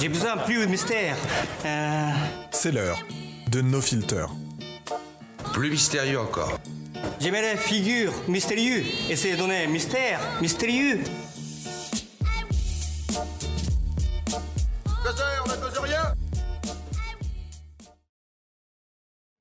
J'ai besoin plus de mystère. Euh, C'est l'heure de No Filter. Plus mystérieux encore. J'aimais les figures mystérieux. Essayez de donner mystère, mystérieux.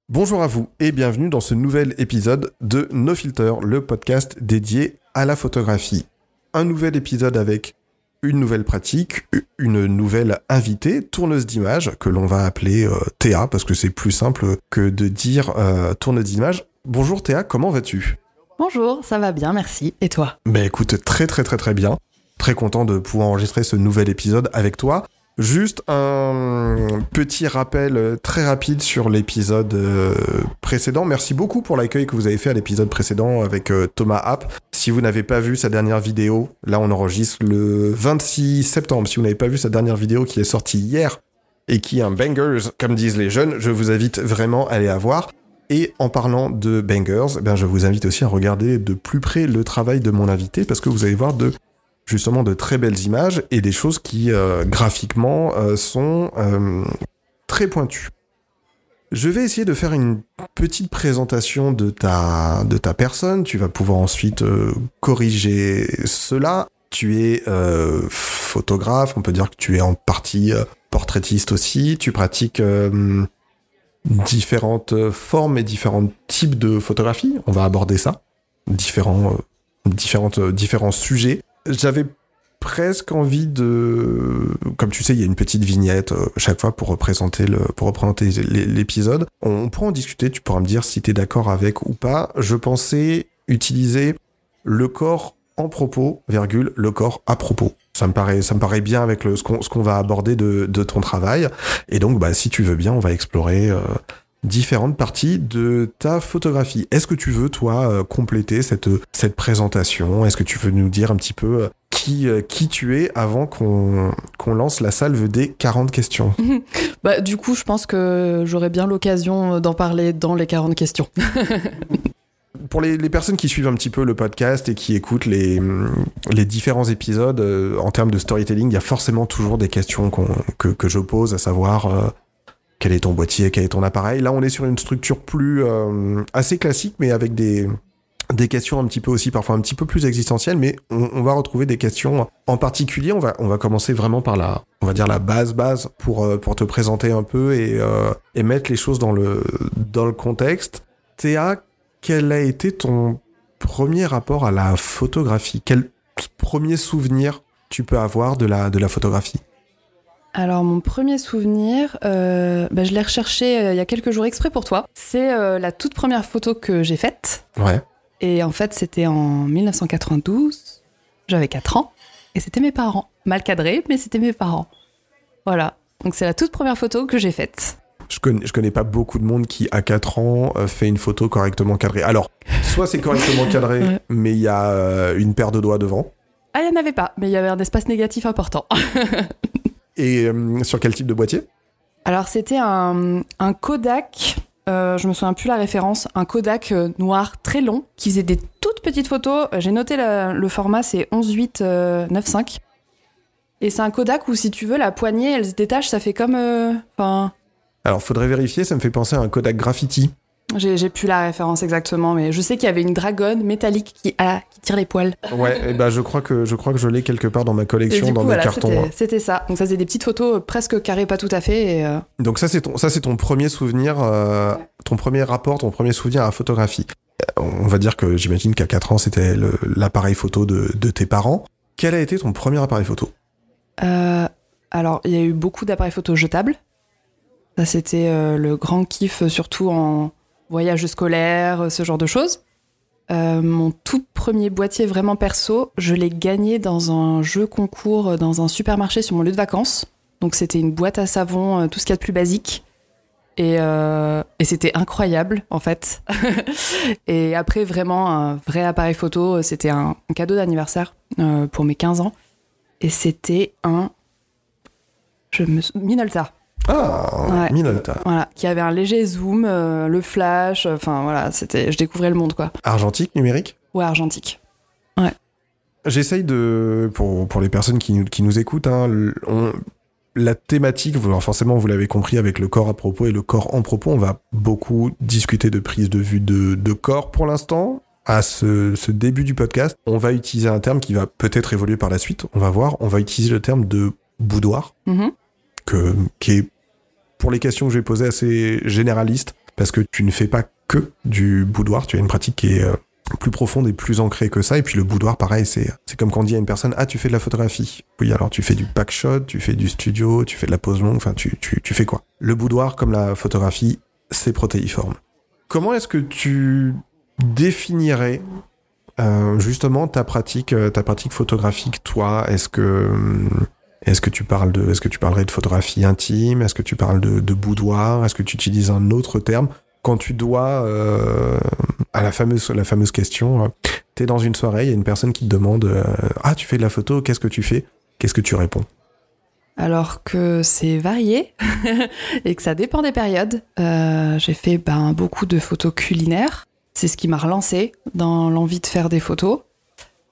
Bonjour à vous et bienvenue dans ce nouvel épisode de No Filter, le podcast dédié à la photographie. Un nouvel épisode avec une nouvelle pratique, une nouvelle invitée, tourneuse d'images, que l'on va appeler euh, Théa, parce que c'est plus simple que de dire euh, tourneuse d'images. Bonjour Théa, comment vas-tu? Bonjour, ça va bien, merci. Et toi? Bah écoute, très très très très bien. Très content de pouvoir enregistrer ce nouvel épisode avec toi. Juste un petit rappel euh, très rapide sur l'épisode euh, précédent. Merci beaucoup pour l'accueil que vous avez fait à l'épisode précédent avec euh, Thomas App. Si vous n'avez pas vu sa dernière vidéo, là on enregistre le 26 septembre. Si vous n'avez pas vu sa dernière vidéo qui est sortie hier et qui est un bangers, comme disent les jeunes, je vous invite vraiment à aller la voir. Et en parlant de bangers, eh bien, je vous invite aussi à regarder de plus près le travail de mon invité parce que vous allez voir de justement de très belles images et des choses qui euh, graphiquement euh, sont euh, très pointues. Je vais essayer de faire une petite présentation de ta, personne. Tu vas pouvoir ensuite corriger cela. Tu es photographe, on peut dire que tu es en partie portraitiste aussi. Tu pratiques différentes formes et différents types de photographie. On va aborder ça. Différents, différents sujets. J'avais presque envie de, comme tu sais, il y a une petite vignette euh, chaque fois pour représenter le, pour représenter l'épisode. On pourra en discuter. Tu pourras me dire si tu es d'accord avec ou pas. Je pensais utiliser le corps en propos, virgule, le corps à propos. Ça me paraît, ça me paraît bien avec le, ce qu'on, ce va aborder de, de ton travail. Et donc, bah, si tu veux bien, on va explorer euh, différentes parties de ta photographie. Est-ce que tu veux, toi, euh, compléter cette, cette présentation? Est-ce que tu veux nous dire un petit peu euh, qui, euh, qui tu es avant qu'on, qu'on lance la salve des 40 questions? Bah du coup, je pense que j'aurai bien l'occasion d'en parler dans les 40 questions. Pour les, les personnes qui suivent un petit peu le podcast et qui écoutent les, les différents épisodes, euh, en termes de storytelling, il y a forcément toujours des questions que, que je pose, à savoir euh, quel est ton boîtier, quel est ton appareil? Là, on est sur une structure plus euh, assez classique, mais avec des, des questions un petit peu aussi, parfois un petit peu plus existentielles, mais on, va retrouver des questions en particulier. On va, on va commencer vraiment par la, on va dire la base base pour, euh, pour te présenter un peu et, euh, et mettre les choses dans le, dans le contexte. Théa, quel a été ton premier rapport à la photographie? Quel premier souvenir tu peux avoir de la, de la photographie? Alors mon premier souvenir, euh, bah, je l'ai recherché euh, il y a quelques jours exprès pour toi. C'est euh, la toute première photo que j'ai faite. Ouais. Et en fait, c'était en 1992. J'avais 4 ans. Et c'était mes parents. Mal cadré, mais c'était mes parents. Voilà. Donc c'est la toute première photo que j'ai faite. Je connais, je connais pas beaucoup de monde qui, à 4 ans, fait une photo correctement cadrée. Alors, soit c'est correctement cadré, Ouais. mais il y a une paire de doigts devant. Ah, il n'y en avait pas, mais il y avait un espace négatif important. Et euh, sur quel type de boîtier? Alors c'était un, un Kodak, euh, je me souviens plus la référence, un Kodak euh, noir très long qui faisait des toutes petites photos. J'ai noté la- le format, c'est 11.8 euh, 9.5. Et c'est un Kodak où si tu veux la poignée elle se détache, ça fait comme... euh, Alors, faudrait vérifier, ça me fait penser à un Kodak Graffiti. j'ai plus la référence exactement, mais je sais qu'il y avait une dragonne métallique qui, ah, qui tire les poils. Ouais, et ben je crois que je crois que je l'ai quelque part dans ma collection, dans mes voilà, cartons. c'était hein. c'était ça. Donc ça faisait des petites photos euh, presque carrées, pas tout à fait. Et, euh, Donc ça c'est ton ça c'est ton premier souvenir, euh, ton premier rapport, ton premier souvenir à la photographie. On va dire que j'imagine qu'à 4 ans c'était l'appareil photo de, de tes parents. Quel a été ton premier appareil photo? Euh, alors, il y a eu beaucoup d'appareils photo jetables. Ça, c'était le grand kiff, surtout en voyage scolaire, ce genre de choses. Euh, mon tout premier boîtier vraiment perso, je l'ai gagné dans un jeu concours euh, dans un supermarché sur mon lieu de vacances. Donc, c'était une boîte à savon, euh, tout ce qu'il y a de plus basique. Et, et c'était incroyable, en fait. et après, vraiment, un vrai appareil photo, c'était un, cadeau d'anniversaire pour mes 15 ans. Et c'était un. Je me. Minolta. Ah, Ouais. Minolta. Voilà. Qui avait un léger zoom, euh, le flash. Enfin, voilà. C'était. Je découvrais le monde, quoi. Argentique, numérique? Ouais, argentique. Ouais. J'essaye de, pour, pour les personnes qui, nous- qui nous écoutent, hein, on- la thématique, forcément vous l'avez compris avec le corps à propos et le corps en propos, on va beaucoup discuter de prise de vue de, de corps. Pour l'instant, à ce, ce début du podcast, on va utiliser un terme qui va peut-être évoluer par la suite. On va voir, on va utiliser le terme de boudoir, Mhm. que, qui est, pour les questions que j'ai posées, assez généraliste, parce que tu ne fais pas que du boudoir, tu as une pratique qui est euh, plus profonde et plus ancrée que ça. Et puis le boudoir, pareil, c'est c'est comme quand on dit à une personne ah tu fais de la photographie. Oui, alors tu fais du backshot, tu fais du studio, tu fais de la pose longue. Enfin, tu tu tu fais quoi? Le boudoir, comme la photographie, c'est protéiforme. Comment est-ce que tu définirais euh, justement ta pratique euh, ta pratique photographique toi? Est-ce que hum, est-ce que tu parles de parlerais de photographie intime? Est-ce que tu parles de, boudoir? Est-ce que tu utilises un autre terme? Quand tu dois euh, à la fameuse la fameuse question euh, t'es dans une soirée il y a une personne qui te demande euh, ah tu fais de la photo qu'est-ce que tu fais qu'est-ce que tu réponds? Alors que c'est varié et que ça dépend des périodes. J'ai fait ben, beaucoup de photos culinaires. C'est ce qui m'a relancé dans l'envie de faire des photos.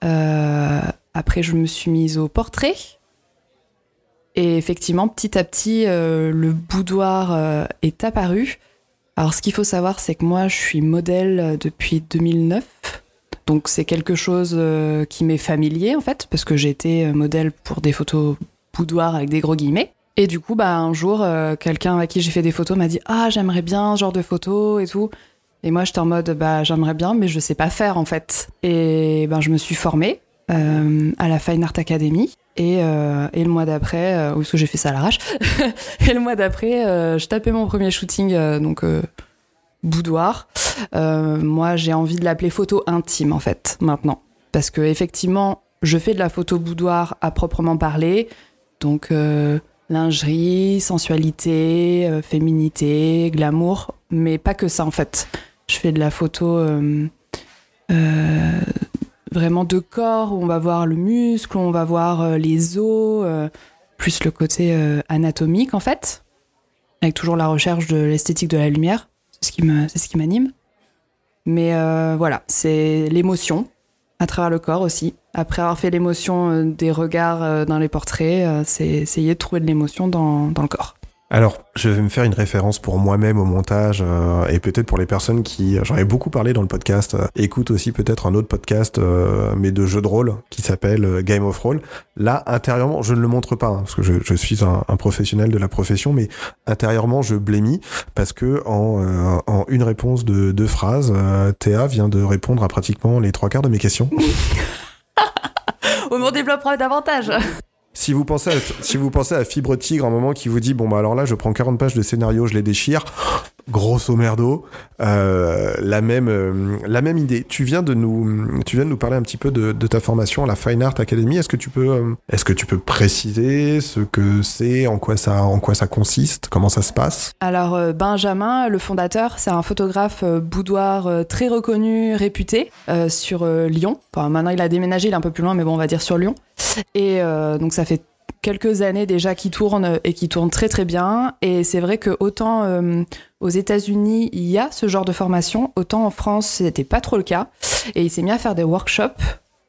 Après, je me suis mise au portrait. Et effectivement, petit à petit, euh, le boudoir euh, est apparu. Alors, ce qu'il faut savoir, c'est que moi, je suis modèle euh, depuis 2009. Donc, c'est quelque chose qui m'est familier, en fait, parce que j'ai été modèle pour des photos boudoir avec des gros guillemets. Et du coup, bah, un jour, quelqu'un à qui j'ai fait des photos m'a dit Ah, j'aimerais bien ce genre de photos et tout. Et moi, j'étais en mode Bah, j'aimerais bien, mais je sais pas faire en fait. Et ben, je me suis formée à la Fine Art Academy. Et, euh, et le mois d'après, euh, parce que j'ai fait ça à l'arrache, et le mois d'après, euh, je tapais mon premier shooting, euh, donc boudoir. Moi, j'ai envie de l'appeler photo intime en fait, maintenant. Parce que effectivement, je fais de la photo boudoir à proprement parler. Donc, lingerie, sensualité, féminité, glamour, mais pas que ça en fait. Je fais de la photo vraiment de corps où on va voir le muscle, on va voir euh, les os, euh, plus le côté euh, anatomique en fait, avec toujours la recherche de l'esthétique de la lumière. C'est ce qui m'anime. Mais voilà, c'est l'émotion à travers le corps aussi. Après avoir fait l'émotion des regards dans les portraits, c'est essayer de trouver de l'émotion dans le corps. Alors, je vais me faire une référence pour moi-même au montage euh, et peut-être pour les personnes qui, j'en ai beaucoup parlé dans le podcast, euh, écoutent aussi peut-être un autre podcast, euh, mais de jeux de rôle, qui s'appelle euh, Game of Roll. Là, intérieurement, je ne le montre pas, hein, parce que je, suis un, professionnel de la profession, mais intérieurement, je blémis, parce que en, euh, en une réponse de deux phrases, euh, Théa vient de répondre à pratiquement les trois quarts de mes questions. On développera davantage. Si vous pensez à, si vous pensez à Fibre Tigre, un moment qui vous dit bon bah alors là je prends 40 pages de scénario, je les déchire, grosso merdo, euh, la même euh, la même idée. Tu viens de nous tu viens de nous parler un petit peu de, ta formation à la Fine Art Academy. Est-ce que tu peux euh, est-ce que tu peux préciser ce que c'est, en quoi ça en quoi ça consiste, comment ça se passe? Alors euh, Benjamin, le fondateur, c'est un photographe boudoir très reconnu, réputé sur Lyon. Enfin, maintenant il a déménagé, il est un peu plus loin, mais bon, on va dire sur Lyon. Et euh, donc ça fait quelques années déjà qu'il tourne euh, et qui tourne très très bien. Et c'est vrai que autant euh, aux États-Unis il y a ce genre de formation, autant en France c'était pas trop le cas. Et il s'est mis à faire des workshops.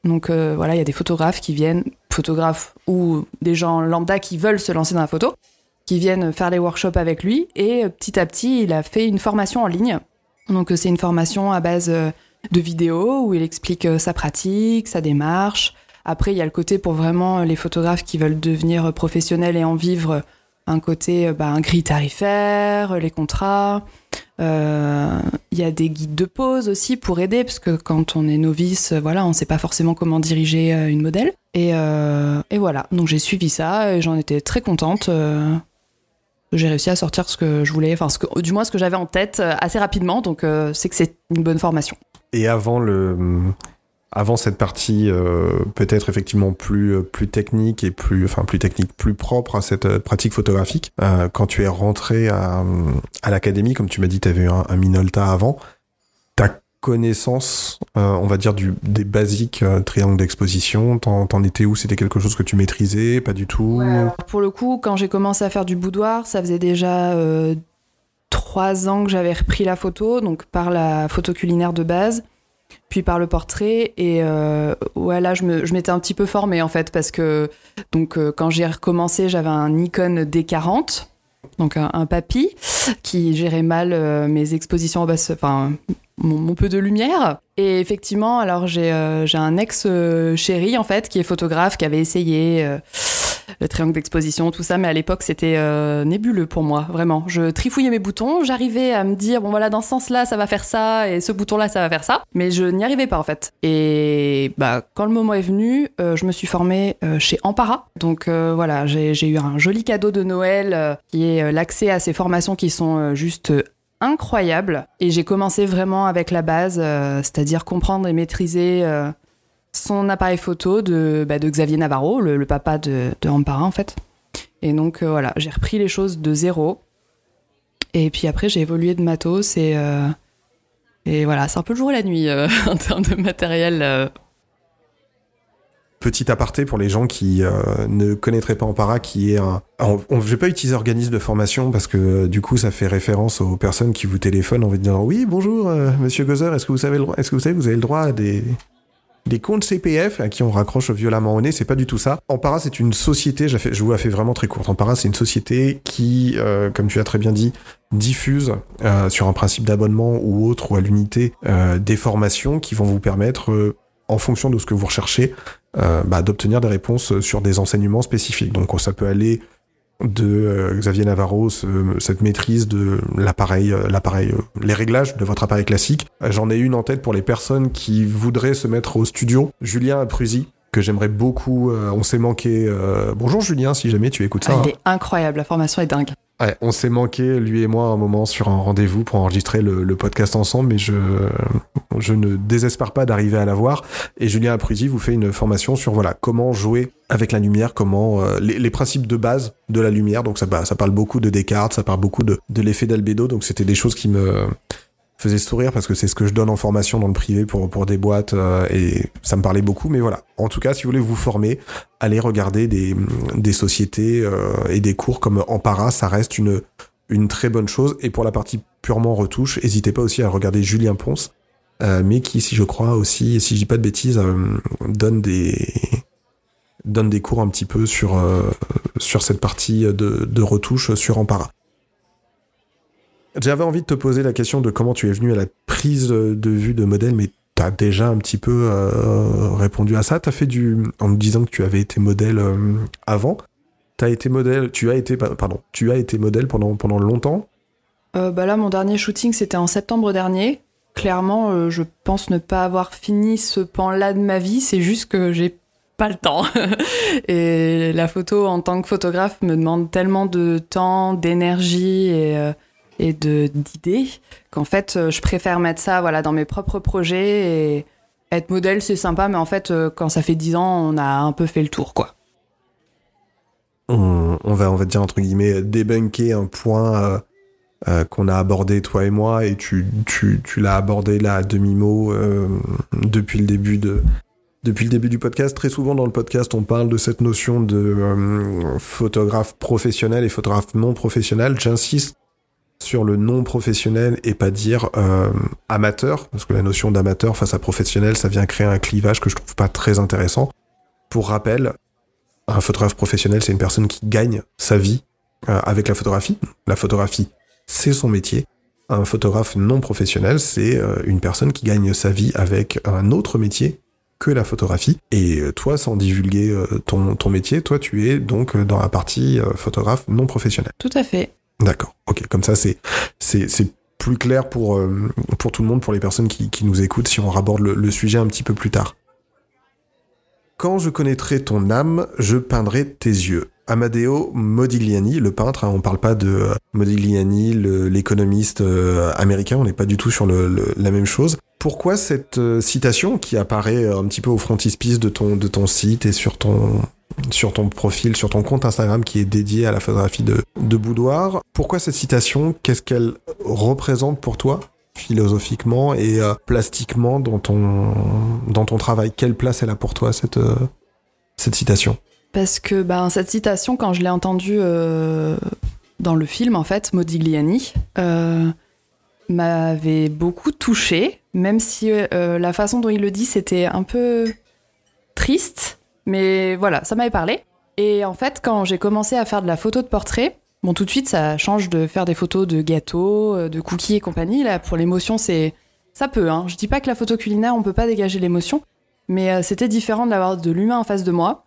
Donc voilà, il y a des photographes qui viennent, photographes ou des gens lambda qui veulent se lancer dans la photo qui viennent faire les workshops avec lui. Et petit à petit, il a fait une formation en ligne. Donc c'est une formation à base de vidéos où il explique sa pratique, sa démarche. Après, il y a le côté pour vraiment euh, les photographes qui veulent devenir euh, professionnels et en vivre, euh, un côté, bah, un grille tarifaire, les contrats. Il y a des guides de pose aussi pour aider, parce que quand on est novice, voilà, on ne sait pas forcément comment diriger une modèle. Et, et voilà, donc j'ai suivi ça et j'en étais très contente. j'ai réussi à sortir ce que je voulais, enfin, du moins ce que j'avais en tête assez rapidement, donc c'est que c'est une bonne formation. Et avant le avant cette partie euh, peut-être effectivement plus euh, plus technique et plus enfin plus technique plus propre à cette euh, pratique photographique quand tu es rentré à, l'académie comme tu m'as dit tu avais eu un, Minolta avant ta connaissance on va dire des basiques triangle d'exposition t'en t'en étais où? C'était quelque chose que tu maîtrisais? Pas du tout? Pour le coup, quand j'ai commencé à faire du boudoir, ça faisait déjà trois ans que j'avais repris la photo, donc par la photo culinaire de base. Puis par le portrait. Et euh, là, je m'étais un petit peu formée en fait, parce que donc, euh, quand j'ai recommencé, j'avais un Nikon D40, donc un, papy, qui gérait mal euh, mes expositions en basse, enfin, mon, peu de lumière. Et effectivement, alors j'ai un ex-chéri en fait, qui est photographe, qui avait essayé le triangle d'exposition, tout ça, mais à l'époque c'était euh, nébuleux pour moi, vraiment. Je trifouillais mes boutons, j'arrivais à me dire, bon voilà, dans ce sens-là, ça va faire ça, et ce bouton-là, ça va faire ça, mais je n'y arrivais pas en fait. Et bah, quand le moment est venu, euh, je me suis formée euh, chez Ampara. Donc voilà, j'ai eu un joli cadeau de Noël qui est l'accès à ces formations qui sont juste incroyables. Et j'ai commencé vraiment avec la base, c'est-à-dire comprendre et maîtriser son appareil photo de, bah, de Xavier Navarro, le, papa de, de, Ampara en fait. Et donc euh, voilà, j'ai repris les choses de zéro. Et puis après, j'ai évolué de matos et, euh, et voilà, c'est un peu le jour et la nuit euh, en termes de matériel. Petit aparté pour les gens qui ne connaîtraient pas Ampara, qui est un. je vais pas utiliser organisme de formation parce que du coup ça fait référence aux personnes qui vous téléphonent en vous disant oui bonjour Monsieur Gozer, est-ce que vous savez le est-ce que vous savez vous avez le droit à des des comptes CPF à qui on raccroche violemment au nez, c'est pas du tout ça. Ampara, c'est une société, je vous la fais vraiment très courte. Ampara, c'est une société qui, euh, comme tu as très bien dit, diffuse euh, sur un principe d'abonnement ou autre ou à l'unité euh, des formations qui vont vous permettre, en fonction de ce que vous recherchez, bah, d'obtenir des réponses sur des enseignements spécifiques. Donc ça peut aller de euh, Xavier Navarro, cette maîtrise de l'appareil, euh, l'appareil, euh, les réglages de votre appareil classique. J'en ai une en tête pour les personnes qui voudraient se mettre au studio. Julien Aprusi, que j'aimerais beaucoup. on s'est manqué. bonjour Julien, si jamais tu écoutes ça. Ah, il est incroyable, la formation est dingue. Ouais, on s'est manqué, lui et moi, un moment sur un rendez-vous pour enregistrer le, podcast ensemble, mais je, je ne désespère pas d'arriver à l'avoir. Et Julien Aprusi vous fait une formation sur voilà comment jouer avec la lumière, comment euh, les, principes de base de la lumière. Donc ça, bah, ça parle beaucoup de Descartes, ça parle beaucoup de, de l'effet d'albédo. Donc c'était des choses qui me faisait sourire parce que c'est ce que je donne en formation dans le privé pour, pour des boîtes euh, et ça me parlait beaucoup. Mais voilà. En tout cas, si vous voulez vous former, allez regarder des, des sociétés euh, et des cours comme Ampara. Ça reste une, une très bonne chose. Et pour la partie purement retouche, n'hésitez pas aussi à regarder Julien Ponce, euh, mais qui, si je crois aussi, si je dis pas de bêtises, donne des donne des cours un petit peu sur, sur cette partie de, de retouche sur Ampara. J'avais envie de te poser la question de comment tu es venu à la prise de vue de modèle, mais tu as déjà un petit peu euh, répondu à ça. Tu as fait du. en me disant que tu avais été modèle euh, avant. As été modèle, tu as été, pardon, tu as été modèle pendant, pendant longtemps euh, bah Là, mon dernier shooting, c'était en septembre dernier. Clairement, je pense ne pas avoir fini ce pan-là de ma vie. C'est juste que j'ai pas le temps. et la photo, en tant que photographe, me demande tellement de temps, d'énergie et et de d'idées qu'en fait euh, je préfère mettre ça voilà dans mes propres projets et être modèle c'est sympa mais en fait euh, quand ça fait 10 ans on a un peu fait le tour quoi on, va on va dire entre guillemets débunker un point euh, qu'on a abordé toi et moi et tu, tu, tu l'as abordé là à demi-mot depuis le début de depuis le début du podcast, très souvent dans le podcast, on parle de cette notion de photographe professionnel et photographe non professionnel. J'insiste sur le non professionnel et pas dire euh, amateur, parce que la notion d'amateur face à professionnel, ça vient créer un clivage que je trouve pas très intéressant. Pour rappel, un photographe professionnel, c'est une personne qui gagne sa vie euh, avec la photographie. La photographie, c'est son métier. Un photographe non professionnel, c'est euh, une personne qui gagne sa vie avec un autre métier que la photographie. Et toi, sans divulguer ton, ton métier, toi, tu es donc dans la partie photographe non professionnel. Tout à fait. D'accord. Ok. Comme ça, c'est plus clair pour euh, pour tout le monde, pour les personnes qui, nous écoutent, si on raborde le, sujet un petit peu plus tard. Quand je connaîtrai ton âme, je peindrai tes yeux. Amadeo Modigliani, le peintre, hein, on parle pas de euh, Modigliani, l'économiste euh, américain, on n'est pas du tout sur la même chose. Pourquoi cette citation qui apparaît un petit peu au frontispice de ton, de ton site et sur ton, sur ton profil, sur ton compte Instagram qui est dédié à la photographie de, de boudoir. Pourquoi cette citation? Qu'est-ce qu'elle représente pour toi philosophiquement et euh, plastiquement dans ton, dans ton travail? Quelle place elle a pour toi, cette, euh, cette citation? Parce que ben, cette citation, quand je l'ai entendue euh, dans le film, en fait, Modigliani, m'avait beaucoup touchée, même si la façon dont il le dit, c'était un peu triste. Mais voilà, ça m'avait parlé. Et en fait, quand j'ai commencé à faire de la photo de portrait, bon, tout de suite, ça change de faire des photos de gâteaux, euh, de cookies et compagnie. Là, pour l'émotion, c'est. Ça peut, hein. Je dis pas que la photo culinaire, on peut pas dégager l'émotion, mais euh, c'était différent d'avoir de l'humain en face de moi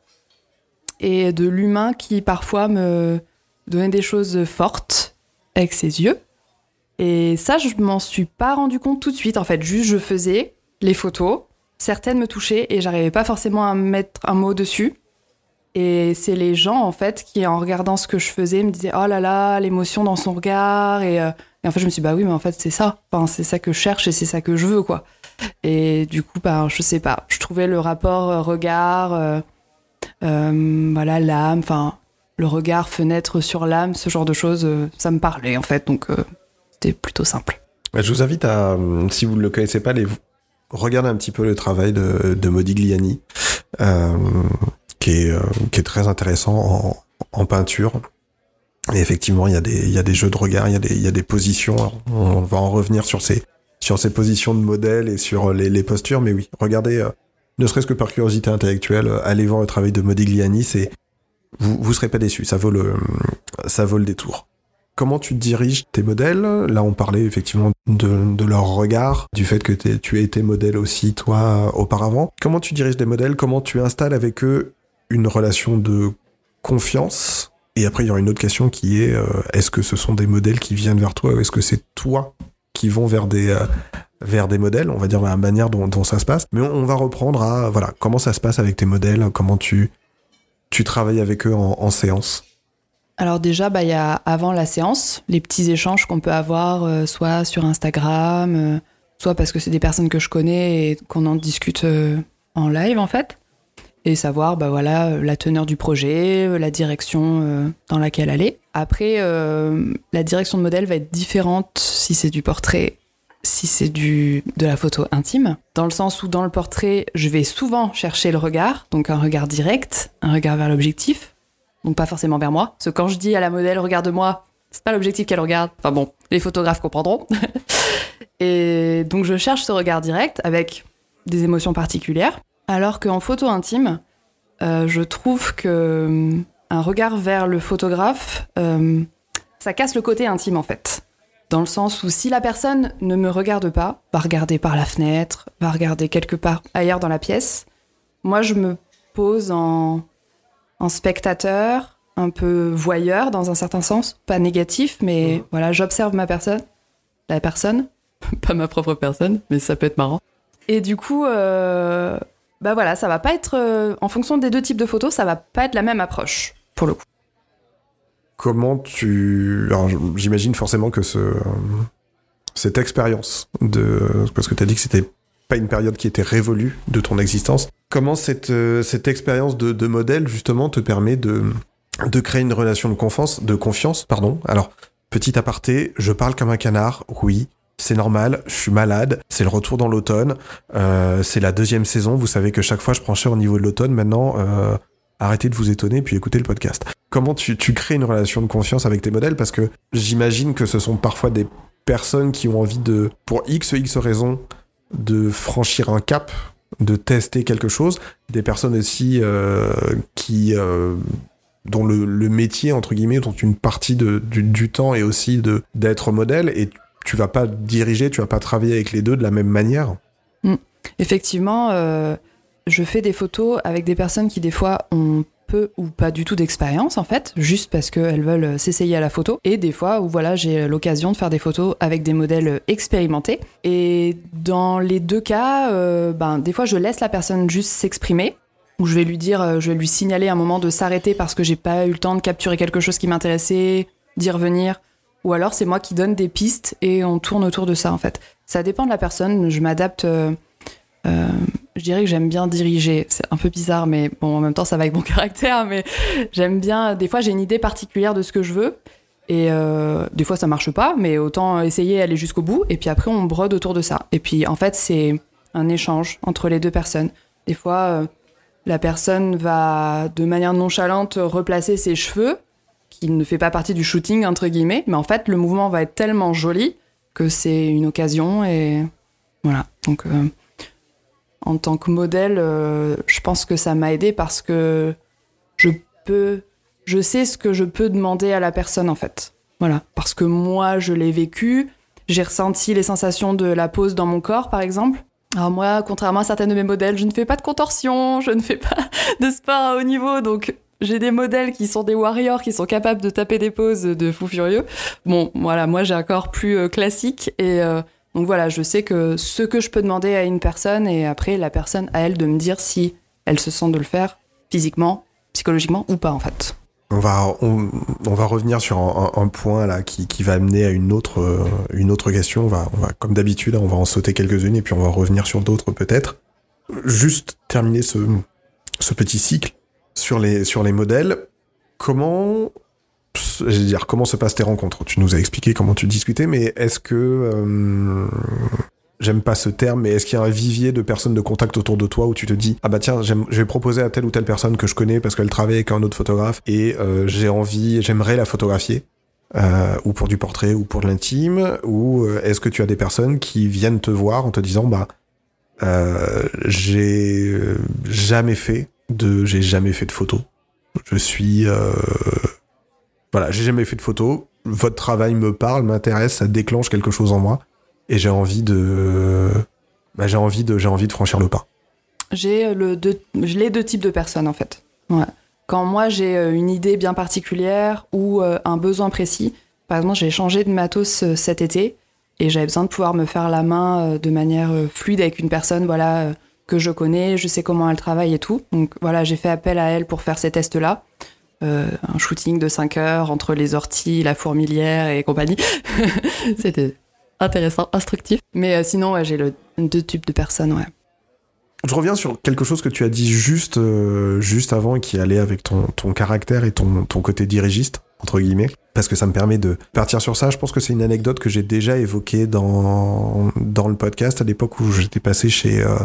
et de l'humain qui parfois me donnait des choses fortes avec ses yeux. Et ça, je m'en suis pas rendu compte tout de suite. En fait, juste je faisais les photos, certaines me touchaient et j'arrivais pas forcément à mettre un mot dessus. Et c'est les gens, en fait, qui, en regardant ce que je faisais, me disaient Oh là là, l'émotion dans son regard. Et, euh, en fait, je me suis dit Bah oui, mais en fait, c'est ça. Enfin, c'est ça que je cherche et c'est ça que je veux, quoi. Et du coup, bah, je sais pas. Je trouvais le rapport euh, regard, euh, voilà, l'âme, enfin, le regard, fenêtre sur l'âme, ce genre de choses, ça me parlait, en fait. Donc, c'était plutôt simple. Je vous invite à, si vous ne le connaissez pas, les regarder un petit peu le travail de, Modigliani. Euh, qui est, euh, qui est très intéressant en, peinture. Et effectivement, il y, a des, jeux de regard, il y a des, positions. On va en revenir sur ces, positions de modèle et sur les, les postures, mais oui, regardez, euh, ne serait-ce que par curiosité intellectuelle, euh, allez voir le travail de Modigliani, c'est, vous, vous serez pas déçus, ça ça vaut le détour. Comment tu diriges tes modèles Là, on parlait effectivement de, leur regard, du fait que tu as été modèle aussi, toi, auparavant. Comment tu diriges des modèles? Comment tu installes avec eux une relation de confiance? Et après, il y aura une autre question qui est euh, est-ce que ce sont des modèles qui viennent vers toi ou est-ce que c'est toi qui vont vers des euh, modèles? On va dire la manière dont, ça se passe. Mais on, va reprendre à voilà comment ça se passe avec tes modèles, comment tu travailles avec eux en séance? Alors déjà, bah, il y a avant la séance, les petits échanges qu'on peut avoir, euh, soit sur Instagram, euh, soit parce que c'est des personnes que je connais et qu'on en discute euh, en live en fait. Et savoir bah voilà la teneur du projet, la direction dans laquelle aller. Après, la direction de modèle va être différente si c'est du portrait, si c'est du de la photo intime, dans le sens où dans le portrait, je vais souvent chercher le regard, donc un regard direct, un regard vers l'objectif, donc pas forcément vers moi. Parce que quand je dis à la modèle regarde-moi, c'est pas l'objectif qu'elle regarde. Enfin bon, les photographes comprendront. et donc je cherche ce regard direct avec des émotions particulières. Alors qu'en photo intime, euh, je trouve que euh, un regard vers le photographe, euh, ça casse le côté intime en fait. Dans le sens où si la personne ne me regarde pas, va regarder par la fenêtre, va regarder quelque part ailleurs dans la pièce, moi je me pose en, en spectateur, un peu voyeur dans un certain sens, pas négatif, mais mmh. voilà, j'observe ma personne, la personne, pas ma propre personne, mais ça peut être marrant. Et du coup, euh, bah voilà, ça va pas être euh, en fonction des deux types de photos, ça va pas être la même approche pour le coup. Comment tu alors j'imagine forcément que ce cette expérience de parce que tu as dit que c'était pas une période qui était révolue de ton existence. Comment cette euh, expérience de, modèle justement te permet de créer une relation de confiance, de confiance, pardon. Alors, petit aparté, je parle comme un canard, oui, c'est normal, je suis malade, c'est le retour dans l'automne, euh, c'est la deuxième saison, vous savez que chaque fois je prends cher au niveau de l'automne, maintenant euh, arrêtez de vous étonner puis écoutez le podcast. Comment tu, tu crées une relation de confiance avec tes modèles? Parce que j'imagine que ce sont parfois des personnes qui ont envie de, pour X, X raisons, de franchir un cap, de tester quelque chose, des personnes aussi euh, qui... Euh, dont le, métier, entre guillemets, dont une partie du, temps est aussi d'être modèle, et tu vas pas diriger, tu vas pas travailler avec les deux de la même manière. Mmh. Effectivement, euh, je fais des photos avec des personnes qui des fois ont peu ou pas du tout d'expérience en fait, juste parce qu'elles veulent s'essayer à la photo. Et des fois où voilà, j'ai l'occasion de faire des photos avec des modèles expérimentés. Et dans les deux cas, euh, ben, des fois je laisse la personne juste s'exprimer où je vais lui dire, euh, je vais lui signaler un moment de s'arrêter parce que j'ai pas eu le temps de capturer quelque chose qui m'intéressait, d'y revenir. Ou alors c'est moi qui donne des pistes et on tourne autour de ça en fait. Ça dépend de la personne, je m'adapte. Euh, je dirais que j'aime bien diriger. C'est un peu bizarre, mais bon, en même temps, ça va avec mon caractère. Mais j'aime bien. Des fois, j'ai une idée particulière de ce que je veux. Et euh, des fois, ça marche pas, mais autant essayer d'aller jusqu'au bout. Et puis après, on brode autour de ça. Et puis, en fait, c'est un échange entre les deux personnes. Des fois, euh, la personne va, de manière nonchalante, replacer ses cheveux qui ne fait pas partie du shooting entre guillemets, mais en fait le mouvement va être tellement joli que c'est une occasion et voilà. Donc, en tant que modèle, euh, je pense que ça m'a aidé parce que je peux, je sais ce que je peux demander à la personne en fait. Voilà, parce que moi, je l'ai vécu. J'ai ressenti les sensations de la pose dans mon corps, par exemple. Alors moi, contrairement à certains de mes modèles, je ne fais pas de contorsion, je ne fais pas de sport à haut niveau, donc j'ai des modèles qui sont des warriors, qui sont capables de taper des poses de fou furieux. Bon, voilà, moi j'ai un corps plus euh, classique et euh, donc voilà, je sais que ce que je peux demander à une personne et après la personne à elle de me dire si elle se sent de le faire physiquement, psychologiquement ou pas en fait. On va, revenir sur un, point là qui, va amener à une autre, euh, question. On comme d'habitude, on va en sauter quelques-unes et puis on va revenir sur d'autres peut-être. Juste terminer ce, ce petit cycle sur les, sur les modèles. Comment, dire, comment se passent tes rencontres? Tu nous as expliqué comment tu discutais, mais est-ce que euh, j'aime pas ce terme, mais est-ce qu'il y a un vivier de personnes de contact autour de toi où tu te dis ah bah tiens je vais proposer à telle ou telle personne que je connais parce qu'elle travaille avec un autre photographe et euh, j'ai envie, j'aimerais la photographier euh, ou pour du portrait ou pour de l'intime ou euh, est-ce que tu as des personnes qui viennent te voir en te disant bah euh, j'ai jamais fait de j'ai jamais fait de photos. Je suis voilà j'ai jamais fait de photos votre travail me parle m'intéresse ça déclenche quelque chose en moi et j'ai envie de, bah, j'ai envie de, franchir le pas. J'ai deux, les deux types de personnes en fait. Quand moi j'ai euh, une idée bien particulière ou euh, un besoin précis, par exemple j'ai changé de matos euh, cet été et j'avais besoin de pouvoir me faire la main de manière fluide avec une personne, voilà que je connais, je sais comment elle travaille et tout. Donc voilà, j'ai fait appel à elle pour faire ces tests-là. Un shooting de 5 heures entre les orties, la fourmilière et compagnie. C'était intéressant, instructif. Mais euh, sinon, j'ai le deux types de personnes, ouais. Je reviens sur quelque chose que tu as dit juste, euh, juste avant qui allait avec ton, ton caractère et ton, ton côté dirigiste, entre guillemets, parce que ça me permet de partir sur ça. Je pense que c'est une anecdote que j'ai déjà évoquée dans, dans le podcast à l'époque où j'étais passé chez, euh,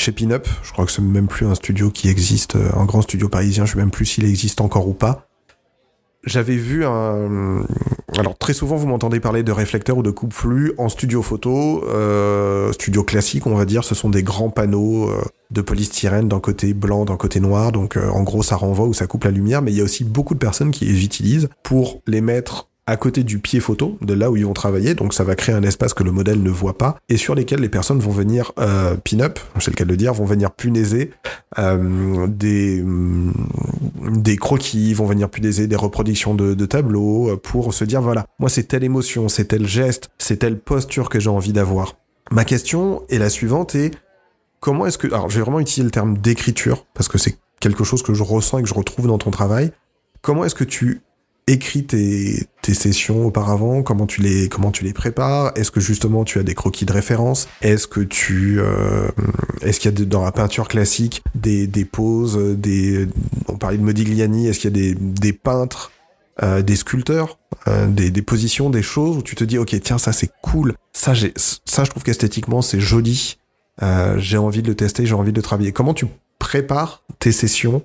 chez Pinup. Je crois que c'est même plus un studio qui existe, un grand studio parisien. Je sais même plus s'il existe encore ou pas j'avais vu un. Alors très souvent, vous m'entendez parler de réflecteurs ou de coupe flux en studio photo, euh, studio classique, on va dire. Ce sont des grands panneaux euh, de polystyrène d'un côté blanc, d'un côté noir. Donc euh, en gros, ça renvoie ou ça coupe la lumière. Mais il y a aussi beaucoup de personnes qui les utilisent pour les mettre à côté du pied photo, de là où ils vont travailler, donc ça va créer un espace que le modèle ne voit pas, et sur lesquels les personnes vont venir euh, pin-up, c'est le cas de le dire, vont venir punaiser euh, des, mm, des croquis, vont venir punaiser des reproductions de, tableaux, euh, pour se dire, voilà, moi c'est telle émotion, c'est tel geste, c'est telle posture que j'ai envie d'avoir. Ma question est la suivante, et comment est-ce que... Alors je vais vraiment utiliser le terme d'écriture, parce que c'est quelque chose que je ressens et que je retrouve dans ton travail. Comment est-ce que tu écrit tes, tes sessions auparavant Comment tu les comment tu les prépares Est-ce que justement tu as des croquis de référence Est-ce que tu euh, est-ce qu'il y a dans la peinture classique des, des poses des on parlait de Modigliani Est-ce qu'il y a des, des peintres euh, des sculpteurs, euh, des, des, positions, des choses où tu te dis ok tiens ça c'est cool, ça j'ai ça je trouve qu'esthétiquement c'est joli, euh, j'ai envie de le tester, j'ai envie de le travailler. Comment tu prépares tes sessions,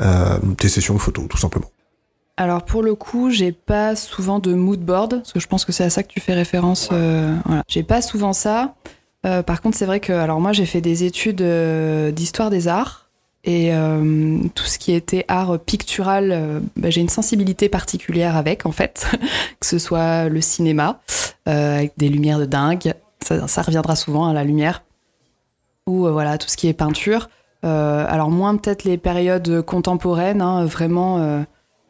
euh, tes sessions de photos tout simplement? Alors pour le coup, j'ai pas souvent de mood board, parce que je pense que c'est à ça que tu fais référence. Euh, voilà. J'ai pas souvent ça. Euh, par contre, c'est vrai que alors moi j'ai fait des études euh, d'histoire des arts et tout ce qui était art pictural, bah, j'ai une sensibilité particulière avec en fait, que ce soit le cinéma avec des lumières de dingue, ça, ça reviendra souvent à la lumière, ou voilà tout ce qui est peinture. alors moins peut-être les périodes contemporaines, hein, vraiment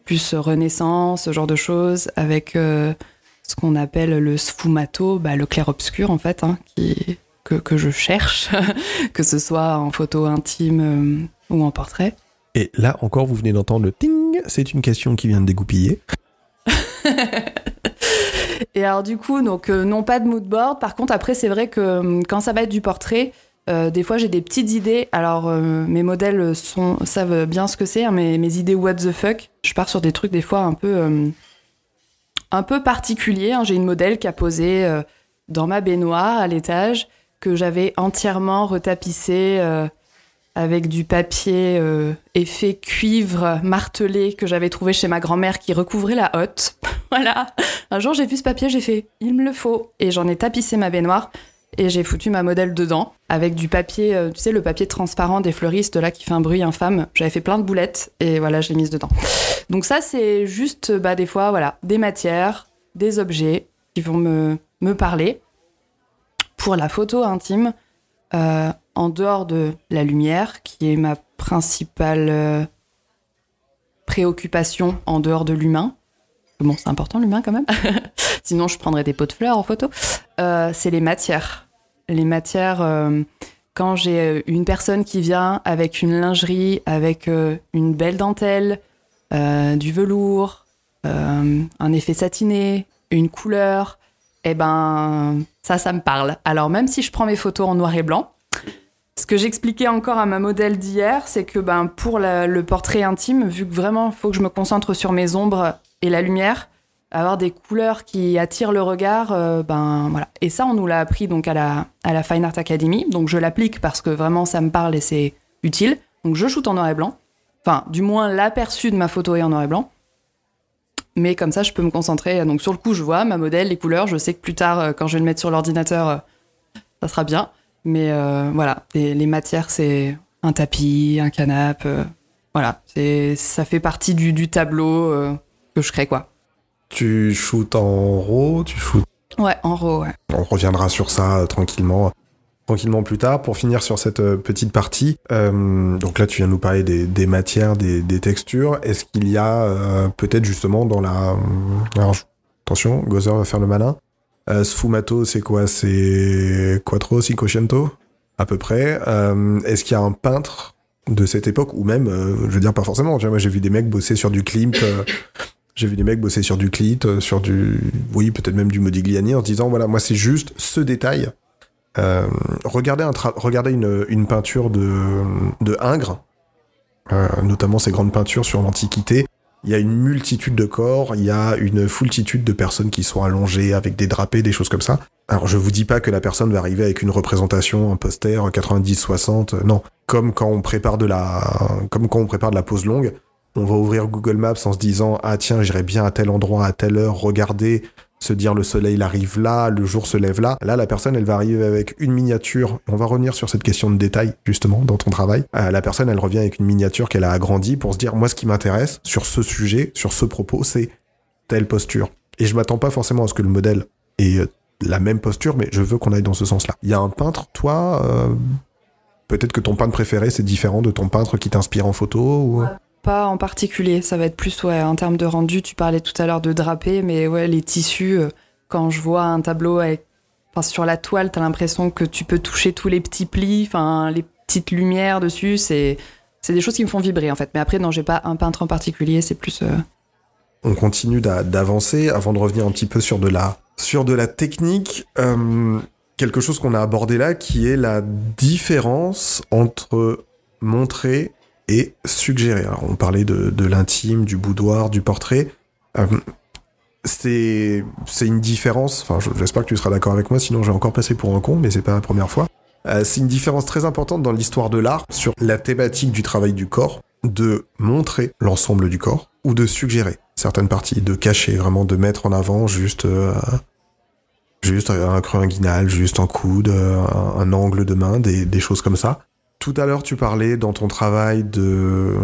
plus Renaissance, ce genre de choses, avec euh, ce qu'on appelle le sfumato, bah, le clair-obscur en fait, hein, qui, que, que, je cherche, que ce soit en photo intime euh, ou en portrait. Et là encore, vous venez d'entendre le ting, c'est une question qui vient de dégoupiller. Et alors du coup, donc euh, non pas de mood board. Par contre, après, c'est vrai que quand ça va être du portrait, euh, des fois, j'ai des petites idées. Alors, euh, mes modèles savent bien ce que c'est, hein, mes, idées what the fuck. Je pars sur des trucs des fois un peu, euh, un peu particuliers. Hein. J'ai une modèle qui a posé dans ma baignoire à l'étage que j'avais entièrement retapissé avec du papier effet cuivre martelé que j'avais trouvé chez ma grand-mère qui recouvrait la hotte. voilà. Un jour, j'ai vu ce papier, j'ai fait il me le faut et j'en ai tapissé ma baignoire et j'ai foutu ma modèle dedans avec du papier, euh, tu sais, le papier transparent des fleuristes là qui fait un bruit infâme. J'avais fait plein de boulettes et voilà, je l'ai mise dedans. Donc ça, c'est juste, bah, des fois, voilà, des matières, des objets qui vont me, me parler. Pour la photo intime, euh, en dehors de la lumière, qui est ma principale euh, préoccupation en dehors de l'humain, bon, c'est important l'humain quand même, sinon je prendrais des pots de fleurs en photo, euh, c'est les matières. Les matières, euh, quand j'ai une personne qui vient avec une lingerie, avec euh, une belle dentelle, euh, du velours, euh, un effet satiné, une couleur, eh ben ça, ça me parle. Alors même si je prends mes photos en noir et blanc, ce que j'expliquais encore à ma modèle d'hier, c'est que ben, pour le portrait intime, vu que vraiment il faut que je me concentre sur mes ombres et la lumière, avoir des couleurs qui attirent le regard, euh, ben voilà. Et ça, on nous l'a appris donc à la, à la Fine Art Academy. Donc je l'applique parce que vraiment ça me parle et c'est utile. Donc je shoot en noir et blanc. Enfin, du moins l'aperçu de ma photo est en noir et blanc. Mais comme ça, je peux me concentrer. Donc sur le coup, je vois ma modèle, les couleurs. Je sais que plus tard, euh, quand je vais le mettre sur l'ordinateur, euh, ça sera bien. Mais voilà, les matières, c'est un tapis, un canapé. euh, voilà, ça fait partie du, du tableau que je crée, quoi. Tu shootes en RAW, tu shootes... Ouais, en RAW, ouais. On reviendra sur ça euh, tranquillement tranquillement plus tard. Pour finir sur cette euh, petite partie, euh, donc là tu viens de nous parler des, des matières, des, des textures. Est-ce qu'il y a euh, peut-être justement dans la... Alors, attention, Gozer va faire le malin. Euh, sfumato, c'est quoi? C'est quattro, cinquecento À peu près. Euh, Est-ce qu'il y a un peintre de cette époque, ou même, euh, je veux dire pas forcément, tu vois, moi j'ai vu des mecs bosser sur du Klimt, euh, j'ai vu des mecs bosser sur du Clit, euh, sur du... Oui, peut-être même du Modigliani, en se disant, voilà, moi c'est juste ce détail. Euh, regardez un tra- regardez une, une peinture de, de Ingres, euh, notamment ces grandes peintures sur l'Antiquité. Il y a une multitude de corps, il y a une foultitude de personnes qui sont allongées avec des drapés, des choses comme ça. Alors je vous dis pas que la personne va arriver avec une représentation, un poster 90-60, euh, non. Comme quand on prépare de la, comme quand on prépare de la pause longue, on va ouvrir Google Maps en se disant ah tiens j'irai bien à tel endroit à telle heure, regarder, se dire le soleil arrive là, le jour se lève là. Là la personne elle va arriver avec une miniature. On va revenir sur cette question de détail justement dans ton travail. Euh, la personne elle revient avec une miniature qu'elle a agrandie pour se dire moi ce qui m'intéresse sur ce sujet, sur ce propos c'est telle posture. Et je m'attends pas forcément à ce que le modèle ait euh, la même posture, mais je veux qu'on aille dans ce sens-là. Il y a un peintre, toi, euh, peut-être que ton peintre préféré c'est différent de ton peintre qui t'inspire en photo. Pas en particulier, ça va être plus ouais, en termes de rendu. Tu parlais tout à l'heure de drapé, mais ouais, les tissus, euh, quand je vois un tableau sur la toile, t'as l'impression que tu peux toucher tous les petits plis, enfin, les petites lumières dessus, c'est. C'est des choses qui me font vibrer en fait. Mais après, non, j'ai pas un peintre en particulier, c'est plus. euh, on continue d'a- d'avancer avant de revenir un petit peu sur de la sur de la technique. euh, quelque chose qu'on a abordé là, qui est la différence entre montrer et suggérer. Alors, on parlait de, l'intime, du boudoir, du portrait. Euh, c'est une différence. Enfin, je- j'espère que tu seras d'accord avec moi. Sinon, j'ai encore passé pour un con, mais c'est pas la première fois. Euh, c'est une différence très importante dans l'histoire de l'art sur la thématique du travail du corps, de montrer l'ensemble du corps ou de suggérer certaines parties, de cacher, vraiment de mettre en avant juste euh, juste un creux inguinal, juste un coude, un, un angle de main, des, des choses comme ça. Tout à l'heure, tu parlais dans ton travail de, euh,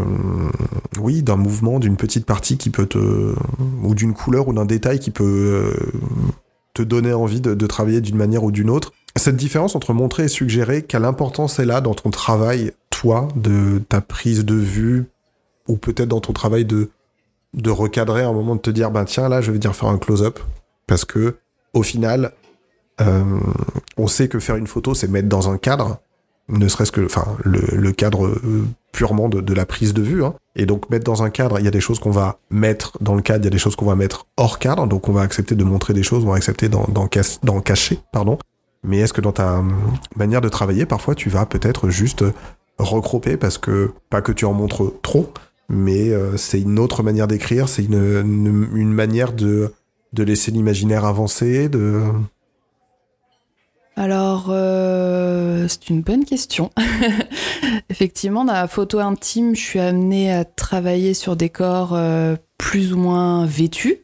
oui, d'un mouvement, d'une petite partie qui peut te, ou d'une couleur ou d'un détail qui peut euh, te donner envie de, travailler d'une manière ou d'une autre. Cette différence entre montrer et suggérer, quelle importance est là dans ton travail, toi, de ta prise de vue, ou peut-être dans ton travail de, de recadrer un moment de te dire, ben tiens, là, je vais venir faire un close-up, parce que, au final, euh, on sait que faire une photo, c'est mettre dans un cadre, ne serait-ce que, enfin, le, cadre euh, purement de, la prise de vue, hein. Et donc, mettre dans un cadre, il y a des choses qu'on va mettre dans le cadre, il y a des choses qu'on va mettre hors cadre, donc on va accepter de montrer des choses, on va accepter d'en cacher, pardon. Mais est-ce que dans ta hum, manière de travailler, parfois, tu vas peut-être juste recroper parce que, pas que tu en montres trop, mais euh, c'est une autre manière d'écrire, c'est une, une, une manière de, de laisser l'imaginaire avancer, de... Alors, euh, c'est une bonne question. Effectivement, dans la photo intime, je suis amenée à travailler sur des corps euh, plus ou moins vêtus.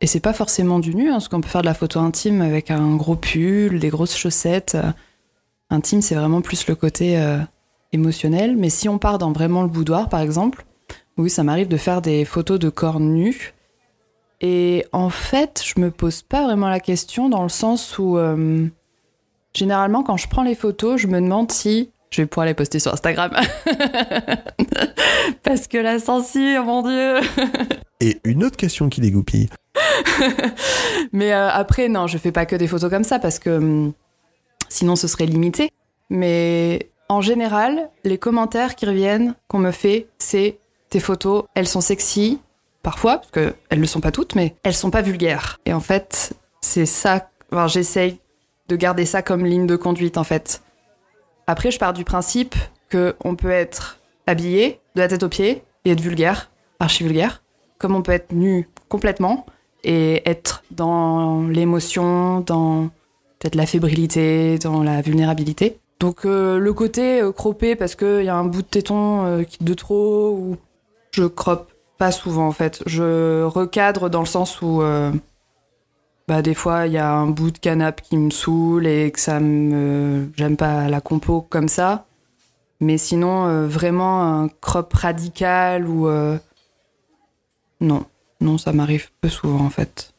Et c'est pas forcément du nu, hein, parce qu'on peut faire de la photo intime avec un gros pull, des grosses chaussettes. Euh, intime, c'est vraiment plus le côté émotionnel. Mais si on part dans vraiment le boudoir, par exemple, oui, ça m'arrive de faire des photos de corps nus. Et en fait, je me pose pas vraiment la question dans le sens où, généralement, quand je prends les photos, je me demande si je vais pouvoir les poster sur Instagram. Parce que la censure, mon Dieu Et une autre question qui dégoupille. Mais euh, après, non, je fais pas que des photos comme ça parce que hum, sinon ce serait limité. Mais en général, les commentaires qui reviennent qu'on me fait, c'est tes photos, elles sont sexy, parfois, parce qu'elles ne le sont pas toutes, mais elles sont pas vulgaires. Et en fait, c'est ça, enfin, j'essaye de garder ça comme ligne de conduite en fait. Après, je pars du principe que on peut être habillé de la tête aux pieds et être vulgaire, archi vulgaire, comme on peut être nu complètement et être dans l'émotion, dans peut-être la fébrilité, dans la vulnérabilité. Donc euh, le côté euh, parce qu'il y a un bout de téton euh, de trop, je croppe pas souvent en fait. Je recadre dans le sens où euh, bah, des fois il y a un bout de canapé qui me saoule et que ça me... J'aime pas la compo comme ça. Mais sinon, euh, vraiment un crop radical ou... euh, Non, non, ça m'arrive peu souvent en fait.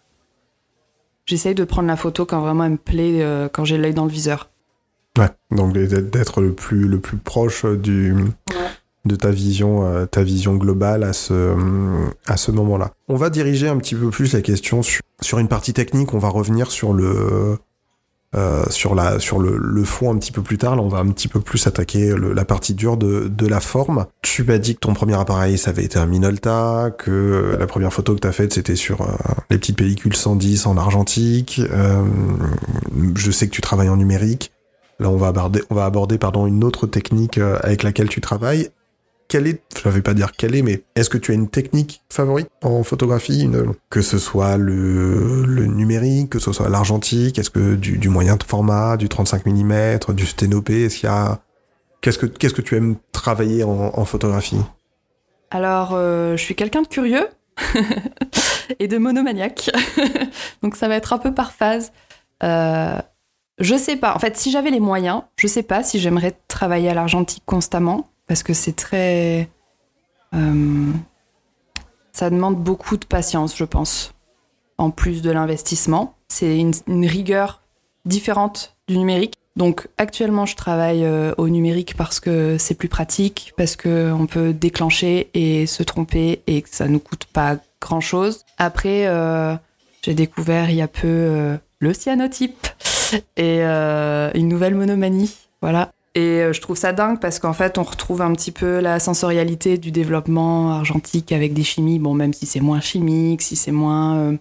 J'essaye de prendre la photo quand vraiment elle me plaît, euh, quand j'ai l'œil dans le viseur. Ouais, donc d'être d'être le plus, le plus proche du, de ta vision, euh, ta vision globale à ce, à ce moment-là. On va diriger un petit peu plus la question sur, sur une partie technique. On va revenir sur le, euh, sur la, sur le, le fond un petit peu plus tard. Là, on va un petit peu plus attaquer le- la partie dure de, de la forme. Tu m'as dit que ton premier appareil, ça avait été un Minolta, que la première photo que t'as faite, c'était sur euh, les petites pellicules 110 en argentique. Euh, je sais que tu travailles en numérique. Là, on va aborder, on va aborder pardon, une autre technique euh, avec laquelle tu travailles. Quelle est, je ne vais pas dire quelle est, mais est-ce que tu as une technique favorite en photographie une- Que ce soit le, le numérique, que ce soit l'argentique, est-ce que du, du moyen de format, du 35 mm, du sténopé, est-ce qu'il y a... Qu'est-ce que, qu'est-ce que tu aimes travailler en, en photographie? Alors, euh, je suis quelqu'un de curieux et de monomaniaque. Donc, ça va être un peu par phase. Euh, je sais pas. En fait, si j'avais les moyens, je sais pas si j'aimerais travailler à l'argentique constamment parce que c'est très. euh, ça demande beaucoup de patience, je pense. En plus de l'investissement, c'est une, rigueur différente du numérique. Donc actuellement, je travaille euh, au numérique parce que c'est plus pratique, parce que on peut déclencher et se tromper et que ça nous coûte pas grand chose. Après, euh, j'ai découvert il y a peu le cyanotype et une nouvelle monomanie, voilà. Et euh, je trouve ça dingue parce qu'en fait, on retrouve un petit peu la sensorialité du développement argentique avec des chimies. Bon, même si c'est moins chimique, si c'est moins euh,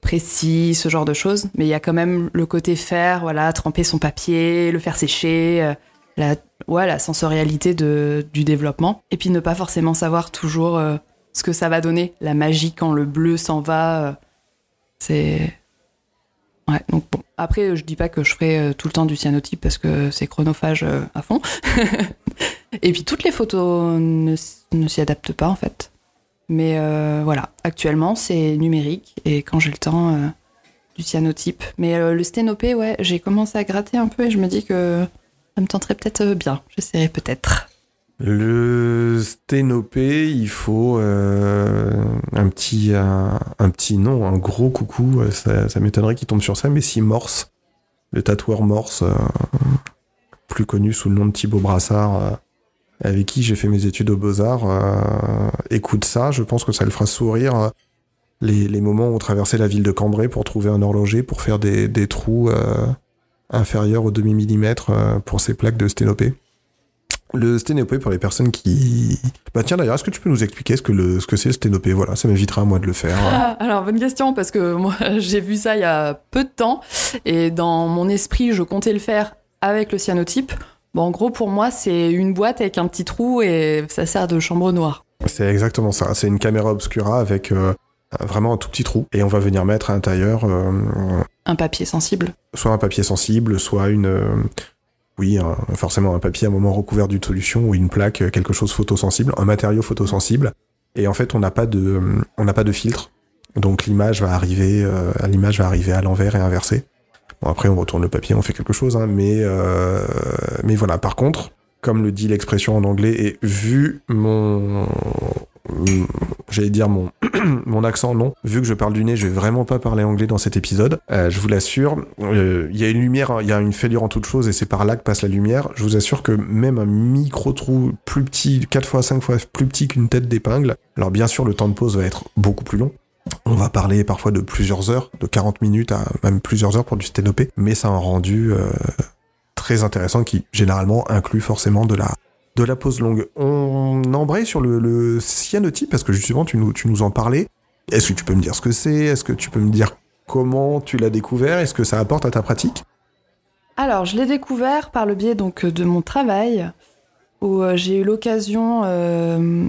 précis, ce genre de choses. Mais il y a quand même le côté faire, voilà, tremper son papier, le faire sécher, euh, la, sensorialité de, du développement. Et puis ne pas forcément savoir toujours ce que ça va donner. La magie quand le bleu s'en va, c'est... Donc bon. Après, je dis pas que je ferai euh, tout le temps du cyanotype parce que c'est chronophage euh, à fond. Et puis toutes les photos ne, s'y adaptent pas en fait. Mais euh, voilà, actuellement c'est numérique et quand j'ai le temps, du cyanotype. Mais le sténopé, ouais, j'ai commencé à gratter un peu et je me dis que ça me tenterait peut-être bien. J'essaierai peut-être. Le sténopé, il faut euh, un petit un, petit nom, un gros coucou. euh, Ça, m'étonnerait qu'il tombe sur ça, mais si Morse, le tatoueur Morse, euh, plus connu sous le nom de Thibaut Brassard, avec qui j'ai fait mes études aux Beaux Arts, euh, écoute ça. Je pense que ça le fera sourire. les, les moments où on traversait la ville de Cambrai pour trouver un horloger pour faire des, trous inférieurs au demi millimètre euh, pour ces plaques de sténopé. Le sténopé pour les personnes qui. Bah tiens d'ailleurs, est-ce que tu peux nous expliquer ce que le ce que c'est le sténopé? Voilà, ça m'évitera à moi de le faire. Ah, alors, bonne question, parce que moi, j'ai vu ça il y a peu de temps, et dans mon esprit, je comptais le faire avec le cyanotype. Bon, en gros, pour moi, c'est une boîte avec un petit trou, et ça sert de chambre noire. C'est exactement ça. C'est une caméra obscura avec euh, vraiment un tout petit trou et on va venir mettre à l'intérieur euh, un papier sensible. Soit un papier sensible, soit une. euh, oui, forcément un papier à un moment recouvert d'une solution ou une plaque, euh, quelque chose photosensible, un matériau photosensible. Et en fait, on n'a pas de, on n'a pas de filtre. Donc l'image va arriver, euh, l'image va arriver à l'envers et inversée. Bon après, on retourne le papier, on fait quelque chose, hein, mais euh, mais voilà. Par contre, comme le dit l'expression en anglais, et vu mon, j'allais dire mon mon accent, non. Vu que je parle du nez, je vais vraiment pas parler anglais dans cet épisode. Euh, je vous l'assure. Euh, Il y a une lumière, il y a une fêlure en toute chose, et c'est par là que passe la lumière. Je vous assure que même un micro trou plus petit, 4 fois 5 fois plus petit qu'une tête d'épingle. Alors bien sûr, le temps de pause va être beaucoup plus long. On va parler parfois de plusieurs heures, de 40 minutes à même plusieurs heures pour du sténopé, mais ça a un rendu euh, très intéressant qui généralement inclut forcément de la de la pause longue. On embraye sur le, cyanotype parce que justement tu nous, tu nous en parlais. Est-ce que tu peux me dire ce que c'est? Est-ce que tu peux me dire comment tu l'as découvert? Est-ce que ça apporte à ta pratique? Alors, je l'ai découvert par le biais donc de mon travail, où euh, j'ai eu l'occasion euh,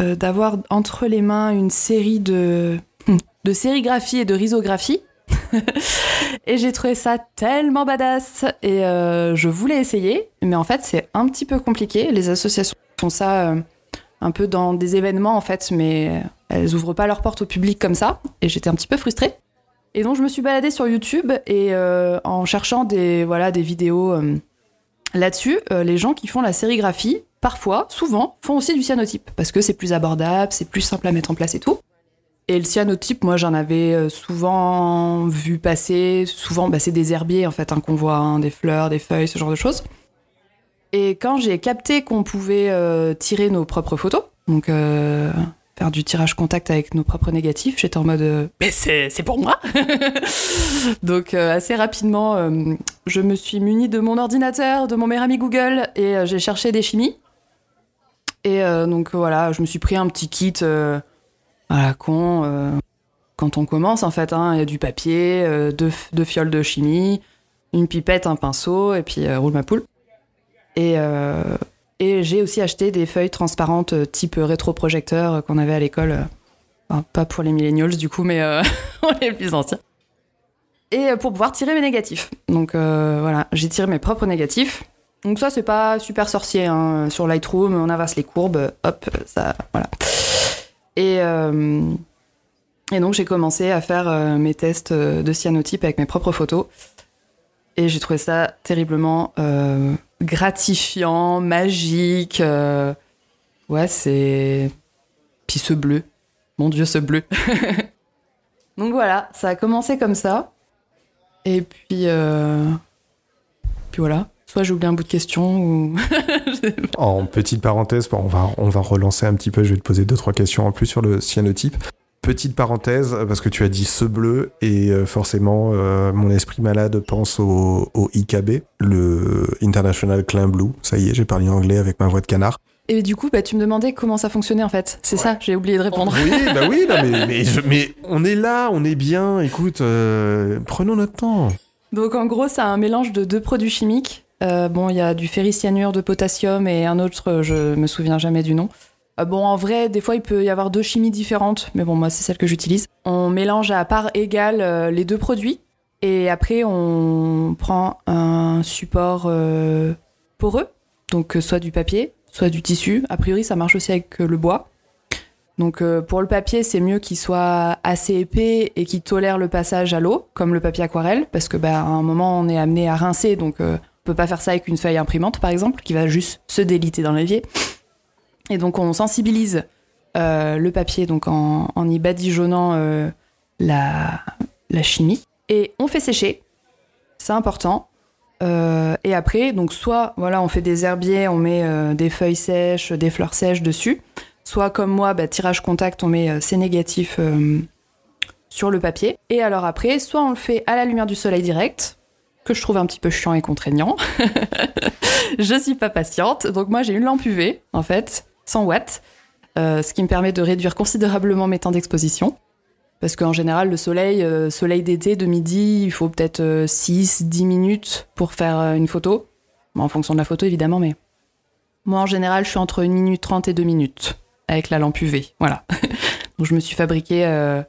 euh, d'avoir entre les mains une série de, de sérigraphie et de risographie. et j'ai trouvé ça tellement badass et euh, je voulais essayer, mais en fait c'est un petit peu compliqué. Les associations font ça euh, un peu dans des événements en fait, mais elles ouvrent pas leurs portes au public comme ça. Et j'étais un petit peu frustrée. Et donc je me suis baladée sur YouTube et euh, en cherchant des voilà des vidéos là-dessus, les gens qui font la sérigraphie, parfois, souvent, font aussi du cyanotype parce que c'est plus abordable, c'est plus simple à mettre en place et tout. Et le cyanotype, moi j'en avais euh, souvent vu passer, souvent bah, c'est des herbiers en fait hein, qu'on voit, hein, des fleurs, des feuilles, ce genre de choses. Et quand j'ai capté qu'on pouvait euh, tirer nos propres photos, donc euh, faire du tirage contact avec nos propres négatifs, j'étais en mode mais c'est pour moi. donc assez rapidement, je me suis munie de mon ordinateur, de mon meilleur ami Google et j'ai cherché des chimies. Et donc voilà, je me suis pris un petit kit à la con. euh, quand on commence en fait, hein, il y a du papier, euh, deux, deux fioles de chimie, une pipette, un pinceau et puis euh, roule ma poule. Et, et j'ai aussi acheté des feuilles transparentes type rétroprojecteur qu'on avait à l'école. enfin, pas pour les millennials du coup, mais pour les plus anciens. Et pour pouvoir tirer mes négatifs. Donc voilà, j'ai tiré mes propres négatifs. Donc ça, c'est pas super sorcier. hein. Sur Lightroom, on inverse les courbes, hop, ça, voilà. Et, euh, et donc j'ai commencé à faire euh, mes tests euh, de cyanotype avec mes propres photos. Et j'ai trouvé ça terriblement gratifiant, magique. ouais, c'est. Puis ce bleu. Mon Dieu, ce bleu. Donc voilà, ça a commencé comme ça. Et puis. euh, Puis voilà. Soit j'ai oublié un bout de question ou. En petite parenthèse, bon, on va, on va relancer un petit peu, je vais te poser deux, trois questions en plus sur le cyanotype. Petite parenthèse, parce que tu as dit ce bleu, et euh, forcément, euh, mon esprit malade pense au, au IKB, le International Klein Blue. Ça y est, j'ai parlé anglais avec ma voix de canard. Et du coup, bah, tu me demandais comment ça fonctionnait en fait. C'est ça, j'ai oublié de répondre. Oui, bah oui, non, mais, mais, je- mais on est là, on est bien, écoute, euh, prenons notre temps. Donc en gros, c'est un mélange de deux produits chimiques. Euh, bon, il y a du ferricyanure de potassium et un autre, je me souviens jamais du nom. Euh, bon, en vrai, des fois, il peut y avoir deux chimies différentes, mais bon, moi, c'est celle que j'utilise. On mélange à part égale euh, les deux produits et après, on prend un support poreux, donc soit du papier, soit du tissu. A priori, ça marche aussi avec le bois. Donc pour le papier, c'est mieux qu'il soit assez épais et qu'il tolère le passage à l'eau, comme le papier aquarelle, parce que bah, à un moment on est amené à rincer, donc on peut pas faire ça avec une feuille imprimante par exemple, qui va juste se déliter dans l'évier. Et donc on sensibilise euh, le papier donc en, y badigeonnant euh, la, la chimie et on fait sécher. C'est important. Euh, et après, donc soit voilà, on fait des herbiers, on met des feuilles sèches, des fleurs sèches dessus. Soit comme moi, bah, tirage contact, on met ces négatifs sur le papier. Et alors après, soit on le fait à la lumière du soleil direct, que je trouve un petit peu chiant et contraignant. je suis pas patiente, donc moi j'ai une lampe UV en fait, 100 watts, euh, ce qui me permet de réduire considérablement mes temps d'exposition. Parce qu'en général, le soleil, euh, soleil d'été de midi, il faut peut-être 6-10 minutes pour faire euh, une photo. En fonction de la photo évidemment, mais moi en général, je suis entre 1 minute 30 et 2 minutes avec la lampe UV. Voilà. Donc je me suis fabriqué euh,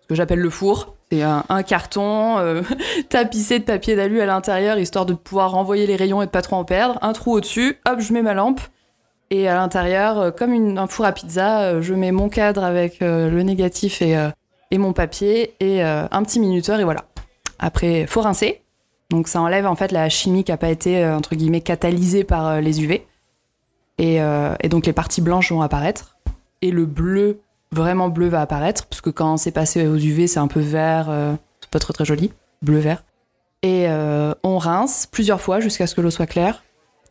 ce que j'appelle le four. C'est un, un carton euh, tapissé de papier d'alu à l'intérieur, histoire de pouvoir renvoyer les rayons et de pas trop en perdre. Un trou au-dessus, hop, je mets ma lampe. Et à l'intérieur, euh, comme une- un four à pizza, euh, je mets mon cadre avec euh, le négatif et, euh, mon papier et euh, un petit minuteur et voilà. Après, faut rincer. Donc ça enlève en fait la chimie qui n'a pas été euh, entre guillemets catalysée par euh, les UV. Euh, et donc les parties blanches vont apparaître. Et le bleu, vraiment bleu, va apparaître. Parce que quand c'est passé aux UV, c'est un peu vert. euh, c'est pas très très joli. Bleu-vert. Et euh, on rince plusieurs fois jusqu'à ce que l'eau soit claire.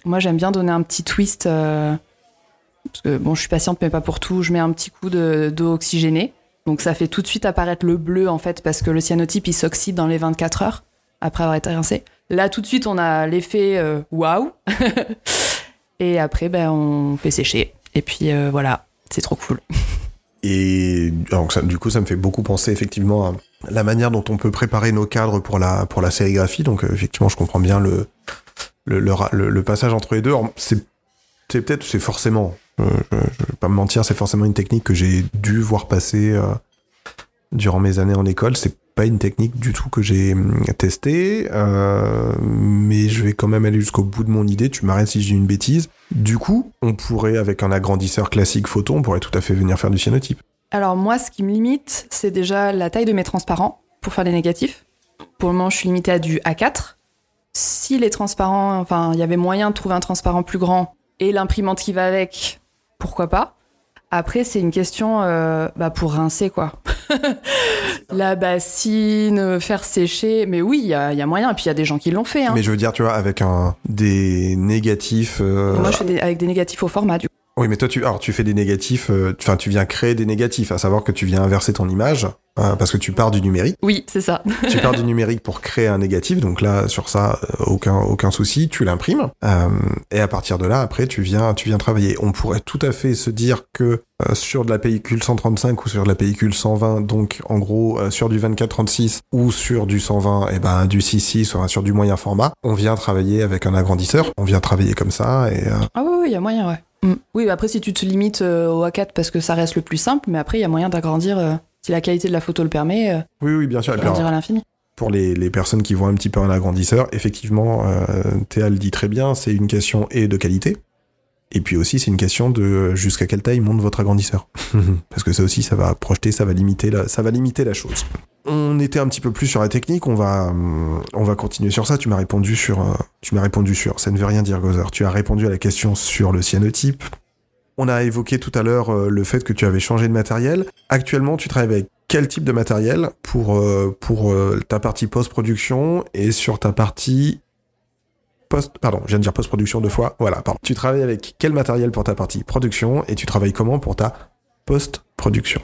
Moi j'aime bien donner un petit twist. euh, parce que bon, je suis patiente, mais pas pour tout. Je mets un petit coup de- d'eau oxygénée. Donc ça fait tout de suite apparaître le bleu en fait, parce que le cyanotype il s'oxyde dans les 24 heures après avoir été rincé. Là tout de suite on a l'effet euh, waouh. Et après ben on fait sécher. Et puis voilà, c'est trop cool. Et alors, ça- du coup, ça me fait beaucoup penser effectivement à la manière dont on peut préparer nos cadres pour la, pour la sérigraphie. Donc, euh, effectivement, je comprends bien le, le, le, passage entre les deux. C'est peut-être, c'est forcément, euh, je, je vais pas me mentir, c'est forcément une technique que j'ai dû voir passer euh, durant mes années en école. C'est pas une technique du tout que j'ai hum, testée, euh, mais je vais quand même aller jusqu'au bout de mon idée. Tu m'arrêtes si j'ai une bêtise. Du coup, on pourrait, avec un agrandisseur classique photo, on pourrait tout à fait venir faire du cyanotype. Alors moi ce qui me limite, c'est déjà la taille de mes transparents pour faire les négatifs. Pour le moment je suis limitée à du A4. Si les transparents, enfin il y avait moyen de trouver un transparent plus grand et l'imprimante qui va avec, pourquoi pas. Après c'est une question euh, bah, pour rincer quoi. la bassine, faire sécher, mais oui il y a, il y a moyen. Et puis il y a des gens qui l'ont fait. Hein. Mais je veux dire, tu vois, avec un des négatifs. euh, Moi je fais des- avec des négatifs au format du coup. Oui, mais toi, tu, alors, tu fais des négatifs. euh, Enfin, tu viens créer des négatifs, à savoir que tu viens inverser ton image euh, parce que tu pars du numérique. Oui c'est ça. tu pars du numérique pour créer un négatif. Donc là, sur ça, euh, aucun aucun souci. Tu l'imprimes euh, et à partir de là, après, tu viens tu viens travailler. On pourrait tout à fait se dire que euh, sur de la pellicule 135 ou sur de la pellicule 120, donc en gros euh, sur du 24-36 ou sur du 120, et ben du 6.6 sur, sur du moyen format, on vient travailler avec un agrandisseur. On vient travailler comme ça et euh, Ah oui, oui, il y a moyen, ouais. Mm. Oui, après, si tu te limites euh, au A4 parce que ça reste le plus simple, mais après, il y a moyen d'agrandir, euh, si la qualité de la photo le permet, euh, oui, oui, bien sûr. D'agrandir à l'infini. pour les, les personnes qui voient un petit peu un agrandisseur, effectivement, euh, Théa le dit très bien, c'est une question et de qualité. Et puis aussi, c'est une question de euh, jusqu'à quelle taille monte votre agrandisseur. Parce que ça aussi, ça va projeter, ça va limiter la, ça va limiter la chose. On était un petit peu plus sur la technique, on va, on va continuer sur ça. Tu m'as répondu sur, euh, tu m'as répondu sur, ça ne veut rien dire, Gozer. Tu as répondu à la question sur le cyanotype. On a évoqué tout à l'heure euh, le fait que tu avais changé de matériel. Actuellement, tu travailles avec quel type de matériel pour, euh, pour euh, ta partie post-production et sur ta partie post... Pardon, je viens de dire post-production deux fois. Voilà. Tu travailles avec quel matériel pour ta partie production et tu travailles comment pour ta post-production?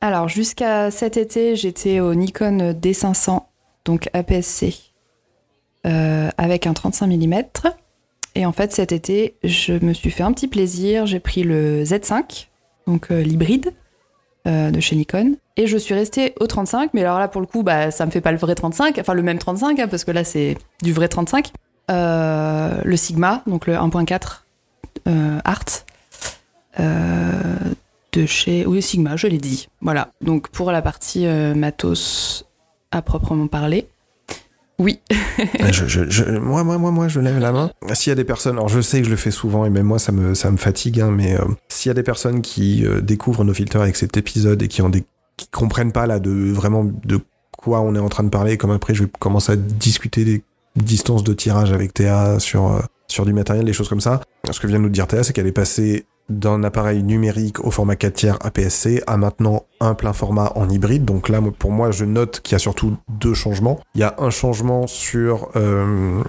Alors, jusqu'à cet été, j'étais au Nikon D500, donc APS-C, euh, avec un 35 mm. Et en fait, cet été, je me suis fait un petit plaisir. J'ai pris le Z5, donc euh, l'hybride euh, de chez Nikon. Et je suis restée au 35, mais alors là, pour le coup, bah, ça me fait pas le vrai 35, enfin le même 35, hein, parce que là, c'est du vrai 35. Euh, le Sigma, donc le 1.4 euh, Art. Euh, de chez. Oui, Sigma, je l'ai dit. Voilà. Donc pour la partie matos à proprement parler. Oui. je- Moi, moi, moi, moi, je lève la main. S'il y a des personnes, alors je sais que je le fais souvent et même moi, ça me, ça me fatigue, hein, mais s'il y a des personnes qui découvrent nos filters avec cet épisode et qui ont qui comprennent pas là de vraiment de quoi on est en train de parler, comme après je vais commencer à discuter des distances de tirage avec Théa sur euh, sur du matériel, des choses comme ça. Ce que vient de nous dire Théa, c'est qu'elle est passée d'un appareil numérique au format 4 tiers APS-C à maintenant un plein format en hybride. Donc là, pour moi, je note qu'il y a surtout deux changements. Il y a un changement sur euh,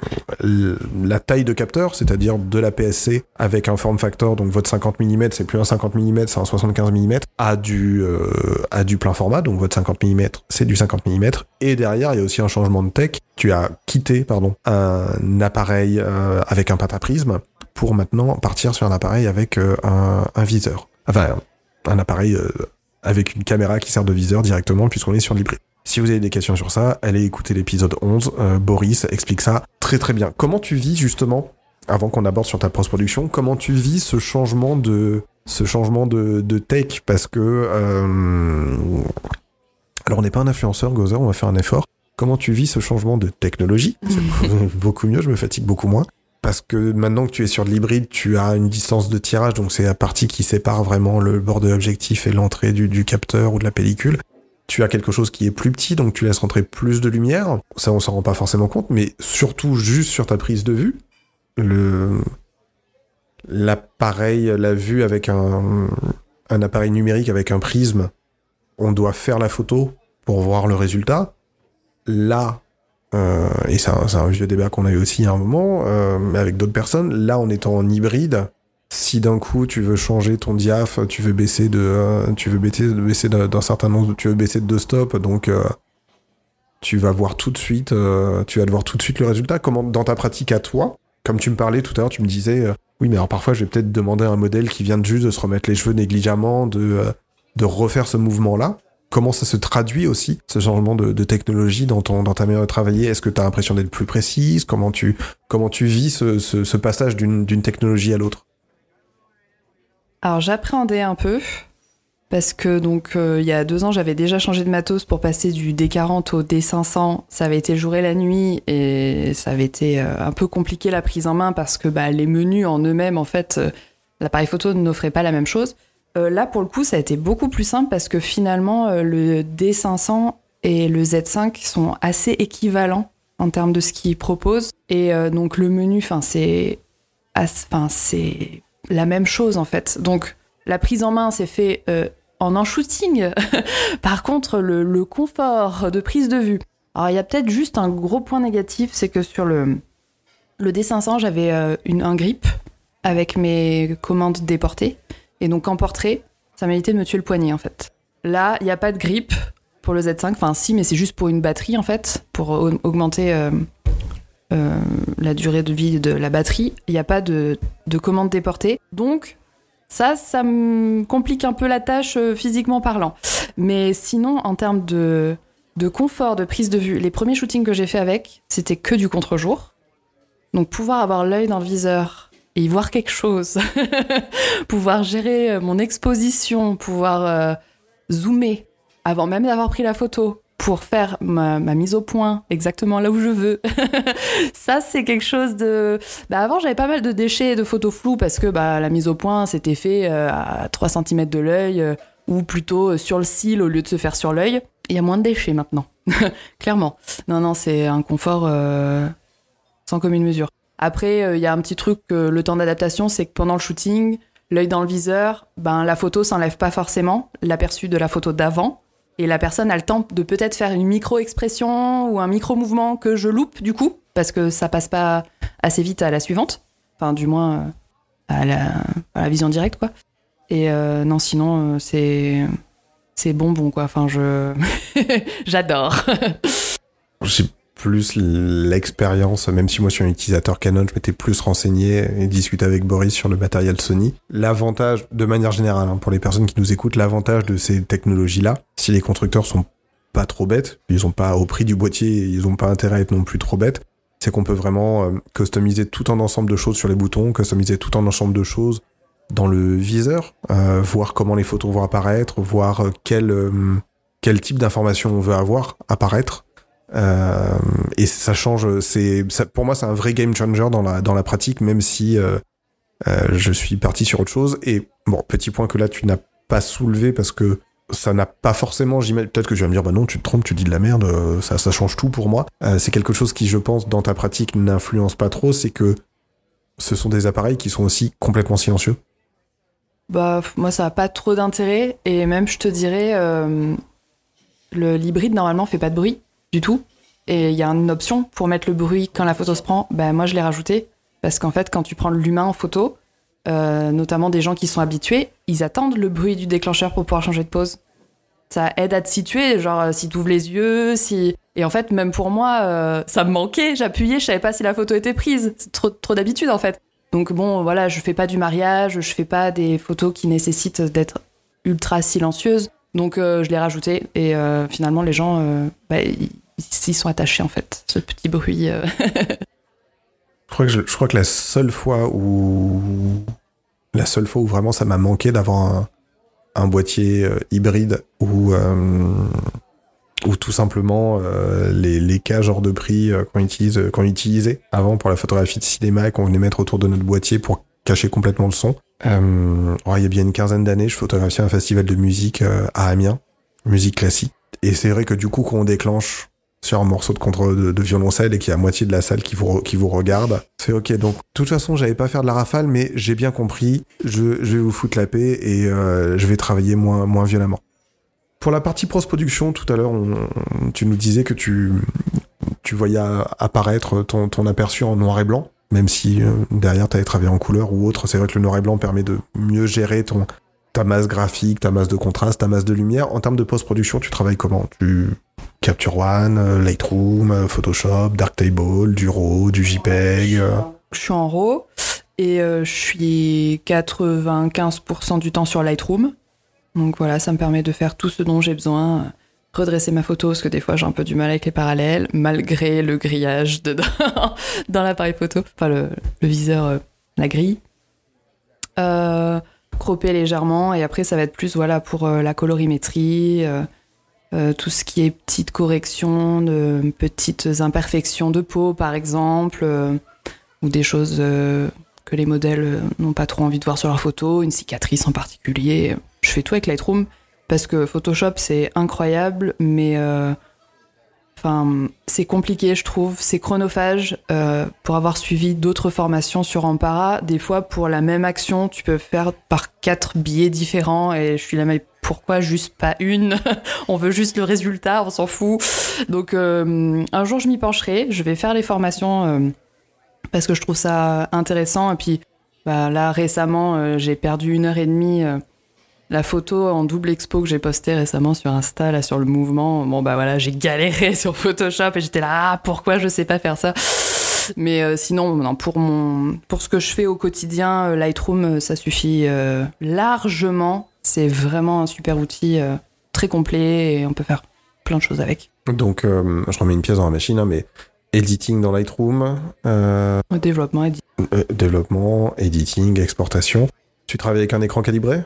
la taille de capteur, c'est-à-dire de la PSC avec un form factor, donc votre 50 mm, c'est plus un 50 mm, c'est un 75 mm, à du, euh, du plein format, donc votre 50 mm, c'est du 50 mm. Et derrière, il y a aussi un changement de tech. Tu as quitté, pardon, un appareil euh, avec un pentaprisme pour maintenant partir sur un appareil avec euh, un, viseur. Enfin, un appareil euh, avec une caméra qui sert de viseur directement puisqu'on est sur l'hybride. Si vous avez des questions sur ça, allez écouter l'épisode 11. Euh, Boris explique ça très très bien. Comment tu vis justement, avant qu'on aborde sur ta post-production, comment tu vis ce changement de ce changement de, tech? Parce que Alors on n'est pas un influenceur, Gozer, on va faire un effort. Comment tu vis ce changement de technologie? C'est beaucoup mieux, je me fatigue beaucoup moins. Parce que maintenant que tu es sur de l'hybride, tu as une distance de tirage, donc c'est la partie qui sépare vraiment le bord de l'objectif et l'entrée du, du capteur ou de la pellicule. Tu as quelque chose qui est plus petit, donc tu laisses rentrer plus de lumière. Ça, on s'en rend pas forcément compte, mais surtout juste sur ta prise de vue. Le, l'appareil, la vue avec un, un appareil numérique avec un prisme, on doit faire la photo pour voir le résultat. Là, euh, et c'est un, vieux débat qu'on a eu aussi à un moment, euh, avec d'autres personnes, là en étant en hybride, si d'un coup tu veux changer ton diaph, tu veux baisser de, euh, tu veux baisser, baisser d'un certain nombre, tu veux baisser de deux stops, donc tu vas voir tout de suite, tu vas voir tout de suite le résultat. Comment dans ta pratique à toi, comme tu me parlais tout à l'heure, tu me disais, oui mais alors parfois je vais peut-être demander à un modèle qui vient de juste de se remettre les cheveux négligemment, de de refaire ce mouvement-là. Comment ça se traduit aussi, ce changement de, technologie dans, ton, dans ta manière de travailler? Est-ce que tu as l'impression d'être plus précise? Comment tu, comment tu vis ce, ce, passage d'une d'une technologie à l'autre? Alors j'appréhendais un peu parce que donc euh, il y a deux ans j'avais déjà changé de matos pour passer du D40 au D500. Ça avait été le jour et la nuit et ça avait été euh, un peu compliqué la prise en main parce que bah, les menus en eux-mêmes en fait euh, l'appareil photo n'offrait pas la même chose. Euh, là pour le coup ça a été beaucoup plus simple parce que finalement euh, le D500 et le Z5 sont assez équivalents en termes de ce qu'ils proposent et euh, donc le menu c'est la même chose en fait. Donc la prise en main s'est fait en un shooting. Par contre, le, confort de prise de vue. Alors il y a peut-être juste un gros point négatif, c'est que sur le, le D500, j'avais un grip avec mes commandes déportées. Et donc en portrait, ça m'évitait de me tuer le poignet en fait. Là, il n'y a pas de grip pour le Z5. Enfin si, mais c'est juste pour une batterie en fait, pour au- augmenter euh, euh, la durée de vie de la batterie. Il n'y a pas de, de commande déportée. Donc ça, ça me complique un peu la tâche euh, physiquement parlant. Mais sinon, en termes de, de confort, de prise de vue, les premiers shootings que j'ai fait avec, c'était que du contre-jour. Donc pouvoir avoir l'œil dans le viseur y voir quelque chose, pouvoir gérer euh, mon exposition, pouvoir euh, zoomer avant même d'avoir pris la photo pour faire ma, mise au point exactement là où je veux. ça, c'est quelque chose de... Bah, avant, j'avais pas mal de déchets et de photos floues parce que bah, la mise au point, c'était fait euh, à 3 cm de l'œil ou plutôt sur le cil au lieu de se faire sur l'œil. Il y a moins de déchets maintenant, clairement. Non, non, c'est un confort sans commune mesure. Après, euh, il y a un petit truc, le temps d'adaptation, c'est que pendant le shooting, l'œil dans le viseur, ben, la photo s'enlève pas forcément, l'aperçu de la photo d'avant. Et la personne a le temps de peut-être faire une micro-expression ou un micro-mouvement que je loupe du coup, parce que ça passe pas assez vite à la suivante. Enfin, du moins euh, à la, vision directe, quoi. Et euh, non, sinon, c'est c'est bonbon, quoi. Enfin, je j'adore. Plus l'expérience, même si moi je suis un utilisateur Canon, je m'étais plus renseigné et discuté avec Boris sur le matériel Sony. L'avantage, de manière générale, hein, pour les personnes qui nous écoutent, l'avantage de ces technologies-là, si les constructeurs sont pas trop bêtes, ils ont pas au prix du boîtier, ils ont pas intérêt à être non plus trop bêtes, c'est qu'on peut vraiment euh, customiser tout un ensemble de choses sur les boutons, customiser tout un ensemble de choses dans le viseur, euh, voir comment les photos vont apparaître, voir euh, quel, quel type d'information on veut avoir apparaître. Euh, et ça change, pour moi c'est un vrai game changer dans la dans la pratique, même si euh, euh, je suis parti sur autre chose. Et bon, petit point que là tu n'as pas soulevé parce que ça n'a pas forcément, j'imagine, peut-être que tu vas me dire, bah non, tu te trompes, tu dis de la merde, ça, change tout pour moi. C'est quelque chose qui, je pense, dans ta pratique n'influence pas trop, c'est que ce sont des appareils qui sont aussi complètement silencieux. Bah, moi, ça n'a pas trop d'intérêt. Et même, je te dirais, le l'hybride, normalement, fait pas de bruit du tout. Et il y a une option pour mettre le bruit quand la photo se prend. Bah, moi, je l'ai rajouté. Parce qu'en fait, quand tu prends l'humain en photo, euh, notamment des gens qui sont habitués, ils attendent le bruit du déclencheur pour pouvoir changer de pose. Ça aide à te situer, genre euh, si tu ouvres les yeux, si... Et en fait, même pour moi, euh, ça me manquait, j'appuyais, je savais pas si la photo était prise. C'est trop, trop d'habitude, en fait. Donc bon, voilà, je fais pas du mariage, je fais pas des photos qui nécessitent d'être ultra silencieuses. Donc euh, je l'ai rajouté et euh, finalement les gens, euh, bah, ils ils sont attachés en fait, ce petit bruit. Je crois que, la seule fois où la seule fois où vraiment ça m'a manqué d'avoir un, boîtier hybride euh, ou tout simplement les, les cages hors de prix qu'on utilise, qu'on utilisait avant pour la photographie de cinéma qu'on venait mettre autour de notre boîtier pour cacher complètement le son. Euh, il y a bien une quinzaine d'années, je photographiais un festival de musique à Amiens, musique classique. Et c'est vrai que du coup, quand on déclenche sur un morceau de contre de, violoncelle et qu'il y a moitié de la salle qui vous, qui vous regarde. C'est ok. Donc, de toute façon, j'allais pas faire de la rafale, mais j'ai bien compris. Je, je, vais vous foutre la paix et euh, je vais travailler moins, moins violemment. Pour la partie post-production, tout à l'heure, tu nous disais que tu, tu voyais apparaître ton, ton aperçu en noir et blanc, même si euh, derrière tu avais travaillé en couleur ou autre. C'est vrai que le noir et blanc permet de mieux gérer ton, ta masse graphique, ta masse de contraste, ta masse de lumière. En termes de post-production, tu travailles comment? Tu Capture One, euh, Lightroom, euh, Photoshop, Darktable, du RAW, du JPEG. Je suis en RAW et je suis 95% du temps sur Lightroom. Donc voilà, ça me permet de faire tout ce dont j'ai besoin, redresser ma photo parce que des fois j'ai un peu du mal avec les parallèles, malgré le grillage dedans, dans l'appareil photo, enfin le, viseur, la grille. Euh, cropper légèrement et après ça va être plus voilà pour la colorimétrie. Euh, tout ce qui est petites corrections, de petites imperfections de peau par exemple, euh, ou des choses euh, que les modèles n'ont pas trop envie de voir sur leurs photos, une cicatrice en particulier. Je fais tout avec Lightroom parce que Photoshop c'est incroyable, mais Enfin, c'est compliqué, je trouve. C'est chronophage. pour avoir suivi d'autres formations sur Ampara, des fois, pour la même action, tu peux faire par quatre billets différents. Et je suis la mais pourquoi juste pas une On veut juste le résultat, on s'en fout. Donc euh, un jour je m'y pencherai, je vais faire les formations euh, parce que je trouve ça intéressant. Et puis bah, là récemment euh, j'ai perdu une heure et demie. La photo en double expo que j'ai postée récemment sur Insta, là, sur le mouvement, bon bah voilà, j'ai galéré sur Photoshop et j'étais là, ah, pourquoi je sais pas faire ça? Mais sinon, non, pour, mon, pour ce que je fais au quotidien, Lightroom, ça suffit largement c'est vraiment un super outil euh, très complet et on peut faire plein de choses avec. Donc, euh, je remets une pièce dans la machine, hein, mais editing dans Lightroom. Euh, développement, développement, editing, exportation. Tu travailles avec un écran calibré?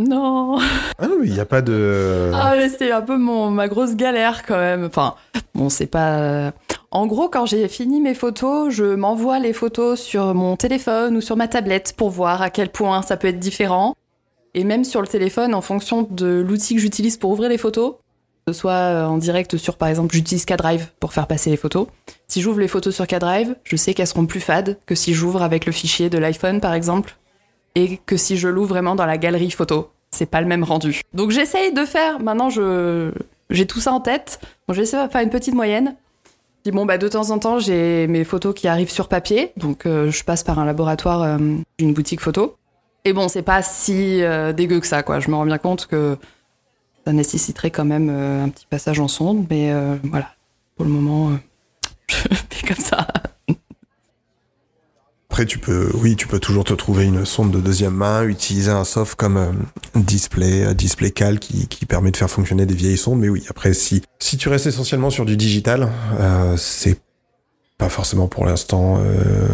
Non. Ah non, mais il n'y a pas de. Ah, mais c'est un peu mon, ma grosse galère quand même. Enfin, bon, c'est pas. En gros, quand j'ai fini mes photos, je m'envoie les photos sur mon téléphone ou sur ma tablette pour voir à quel point ça peut être différent. Et même sur le téléphone, en fonction de l'outil que j'utilise pour ouvrir les photos, que ce soit euh, en direct sur, par exemple, j'utilise K-Drive pour faire passer les photos. Si j'ouvre les photos sur K-Drive, je sais qu'elles seront plus fades que si j'ouvre avec le fichier de l'iPhone, par exemple, et que si je l'ouvre vraiment dans la galerie photo. C'est pas le même rendu. Donc j'essaye de faire, maintenant je j'ai tout ça en tête, bon, j'essaie de faire une petite moyenne. Puis bon, bah, de temps en temps, j'ai mes photos qui arrivent sur papier, donc euh, je passe par un laboratoire, euh, une boutique photo. Et bon, c'est pas si euh, dégueu que ça, quoi. Je me rends bien compte que ça nécessiterait quand même euh, un petit passage en sonde, mais voilà. Pour le moment, je fais comme ça. Après, tu peux, oui, tu peux toujours te trouver une sonde de deuxième main, utiliser un soft comme Display, Display Cal qui, qui, permet de faire fonctionner des vieilles sondes. Mais oui, après, si, si tu restes essentiellement sur du digital, c'est pas forcément pour l'instant euh,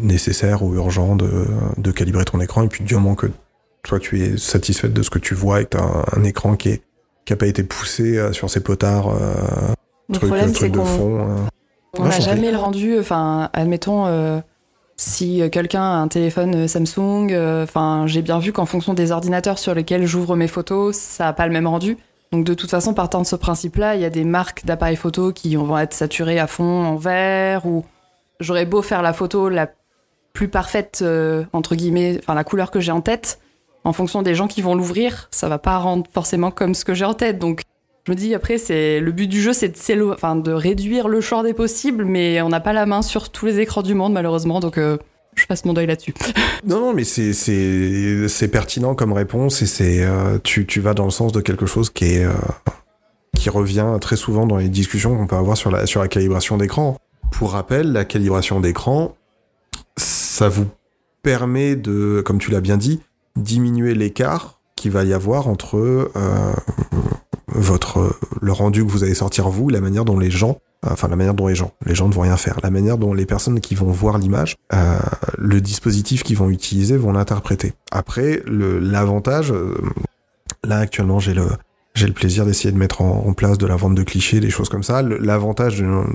nécessaire ou urgent de, de, calibrer ton écran. Et puis du moment que toi tu es satisfait de ce que tu vois et que tu as un, écran qui est qui a pas été poussé euh, sur ses potards, euh, le truc, problème, truc de fond. on n'a jamais le rendu. Enfin, admettons. Si quelqu'un a un téléphone Samsung, enfin, j'ai bien vu qu'en fonction des ordinateurs sur lesquels j'ouvre mes photos, ça n'a pas le même rendu. Donc de toute façon, partant de ce principe-là, il y a des marques d'appareils photo qui vont être saturées à fond en vert ou j'aurais beau faire la photo la plus parfaite euh, entre guillemets, enfin la couleur que j'ai en tête, en fonction des gens qui vont l'ouvrir, ça va pas rendre forcément comme ce que j'ai en tête. Donc je me dis après le but du jeu c'est de, de réduire le champ des possibles, mais on n'a pas la main sur tous les écrans du monde malheureusement, donc euh, je fasse mon deuil là-dessus. non, non, mais c'est, pertinent comme réponse et c'est, euh, tu, vas dans le sens de quelque chose euh, qui revient très souvent dans les discussions qu'on peut avoir sur la, sur la calibration d'écran. Pour rappel, la calibration d'écran, ça vous permet de, comme tu l'as bien dit, diminuer l'écart qu'il va y avoir entre votre le rendu que vous allez sortir vous, la manière dont les gens enfin la manière dont les gens, les gens ne vont rien faire, la manière dont les personnes qui vont voir l'image, euh, le dispositif qu'ils vont utiliser vont l'interpréter. Après, l'avantage, euh, là actuellement j'ai le plaisir d'essayer de mettre en, place de la vente de clichés, des choses comme ça. L'avantage d'un-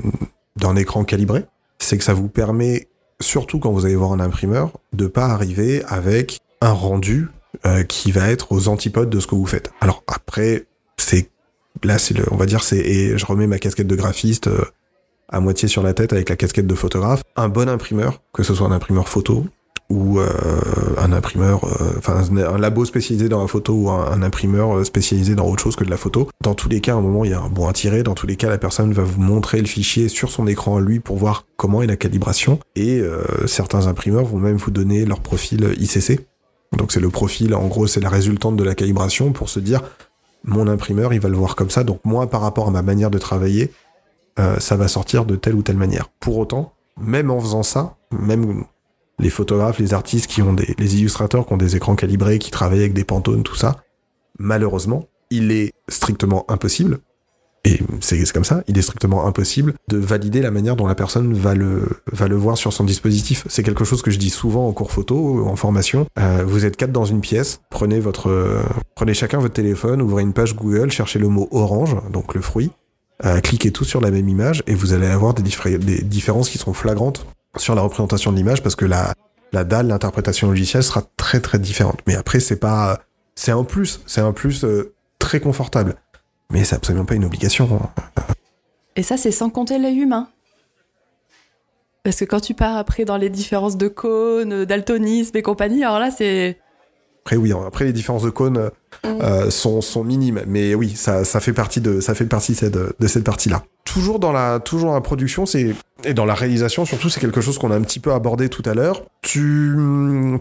d'un écran calibré, c'est que ça vous permet, surtout quand vous allez voir un imprimeur, de pas arriver avec un rendu euh, qui va être aux antipodes de ce que vous faites. Alors après, c'est là, c'est le, on va dire, c'est et je remets ma casquette de graphiste euh, à moitié sur la tête avec la casquette de photographe. Un bon imprimeur, que ce soit un imprimeur photo ou euh, un imprimeur, euh, enfin un, labo spécialisé dans la photo ou un, imprimeur spécialisé dans autre chose que de la photo. Dans tous les cas, à un moment, il y a un bon à tirer. Dans tous les cas, la personne va vous montrer le fichier sur son écran à lui pour voir comment est la calibration. Et certains imprimeurs vont même vous donner leur profil ICC. Donc c'est le profil, en gros, c'est la résultante de la calibration pour se dire, mon imprimeur, il va le voir comme ça. Donc moi, par rapport à ma manière de travailler, euh, ça va sortir de telle ou telle manière. Pour autant, même en faisant ça, même les photographes, les artistes qui ont des, les illustrateurs qui ont des écrans calibrés, qui travaillent avec des pantones, tout ça, malheureusement, il est strictement impossible, et c'est comme ça, il est strictement impossible de valider la manière dont la personne va le, va le voir sur son dispositif. C'est quelque chose que je dis souvent en cours photo, en formation. Euh, vous êtes quatre dans une pièce, prenez votre, prenez chacun votre téléphone, ouvrez une page Google, cherchez le mot orange, donc le fruit, euh, cliquez tous sur la même image et vous allez avoir des, des différences qui sont flagrantes sur la représentation de l'image parce que la, la dalle, l'interprétation logicielle sera très très différente. Mais après, c'est pas, c'est un plus, c'est un plus euh, très confortable. Mais c'est absolument pas une obligation. Et ça, c'est sans compter l'œil humain. Parce que quand tu pars après dans les différences de cônes, daltonisme et compagnie, alors là, c'est. Après, oui, après les différences de cônes euh, sont, sont minimes, mais oui, ça, ça fait partie de, ça fait partie de cette, de cette partie-là. Toujours dans la, toujours dans la production, c'est et dans la réalisation surtout, c'est quelque chose qu'on a un petit peu abordé tout à l'heure. Tu,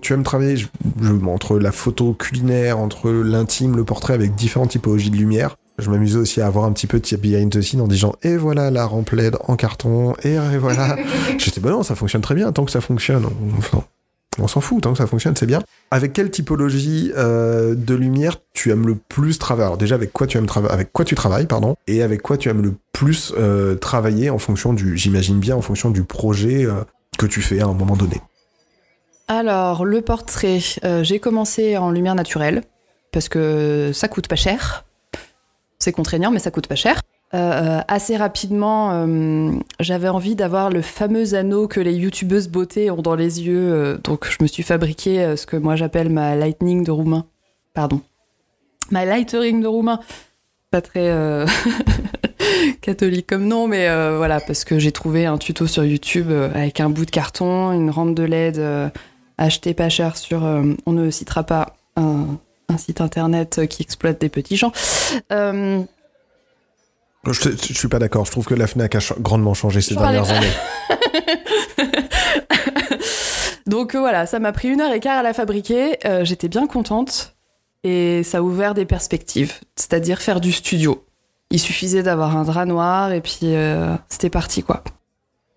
tu aimes travailler je- je- entre la photo culinaire, entre l'intime, le portrait, avec différentes typologies de lumière. Je m'amusais aussi à avoir un petit peu de behind the scene en disant et voilà la rampe LED en carton et, et voilà. J'étais bon non, ça fonctionne très bien tant que ça fonctionne. Enfin, on s'en fout, tant que ça fonctionne, c'est bien. Avec quelle typologie euh, de lumière tu aimes le plus travailler? Alors déjà, avec quoi tu aimes travailler Avec quoi tu travailles, pardon? Et avec quoi tu aimes le plus euh, travailler en fonction du, j'imagine bien, en fonction du projet euh, que tu fais à un moment donné? Alors, le portrait, euh, j'ai commencé en lumière naturelle, parce que ça coûte pas cher. C'est contraignant, mais ça coûte pas cher. Euh, assez rapidement, euh, j'avais envie d'avoir le fameux anneau que les youtubeuses beauté ont dans les yeux, euh, donc je me suis fabriqué euh, ce que moi j'appelle ma lightning de roumain. Pardon. Ma lightering de roumain. Pas très euh, catholique comme nom, mais euh, voilà, parce que j'ai trouvé un tuto sur YouTube euh, avec un bout de carton, une rampe de LED euh, achetée pas cher sur, euh, on ne citera pas un site internet qui exploite des petits gens. Euh, Je, je suis pas d'accord. Je trouve que la Fnac a grandement changé ces dernières années. Donc euh, voilà, ça m'a pris une heure et quart à la fabriquer. Euh, J'étais bien contente et ça a ouvert des perspectives, c'est-à-dire faire du studio. Il suffisait d'avoir un drap noir et puis c'était parti quoi.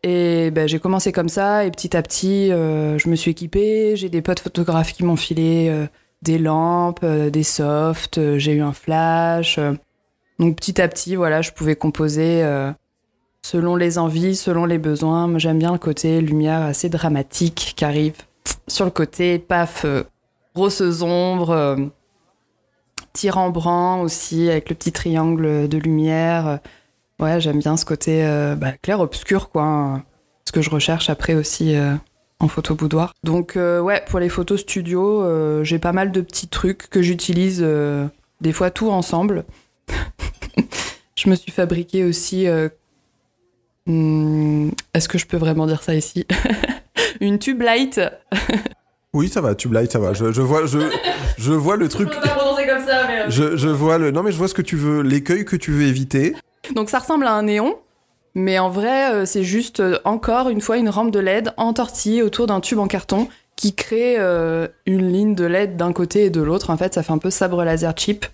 Et ben, j'ai commencé comme ça et petit à petit, euh, je me suis équipée. J'ai des potes photographes qui m'ont filé euh, des lampes, euh, des softs. euh, j'ai eu un flash. euh. donc petit à petit, voilà, je pouvais composer. selon les envies, selon les besoins. Moi, j'aime bien le côté lumière assez dramatique qui arrive sur le côté, paf, grosses ombres, euh, tirant-brant aussi, avec le petit triangle de lumière. Ouais, j'aime bien ce côté bah, clair-obscur, quoi. hein. Ce que je recherche après aussi en photo boudoir. Donc, euh, ouais, pour les photos studio, euh, j'ai pas mal de petits trucs que j'utilise, euh, des fois tout ensemble. je me suis fabriqué aussi euh, Hmm, Est-ce que je peux vraiment dire ça ici Une tube light. Oui, ça va. Tube light, ça va. Je, je vois, je, je vois le truc. pas prononcer comme ça, mais. Je, je vois le. Non, mais je vois ce que tu veux. L'écueil que tu veux éviter. Donc ça ressemble à un néon, mais en vrai, euh, c'est juste euh, encore une fois une rampe de LED entortillée autour d'un tube en carton qui crée euh, une ligne de LED d'un côté et de l'autre. En fait, ça fait un peu sabre laser cheap.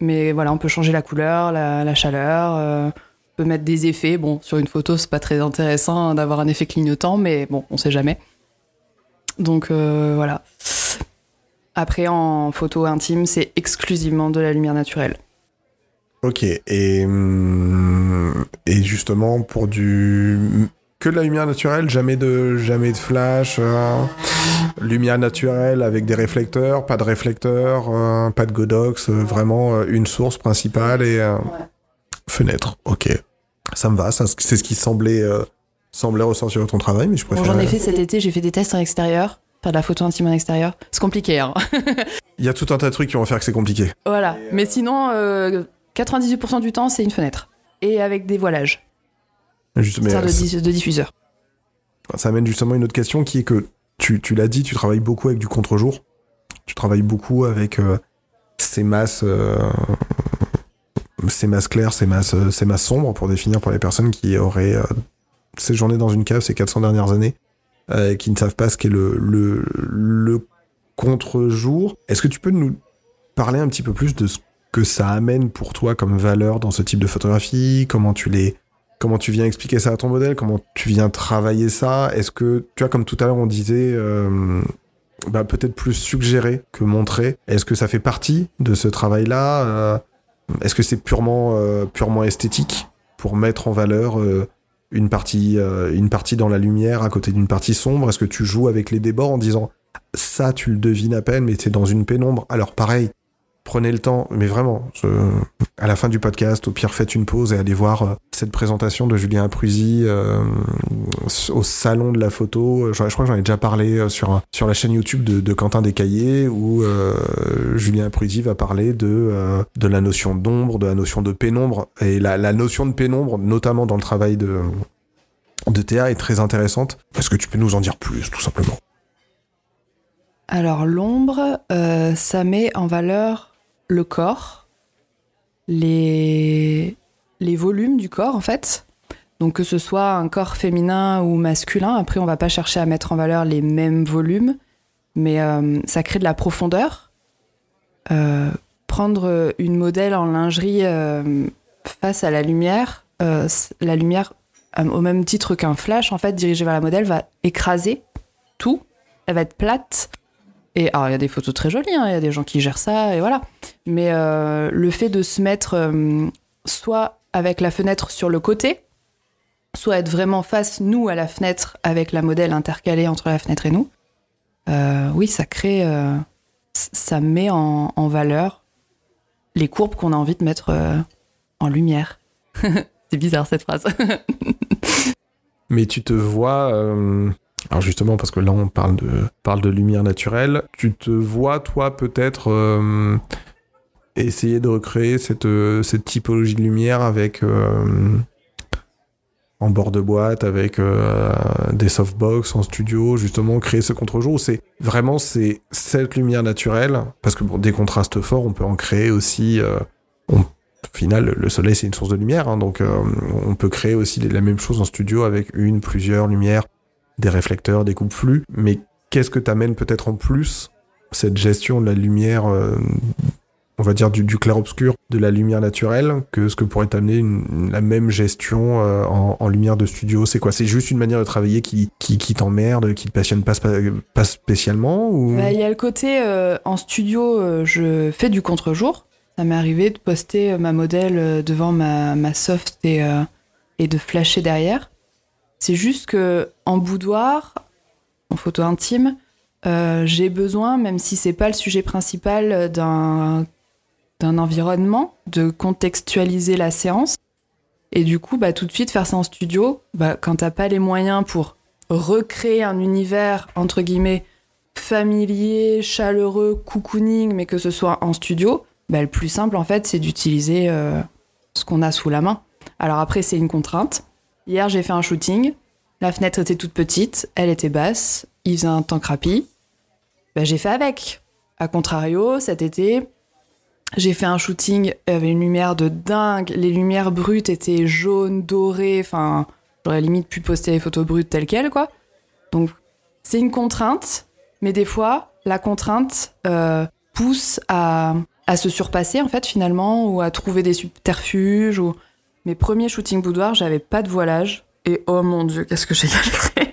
Mais voilà, on peut changer la couleur, la, chaleur, on peut mettre des effets. Bon, sur une photo, c'est pas très intéressant d'avoir un effet clignotant, mais bon, on sait jamais. Donc voilà. Après, en photo intime, c'est exclusivement de la lumière naturelle. Ok. Et hum, et justement pour du que de la lumière naturelle, jamais de, jamais de flash, euh, lumière naturelle avec des réflecteurs, pas de réflecteurs, euh, pas de godox, euh, vraiment euh, une source principale et euh, fenêtre. Ok, ça me va, c'est ce qui semblait, euh, semblait ressortir de ton travail, mais je Bon, préfère. j'en ai fait cet été, j'ai fait des tests en extérieur, faire de la photo intime en extérieur. C'est compliqué, hein. Il y a tout un tas de trucs qui vont faire que c'est compliqué. voilà. Mais sinon, euh, 98% du temps, c'est une fenêtre. Et avec des voilages. Juste, mais, de, ça- dis- de diffuseur. ça amène justement une autre question qui est que tu, tu l'as dit, tu travailles beaucoup avec du contre-jour. Tu travailles beaucoup avec euh, ces masses, euh, ces masses claires, ces masses, euh, ces masses sombres pour définir pour les personnes qui auraient euh, séjourné dans une cave ces 400 dernières années, euh, qui ne savent pas ce qu'est le, le, le contre-jour. Est-ce que tu peux nous parler un petit peu plus de ce que ça amène pour toi comme valeur dans ce type de photographie? Comment tu les comment tu viens expliquer ça à ton modèle, comment tu viens travailler ça? Est-ce que, tu vois, comme tout à l'heure on disait, euh, bah, peut-être plus suggérer que montrer. Est-ce que ça fait partie de ce travail-là? Euh, Est-ce que c'est purement, euh, purement esthétique pour mettre en valeur une partie, une partie dans la lumière à côté d'une partie sombre? Est-ce que tu joues avec les débords en disant ça, tu le devines à peine, mais c'est dans une pénombre? Alors pareil. Prenez le temps, mais vraiment, à la fin du podcast, au pire, faites une pause et allez voir euh, cette présentation de Julien Aprusi euh, au salon de la photo. Je, je crois que j'en ai déjà parlé euh, sur, sur la chaîne YouTube de, Quentin Descaillés, où euh, Julien Aprusi va parler de, euh, de la notion d'ombre, de la notion de pénombre. Et la, la notion de pénombre, notamment dans le travail de, de Théa, est très intéressante. Est-ce que tu peux nous en dire plus, tout simplement? Alors, l'ombre, euh, ça met en valeur le corps, les, volumes du corps, en fait. Donc, que ce soit un corps féminin ou masculin, après, on va pas chercher à mettre en valeur les mêmes volumes, mais euh, ça crée de la profondeur. Euh, prendre une modèle en lingerie euh, face à la lumière, la lumière, au même titre qu'un flash, en fait, dirigé vers la modèle, va écraser tout. Elle va être plate. Et alors, il y a des photos très jolies, hein, il y a des gens qui gèrent ça, et voilà. Mais euh, le fait de se mettre euh, soit avec la fenêtre sur le côté, soit être vraiment face, nous, à la fenêtre, avec la modèle intercalée entre la fenêtre et nous, euh, oui, ça crée. ça met en, valeur les courbes qu'on a envie de mettre en lumière. C'est bizarre cette phrase. Mais tu te vois, alors justement parce que là on parle de, lumière naturelle, tu te vois toi peut-être euh, essayer de recréer cette, euh, cette typologie de lumière avec euh, en bord de boîte, avec des softbox en studio, justement créer ce contre-jour c'est vraiment c'est cette lumière naturelle, parce que pour des contrastes forts on peut en créer aussi. au final, le soleil, c'est une source de lumière, hein, donc on peut créer aussi la même chose en studio avec une, plusieurs lumières, des réflecteurs, des coupes flux. Mais qu'est-ce que t'amènes peut-être en plus cette gestion de la lumière, euh, on va dire du, clair-obscur, de la lumière naturelle, que ce que pourrait t'amener la même gestion euh, en, lumière de studio? C'est quoi? C'est juste une manière de travailler qui, qui, t'emmerde, qui te passionne pas, spécialement ou... Bah, Il y a le côté euh, en studio, je fais du contre-jour. Ça m'est arrivé de poster ma modèle devant ma, ma soft et de flasher derrière. C'est juste que en boudoir, en photo intime, euh, j'ai besoin, même si c'est pas le sujet principal, d'un d'un environnement, de contextualiser la séance. Et du coup, bah, tout de suite, faire ça en studio, bah, quand t'as pas les moyens pour recréer un univers, entre guillemets, familier, chaleureux, cocooning, mais que ce soit en studio, bah, le plus simple en fait, c'est d'utiliser euh, ce qu'on a sous la main. Alors après, c'est une contrainte. Hier, j'ai fait un shooting. La fenêtre était toute petite, elle était basse, il faisait un temps crapi. Bah, j'ai fait avec. A contrario, cet été, j'ai fait un shooting, avait une lumière de dingue, les lumières brutes étaient jaunes, dorées, enfin, j'aurais limite pu poster les photos brutes telles quelles, quoi. Donc, c'est une contrainte, mais des fois, la contrainte euh, pousse à, à se surpasser, en fait, finalement, ou à trouver des subterfuges. Ou... Mes premiers shootings boudoir, j'avais pas de voilage. Et oh mon dieu, qu'est-ce que j'ai galéré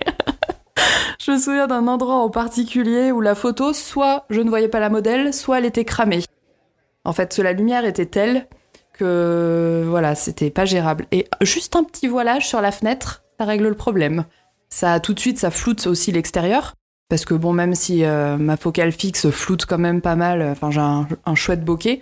Je me souviens d'un endroit en particulier où la photo, soit je ne voyais pas la modèle, soit elle était cramée. En fait, la lumière était telle que voilà, c'était pas gérable. Et juste un petit voilage sur la fenêtre, ça règle le problème. Ça, tout de suite, ça floute aussi l'extérieur. Parce que bon, même si euh, ma focale fixe floute quand même pas mal, enfin j'ai un, un, chouette bokeh,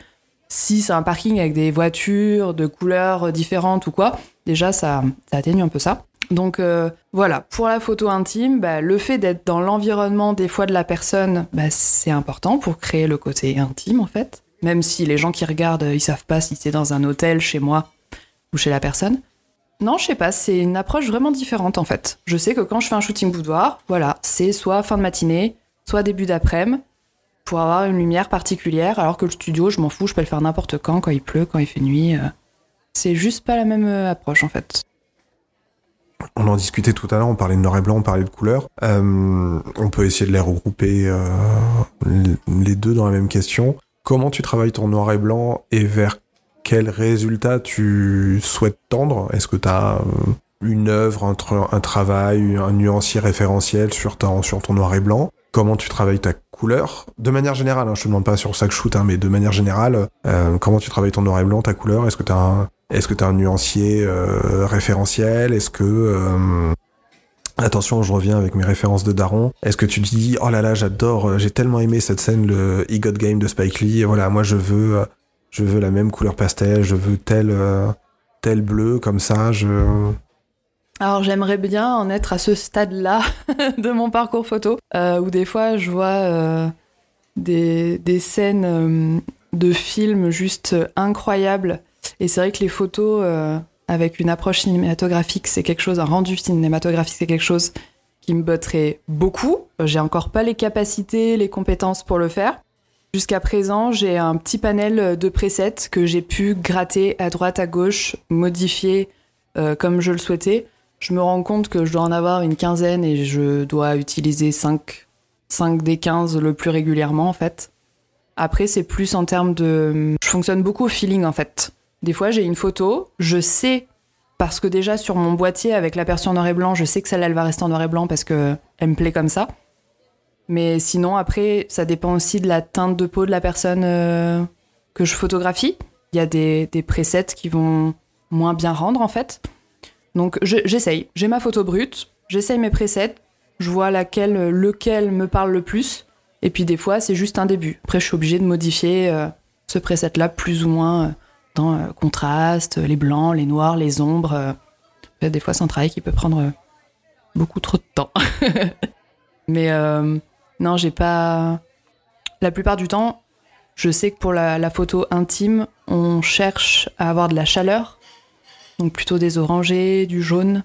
si c'est un parking avec des voitures de couleurs différentes ou quoi, déjà ça, atténue un peu ça. Donc euh, voilà, pour la photo intime, bah, le fait d'être dans l'environnement des fois de la personne, bah, c'est important pour créer le côté intime en fait. Même si les gens qui regardent, ils savent pas si c'est dans un hôtel, chez moi ou chez la personne. Non, je sais pas, c'est une approche vraiment différente en fait. Je sais que quand je fais un shooting boudoir, voilà, c'est soit fin de matinée, soit début d'après-midi, pour avoir une lumière particulière, alors que le studio, je m'en fous, je peux le faire n'importe quand, quand il pleut, quand il fait nuit. Euh. C'est juste pas la même euh, approche en fait. On en discutait tout à l'heure, on parlait de noir et blanc, on parlait de couleur. Euh, on peut essayer de les regrouper les deux dans la même question. Comment tu travailles ton noir et blanc et vers quel résultat tu souhaites tendre? Est-ce que tu as une œuvre, un, un, travail, un nuancier référentiel sur, sur ton noir et blanc? Comment tu travailles ta couleur. De manière générale, hein, je te demande pas sur chaque shoot, hein, mais de manière générale, euh, comment tu travailles ton noir et blanc, ta couleur? Est-ce que tu un, est-ce que un nuancier euh, référentiel? Est-ce que Attention, je reviens avec mes références de Daron. Est-ce que tu dis, oh là là, j'adore, j'ai tellement aimé cette scène, le He Got Game de Spike Lee, voilà, moi je veux je veux la même couleur pastel, je veux tel, euh, tel bleu, comme ça, je... Alors j'aimerais bien en être à ce stade-là de mon parcours photo, euh, où des fois je vois euh, des, des, scènes de films juste incroyables. Et c'est vrai que les photos avec une approche cinématographique, c'est quelque chose, un rendu cinématographique, c'est quelque chose qui me botterait beaucoup. J'ai encore pas les capacités, les compétences pour le faire. Jusqu'à présent, j'ai un petit panel de presets que j'ai pu gratter à droite, à gauche, modifier euh, comme je le souhaitais. Je me rends compte que je dois en avoir une quinzaine et je dois utiliser 5, 5 des 15 le plus régulièrement en fait. Après, c'est plus en termes de... Je fonctionne beaucoup au feeling en fait. Des fois, j'ai une photo, je sais, parce que déjà sur mon boîtier avec l'aperçu en noir et blanc, je sais que celle-là, elle va rester en noir et blanc parce qu'elle me plaît comme ça. Mais sinon, après, ça dépend aussi de la teinte de peau de la personne euh, que je photographie. Il y a des, des, presets qui vont moins bien rendre, en fait. Donc, j'essaye. J'ai ma photo brute, j'essaye mes presets, je vois laquelle, lequel me parle le plus. Et puis, des fois, c'est juste un début. Après, je suis obligée de modifier euh, ce preset-là plus ou moins euh, dans le contraste, les blancs, les noirs, les ombres. des fois, c'est un travail qui peut prendre beaucoup trop de temps. Mais non, j'ai pas. La plupart du temps, je sais que pour la, photo intime, on cherche à avoir de la chaleur, donc plutôt des orangés, du jaune.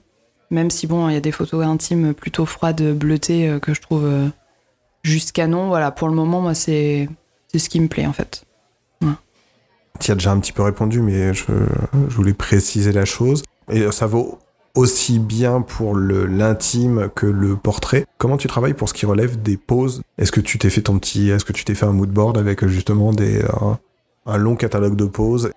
Même si bon, il y a des photos intimes plutôt froides, bleutées euh, que je trouve euh, juste canon. Voilà, pour le moment, moi, c'est ce qui me plaît en fait. Tu as déjà un petit peu répondu, mais je, je voulais préciser la chose. Et ça vaut aussi bien pour l'intime que le portrait. Comment tu travailles pour ce qui relève des poses? Est-ce que tu t'es fait ton petit, est-ce que tu t'es fait un mood board avec justement des, un, long catalogue de poses?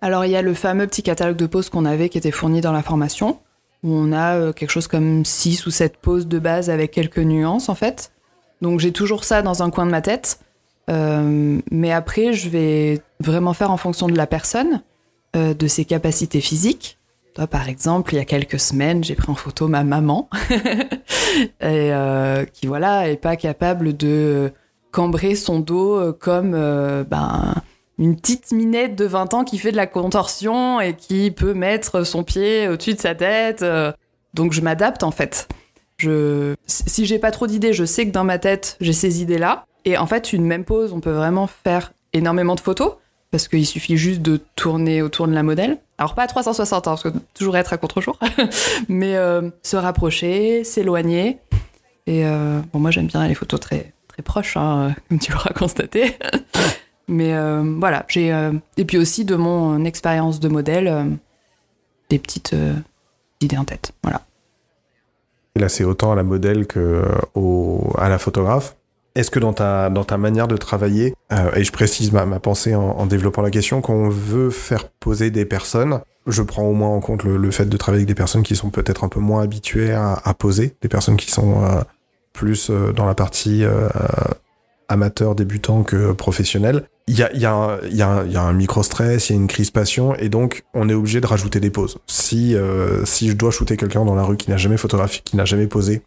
Alors il y a le fameux petit catalogue de poses qu'on avait qui était fourni dans la formation, où on a euh, quelque chose comme 6 ou 7 poses de base avec quelques nuances en fait. Donc j'ai toujours ça dans un coin de ma tête. Euh, mais après, je vais vraiment faire en fonction de la personne, euh, de ses capacités physiques par exemple, il y a quelques semaines, j'ai pris en photo ma maman, et, qui voilà est pas capable de cambrer son dos comme ben, une petite minette de 20 ans qui fait de la contorsion et qui peut mettre son pied au-dessus de sa tête. Donc je m'adapte en fait. Je, si j'ai pas trop d'idées, je sais que dans ma tête j'ai ces idées-là. Et en fait, une même pose, on peut vraiment faire énormément de photos parce qu'il suffit juste de tourner autour de la modèle. Alors pas à 360, hein, parce que toujours être à contre-jour, mais euh, se rapprocher, s'éloigner. Et euh, bon, moi j'aime bien les photos très très proches, hein, comme tu l'auras constaté. mais euh, voilà, j'ai et puis aussi de mon expérience de modèle, des petites idées en tête. Voilà. Là, c'est autant à la modèle que à la photographe. Est-ce que dans ta, dans ta manière de travailler, euh, et je précise ma, pensée en, développant la question, qu'on veut faire poser des personnes, je prends au moins en compte le, fait de travailler avec des personnes qui sont peut-être un peu moins habituées à, poser, des personnes qui sont euh, plus euh, dans la partie amateur, débutant que professionnel, il y a, y, a y, a y a un micro-stress, il y a une crispation, et donc on est obligé de rajouter des pauses. Si, euh, si je dois shooter quelqu'un dans la rue qui n'a jamais photographié, qui n'a jamais posé,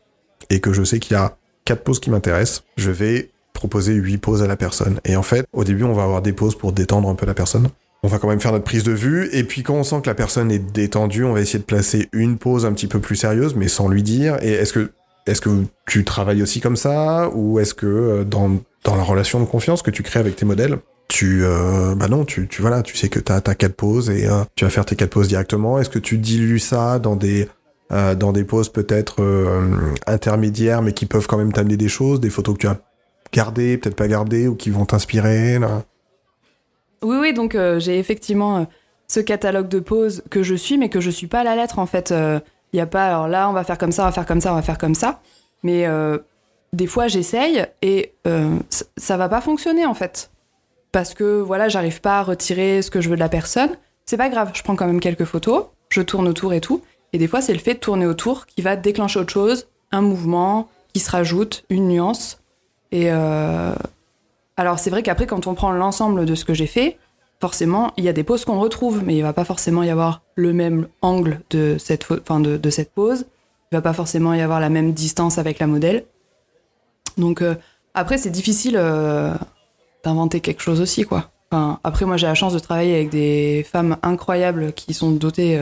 et que je sais qu'il y a quatre poses qui m'intéressent, je vais proposer huit pauses à la personne. Et en fait, au début, on va avoir des pauses pour détendre un peu la personne. On va quand même faire notre prise de vue, et puis quand on sent que la personne est détendue, on va essayer de placer une pause un petit peu plus sérieuse, mais sans lui dire. Et est-ce que, est-ce que tu travailles aussi comme ça, ou est-ce que euh, dans, dans la relation de confiance que tu crées avec tes modèles, tu euh, bah non tu tu voilà tu sais que t'as as quatre pauses et euh, tu vas faire tes quatre pauses directement est-ce que tu dilues ça dans des euh, dans des pauses peut-être euh, intermédiaires mais qui peuvent quand même t'amener des choses des photos que tu as gardées peut-être pas gardées ou qui vont t'inspirer Oui, oui, donc euh, j'ai effectivement ce catalogue de poses que je suis, mais que je suis pas à la lettre en fait. Il y a pas, alors là, on va faire comme ça, on va faire comme ça, on va faire comme ça. Mais des fois, j'essaye et euh, ça va pas fonctionner en fait. Parce que voilà, j'arrive pas à retirer ce que je veux de la personne. C'est pas grave, je prends quand même quelques photos, je tourne autour et tout. Et des fois, c'est le fait de tourner autour qui va déclencher autre chose, un mouvement qui se rajoute, une nuance. Et euh, alors, c'est vrai qu'après, quand on prend l'ensemble de ce que j'ai fait, forcément, il y a des poses qu'on retrouve, mais il va pas forcément y avoir le même angle de cette, de cette pose. Il va pas forcément y avoir la même distance avec la modèle. Donc, euh, après, c'est difficile euh, d'inventer quelque chose aussi, quoi. Après, moi, j'ai la chance de travailler avec des femmes incroyables qui sont dotées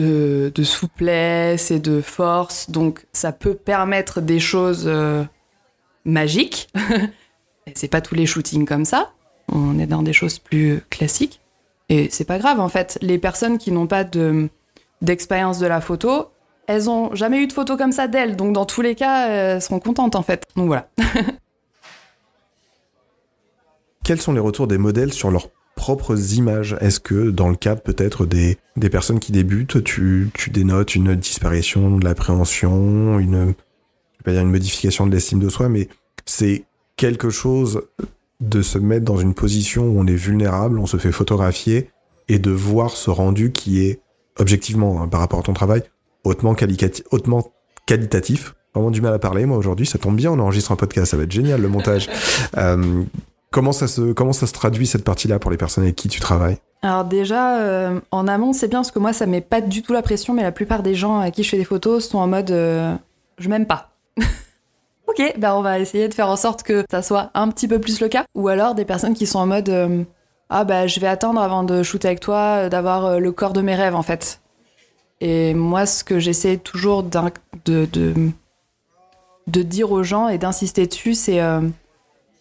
euh, de, souplesse et de force. Donc, ça peut permettre des choses euh, magiques. C'est pas tous les shootings comme ça. On est dans des choses plus classiques. Et c'est pas grave, en fait. Les personnes qui n'ont pas de, d'expérience de la photo, elles ont jamais eu de photo comme ça d'elles. Donc, dans tous les cas, elles seront contentes, en fait. Donc, voilà. quels sont les retours des modèles sur leurs propres images? Est-ce que dans le cadre peut-être des, personnes qui débutent, tu, tu dénotes une disparition de l'appréhension, une modification de l'estime de soi, mais c'est quelque chose de se mettre dans une position où on est vulnérable, on se fait photographier et de voir ce rendu qui est objectivement hein, par rapport à ton travail hautement, hautement qualitatif. Vraiment du mal à parler moi aujourd'hui, ça tombe bien, on enregistre un podcast, ça va être génial le montage. Euh, Comment ça se comment ça se traduit cette partie-là pour les personnes avec qui tu travailles? Alors déjà, euh, en amont, c'est bien parce que moi, ça met pas du tout la pression, mais la plupart des gens à qui je fais des photos sont en mode euh, je m'aime pas. ok, bah on va essayer de faire en sorte que ça soit un petit peu plus le cas. Ou alors des personnes qui sont en mode euh, ah bah je vais attendre avant de shooter avec toi, d'avoir le corps de mes rêves en fait. Et moi, ce que j'essaie toujours de, dire aux gens et d'insister dessus, c'est euh,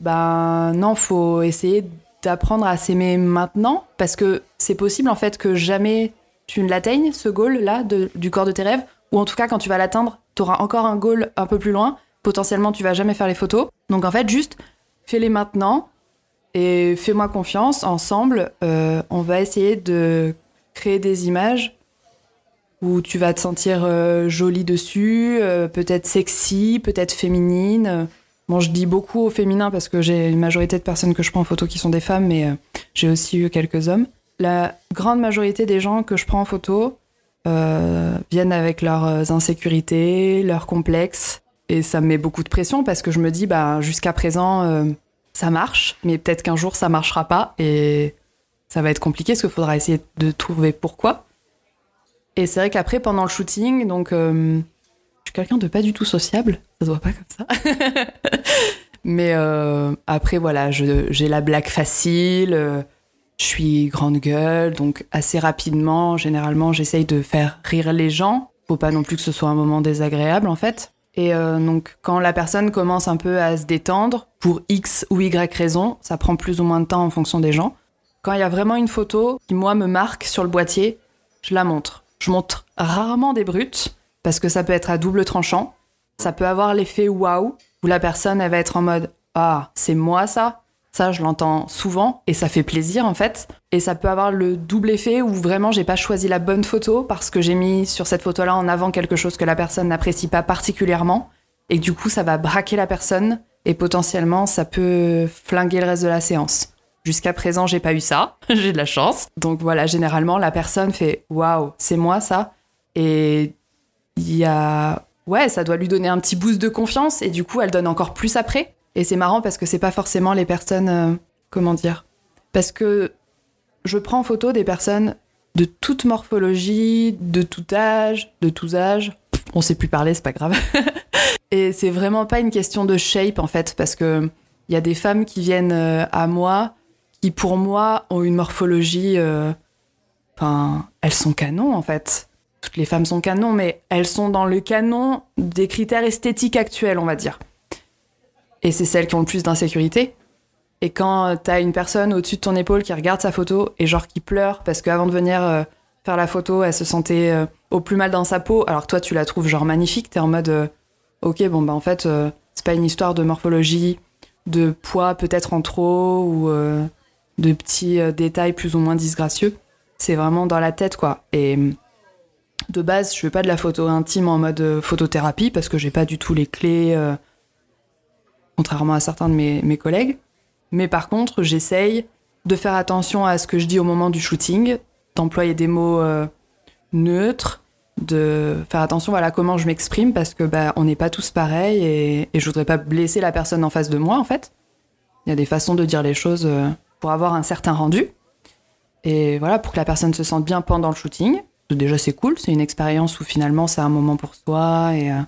ben non, faut essayer d'apprendre à s'aimer maintenant parce que c'est possible en fait que jamais tu ne l'atteignes ce goal là de- du corps de tes rêves ou en tout cas quand tu vas l'atteindre tu auras encore un goal un peu plus loin. Potentiellement tu vas jamais faire les photos. Donc en fait juste fais-les maintenant et fais-moi confiance. Ensemble euh, on va essayer de créer des images où tu vas te sentir euh, jolie dessus euh, peut-être sexy peut-être féminine Bon, je dis beaucoup au féminin parce que j'ai une majorité de personnes que je prends en photo qui sont des femmes, mais euh, j'ai aussi eu quelques hommes. La grande majorité des gens que je prends en photo viennent avec leurs insécurités, leurs complexes, et ça me met beaucoup de pression parce que je me dis, bah, jusqu'à présent, ça marche, mais peut-être qu'un jour ça marchera pas, et ça va être compliqué parce qu'il faudra essayer de trouver pourquoi. Et c'est vrai qu'après, pendant le shooting, donc euh, je suis quelqu'un de pas du tout sociable, ça se voit pas comme ça. Mais euh, après, voilà, j'ai la blague facile, euh, je suis grande gueule, donc assez rapidement, généralement, j'essaye de faire rire les gens. Faut pas non plus que ce soit un moment désagréable, en fait. Et donc, quand la personne commence un peu à se détendre, pour X ou Y raison, ça prend plus ou moins de temps en fonction des gens. Quand il y a vraiment une photo qui, moi, me marque sur le boîtier, je la montre. Je montre rarement des brutes, parce que ça peut être à double tranchant. Ça peut avoir l'effet waouh, où la personne, elle va être en mode Ah, c'est moi ça Ça, je l'entends souvent, et ça fait plaisir en fait. Et ça peut avoir le double effet où vraiment j'ai pas choisi la bonne photo parce que j'ai mis sur cette photo-là en avant quelque chose que la personne n'apprécie pas particulièrement. Et du coup, ça va braquer la personne, et potentiellement, ça peut flinguer le reste de la séance. Jusqu'à présent, j'ai pas eu ça, j'ai de la chance. Donc voilà, généralement, la personne fait Waouh, c'est moi ça Et il y a. Ouais, ça doit lui donner un petit boost de confiance et du coup, elle donne encore plus après. Et c'est marrant parce que c'est pas forcément les personnes. euh, comment dire Parce que je prends en photo des personnes de toute morphologie, de tout âge, de tous âges. On sait plus parler, c'est pas grave. Et c'est vraiment pas une question de shape en fait, parce que il y a des femmes qui viennent euh, à moi qui pour moi ont une morphologie. euh, Enfin, elles sont canons en fait. Toutes les femmes sont canons, mais elles sont dans le canon des critères esthétiques actuels, on va dire. Et c'est celles qui ont le plus d'insécurité. Et quand t'as une personne au-dessus de ton épaule qui regarde sa photo et genre qui pleure parce qu'avant de venir euh, faire la photo, elle se sentait euh, au plus mal dans sa peau, alors toi tu la trouves genre magnifique, t'es en mode ok bon bah en fait c'est pas une histoire de morphologie, de poids peut-être en trop ou de petits euh, détails plus ou moins disgracieux. C'est vraiment dans la tête quoi. Et hum, de base je fais pas de la photo intime en mode euh, photothérapie parce que j'ai pas du tout les clés, euh, contrairement à certains de mes, mes collègues. Mais par contre, j'essaye de faire attention à ce que je dis au moment du shooting, d'employer des mots neutres, de faire attention voilà comment je m'exprime parce que bah on n'est pas tous pareils et, et je voudrais pas blesser la personne en face de moi en fait. Il y a des façons de dire les choses pour avoir un certain rendu et voilà pour que la personne se sente bien pendant le shooting. Déjà c'est cool, c'est une expérience où finalement c'est un moment pour soi et euh,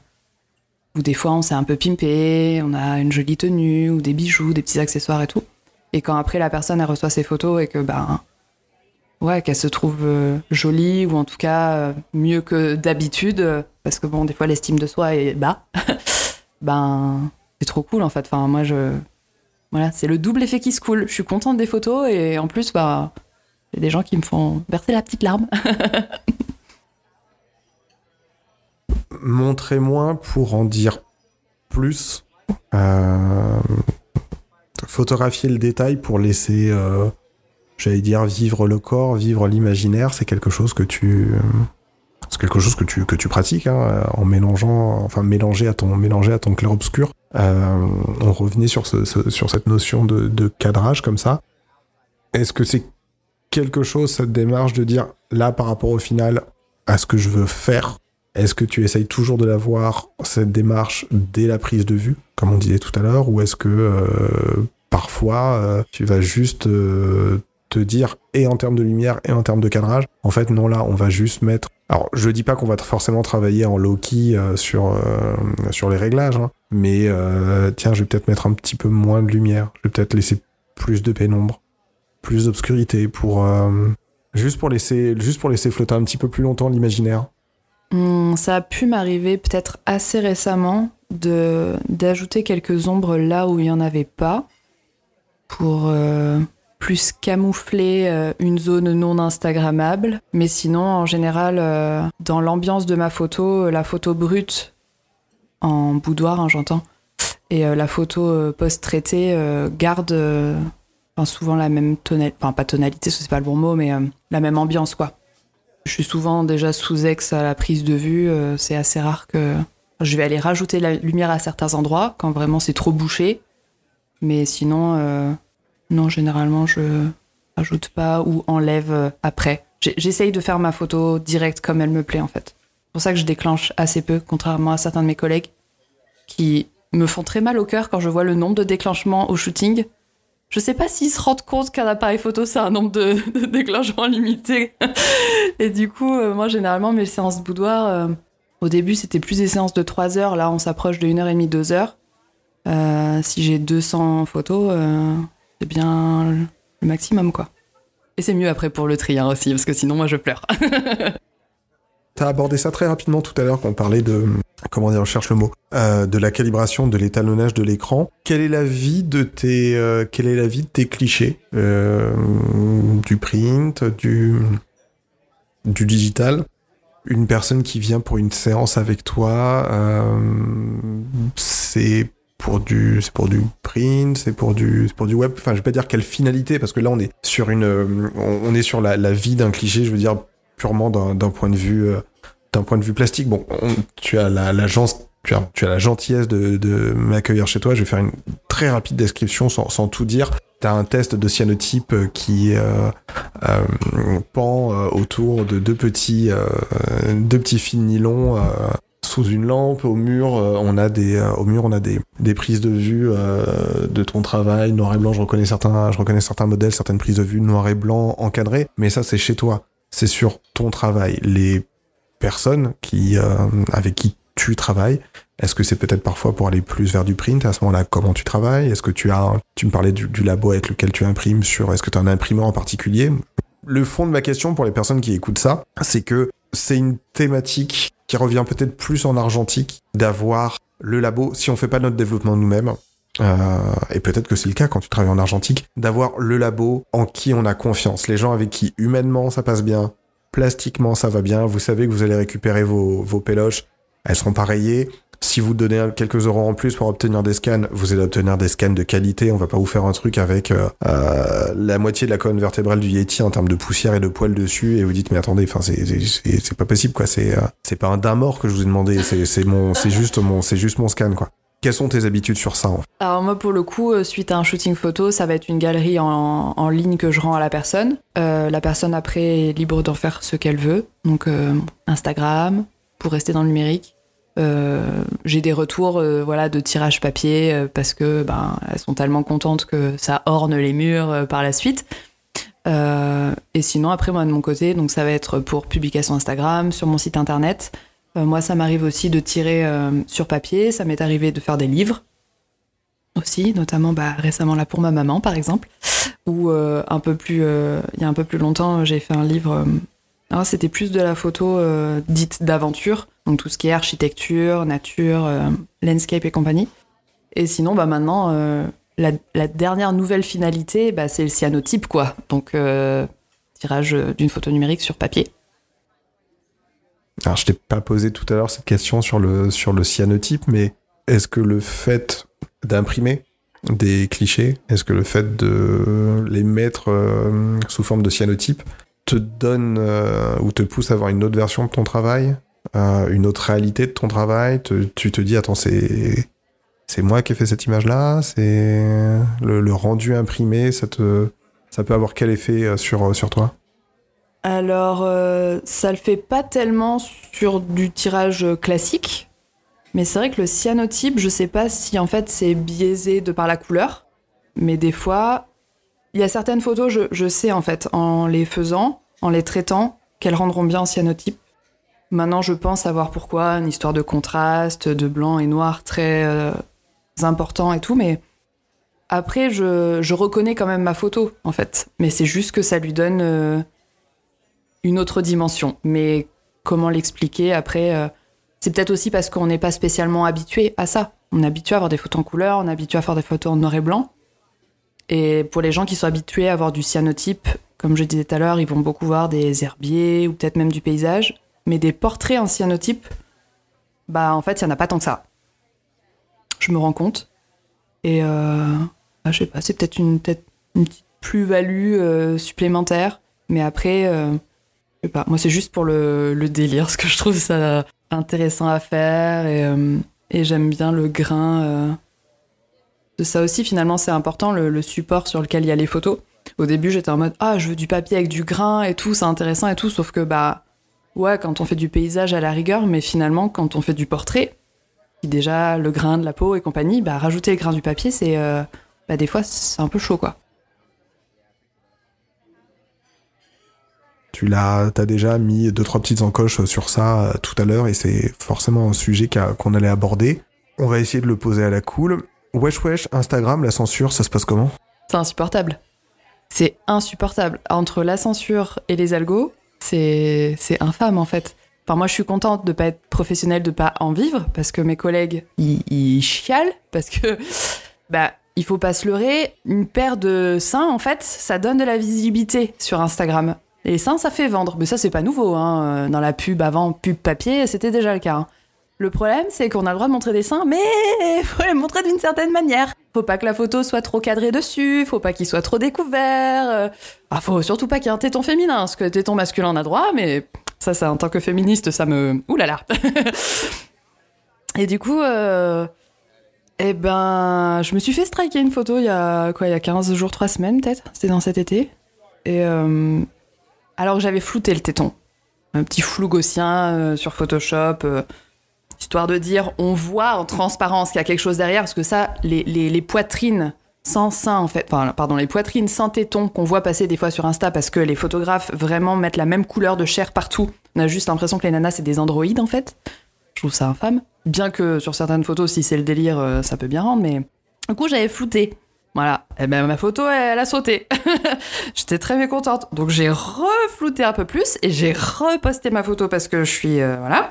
où des fois on s'est un peu pimpé, on a une jolie tenue ou des bijoux, des petits accessoires et tout. Et quand après la personne elle reçoit ses photos et que ben ouais qu'elle se trouve euh, jolie ou en tout cas euh, mieux que d'habitude parce que bon des fois l'estime de soi est bas, ben c'est trop cool en fait. Enfin moi je voilà c'est le double effet qui se coule. Je suis contente des photos et en plus bah il y a des gens qui me font verser la petite larme. Montrez-moi pour en dire plus. Euh, photographier le détail pour laisser, euh, j'allais dire, vivre le corps, vivre l'imaginaire, c'est quelque chose que tu, c'est quelque chose que tu que tu pratiques hein, en mélangeant, enfin mélanger à ton mélanger à ton clair obscur. Euh, on revenait sur ce, ce- sur cette notion de, cadrage comme ça. Est-ce que c'est quelque chose cette démarche de dire là par rapport au final à ce que je veux faire est-ce que tu essayes toujours de l'avoir, cette démarche, dès la prise de vue, comme on disait tout à l'heure, ou est-ce que euh, parfois euh, tu vas juste euh, te dire, et en termes de lumière, et en termes de cadrage, en fait non là, on va juste mettre... Alors je dis pas qu'on va forcément travailler en low-key euh, sur, euh, sur les réglages, hein, mais euh, tiens, je vais peut-être mettre un petit peu moins de lumière, je vais peut-être laisser plus de pénombre, plus d'obscurité pour... Juste pour, laisser, juste pour laisser flotter un petit peu plus longtemps l'imaginaire. Hmm, ça a pu m'arriver peut-être assez récemment de d'ajouter quelques ombres là où il n'y en avait pas pour plus camoufler euh, une zone non instagrammable. Mais sinon, en général, euh, dans l'ambiance de ma photo, euh, la photo brute en boudoir, hein, j'entends, et la photo post-traitée garde souvent la même tonalité, enfin pas tonalité, ce c'est pas le bon mot, mais la même ambiance quoi. Je suis souvent déjà sous ex à la prise de vue. c'est assez rare que je vais aller rajouter la lumière à certains endroits quand vraiment c'est trop bouché. Mais sinon, non, généralement je rajoute pas ou enlève euh, après. J'essaye de faire ma photo directe comme elle me plaît en fait. C'est pour ça que je déclenche assez peu, contrairement à certains de mes collègues qui me font très mal au cœur quand je vois le nombre de déclenchements au shooting. Je sais pas s'ils se rendent compte qu'un appareil photo, c'est un nombre de, déclenchements limité. Et du coup, euh, moi, généralement, mes séances de boudoir, euh, au début, c'était plus des séances de 3 heures. Là, on s'approche de 1h30, 2 heures. Si j'ai 200 photos, bien le- le maximum, quoi. Et c'est mieux après pour le tri hein, aussi, parce que sinon, moi, je pleure. T'as abordé ça très rapidement tout à l'heure quand on parlait de comment dire, on cherche le mot, euh, de la calibration, de l'étalonnage de l'écran. Quelle est la vie de tes, euh, quelle est la vie de tes clichés, euh, du print, du, du digital? Une personne qui vient pour une séance avec toi, euh, c'est pour du, c'est pour du print, c'est pour du, pour du web. Enfin, je vais pas dire quelle finalité parce que là on est sur une, euh, on, est sur la, vie d'un cliché. Je veux dire purement d'un point de vue euh, d'un point de vue plastique. Bon, on- tu as la, tu as, la gentillesse de, m'accueillir chez toi. Je vais faire une très rapide description sans, tout dire. Tu as un test de cyanotype qui euh, euh, pend autour de deux petits, euh, deux petits fils nylon, sous une lampe. Au mur, euh, on a des, euh, au mur, on a des, des prises de vue euh, de ton travail, noir et blanc. Je reconnais certains, je reconnais certains modèles, certaines prises de vue noir et blanc encadrées. Mais ça, c'est chez toi. C'est sur ton travail. Les personnes qui, avec qui tu travailles, est-ce que c'est peut-être parfois pour aller plus vers du print À ce moment-là, comment tu travailles? Est-ce que tu as, tu me parlais du, du, labo avec lequel tu imprimes sur, est-ce que tu as un imprimeur en particulier? Le fond de ma question pour les personnes qui écoutent ça, c'est que c'est une thématique qui revient peut-être plus en argentique d'avoir le labo, si on fait pas notre développement nous-mêmes, euh, et peut-être que c'est le cas quand tu travailles en argentique, d'avoir le labo en qui on a confiance, les gens avec qui humainement ça passe bien, plastiquement ça va bien, vous savez que vous allez récupérer vos, vos péloches, elles seront pareillées, si vous donnez quelques euros en plus pour obtenir des scans, vous allez obtenir des scans de qualité. On va pas vous faire un truc avec euh, euh, la moitié de la colonne vertébrale du Yeti en termes de poussière et de poils dessus et vous dites mais attendez, enfin c'est pas possible quoi. C'est euh, pas un daim mort que je vous ai demandé. C'est c'est juste mon c'est scan quoi. Quelles sont tes habitudes sur ça Alors moi pour le coup, suite à un shooting photo, ça va être une galerie en, en ligne que je rends à la personne. La personne après est libre d'en faire ce qu'elle veut. Donc Instagram pour rester dans le numérique. Euh, j'ai des retours euh, voilà de tirage papier euh, parce que ben elles sont tellement contentes que ça orne les murs par la suite. et sinon après moi de mon côté donc ça va être pour publication Instagram sur mon site internet. moi ça m'arrive aussi de tirer sur papier. Ça m'est arrivé de faire des livres aussi, notamment bah, récemment là pour ma maman par exemple, ou un peu plus il y a un peu plus longtemps j'ai fait un livre ah, c'était plus de la photo euh, dite d'aventure, donc tout ce qui est architecture, nature, euh, landscape et compagnie. Et sinon, bah maintenant, euh, la, dernière nouvelle finalité, bah, c'est le cyanotype, quoi. Donc, tirage d'une photo numérique sur papier. Alors, je t'ai pas posé tout à l'heure cette question sur le, sur le cyanotype, mais est-ce que le fait d'imprimer des clichés, est-ce que le fait de les mettre sous forme de cyanotype, te donne euh, ou te pousse à avoir une autre version de ton travail, euh, une autre réalité de ton travail. tu te dis, attends, c'est c'est moi qui ai fait cette image-là, c'est le, rendu imprimé, ça, te, ça peut avoir quel effet euh, sur, sur toi? Alors, ça le fait pas tellement sur du tirage classique, mais c'est vrai que le cyanotype, je sais pas si en fait c'est biaisé de par la couleur, mais des fois, il y a certaines photos, je, sais en fait, en les faisant, en les traitant, qu'elles rendront bien en cyanotype. Maintenant, je pense savoir pourquoi, une histoire de contraste, de blanc et noir très euh, important et tout, mais après, je, je, reconnais quand même ma photo, en fait. Mais c'est juste que ça lui donne euh, une autre dimension. Mais comment l'expliquer après euh, C'est peut-être aussi parce qu'on n'est pas spécialement habitué à ça. On est habitué à avoir des photos en couleur, on est habitué à faire des photos en noir et blanc. Et pour les gens qui sont habitués à avoir du cyanotype, comme je disais tout à l'heure, ils vont beaucoup voir des herbiers ou peut-être même du paysage. Mais des portraits en cyanotype, bah en fait, il n'y en a pas tant que ça. Je me rends compte. Et euh, bah, je sais pas, c'est peut-être une, peut une petite plus-value euh, supplémentaire. Mais après, euh, je sais pas, moi c'est juste pour le, délire, parce que je trouve ça intéressant à faire et, euh, j'aime bien le grain euh, ça aussi, finalement, c'est important, le, support sur lequel il y a les photos. Au début, j'étais en mode, ah, je veux du papier avec du grain et tout, c'est intéressant et tout, sauf que, bah, ouais, quand on fait du paysage à la rigueur, mais finalement, quand on fait du portrait, qui déjà, le grain de la peau et compagnie, bah, rajouter le grain du papier, c'est, euh, bah, des fois, c'est un peu chaud, quoi. Tu l'as, t'as déjà mis deux trois petites encoches sur ça euh, tout à l'heure et c'est forcément un sujet qu'on allait aborder. On va essayer de le poser à la cool. Wesh wesh, Instagram, la censure, ça se passe comment? C'est insupportable. C'est insupportable. Entre la censure et les algos, c'est infâme en fait. Enfin, moi, je suis contente de pas être professionnelle, de pas en vivre, parce que mes collègues, ils, ils chialent, parce que, bah, il faut pas se leurrer. Une paire de seins, en fait, ça donne de la visibilité sur Instagram. les seins, ça fait vendre. Mais ça, c'est pas nouveau, hein. Dans la pub avant, pub papier, c'était déjà le cas. Hein. Le problème, c'est qu'on a le droit de montrer des seins, mais faut les montrer d'une certaine manière. Faut pas que la photo soit trop cadrée dessus, faut pas qu'il soit trop découvert. Euh. Ah, faut surtout pas qu'il y ait un téton féminin, parce que téton masculin on a droit, mais ça, ça, en tant que féministe, ça me. Ouh là là Et du coup, euh... eh ben, je me suis fait striker une photo il y a quoi, il y a 15 jours, 3 semaines peut-être. C'était dans cet été. Et euh... alors j'avais flouté le téton. Un petit flou gaussien euh, sur Photoshop. Histoire de dire on voit en transparence qu'il y a quelque chose derrière, parce que ça, les, les, poitrines sans sein en fait, pardon, les poitrines sans tétons qu'on voit passer des fois sur Insta parce que les photographes vraiment mettent la même couleur de chair partout. On a juste l'impression que les nanas c'est des androïdes en fait. Je trouve ça infâme. Bien que sur certaines photos, si c'est le délire, euh, ça peut bien rendre, mais du coup j'avais flouté. Voilà, et ben ma photo elle, a sauté. J'étais très mécontente, donc j'ai reflouté un peu plus et j'ai reposté ma photo parce que je suis euh, voilà.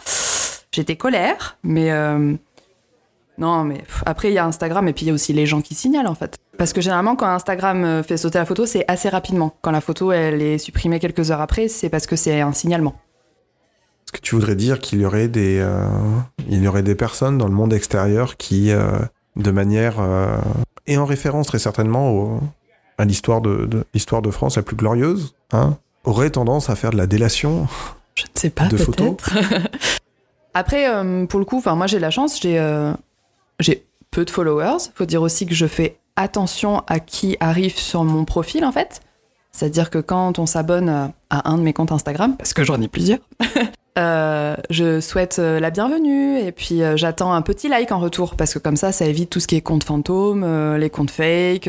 J'étais colère, mais euh, non, mais pff, après, il y a Instagram et puis il y a aussi les gens qui signalent en fait. Parce que généralement, quand Instagram euh, fait sauter la photo, c'est assez rapidement. Quand la photo elle est supprimée quelques heures après, c'est parce que c'est un signalement. Est-ce que tu voudrais dire qu'il y aurait des, euh, il y aurait des personnes dans le monde extérieur qui, euh, de manière et en référence très certainement au- à l'histoire de, de l'histoire de France la plus glorieuse, hein, auraient tendance à faire de la délation Je ne sais pas. De photos peut-être. Après, euh, pour le coup, moi j'ai la chance, j'ai euh, peu de followers. Faut dire aussi que je fais attention à qui arrive sur mon profil en fait. C'est-à-dire que quand on s'abonne euh, à un de mes comptes Instagram, parce que j'en ai plusieurs, euh, je souhaite la bienvenue et puis j'attends un petit like en retour parce que comme ça, ça évite tout ce qui est compte fantôme, les comptes fake,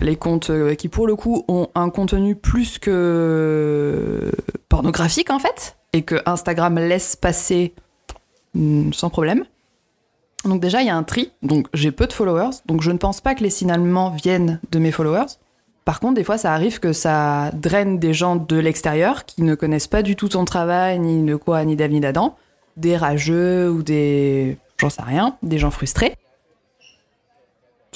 les comptes qui pour le coup ont un contenu plus que pornographique en fait et que Instagram laisse passer sans problème. Donc déjà, il y a un tri. Donc j'ai peu de followers. Donc je ne pense pas que les signalements viennent de mes followers. Par contre, des fois, ça arrive que ça draine des gens de l'extérieur qui ne connaissent pas du tout ton travail, ni de quoi, ni d'Ave, ni d'Adam. Des rageux ou des... J'en sais rien. Des gens frustrés.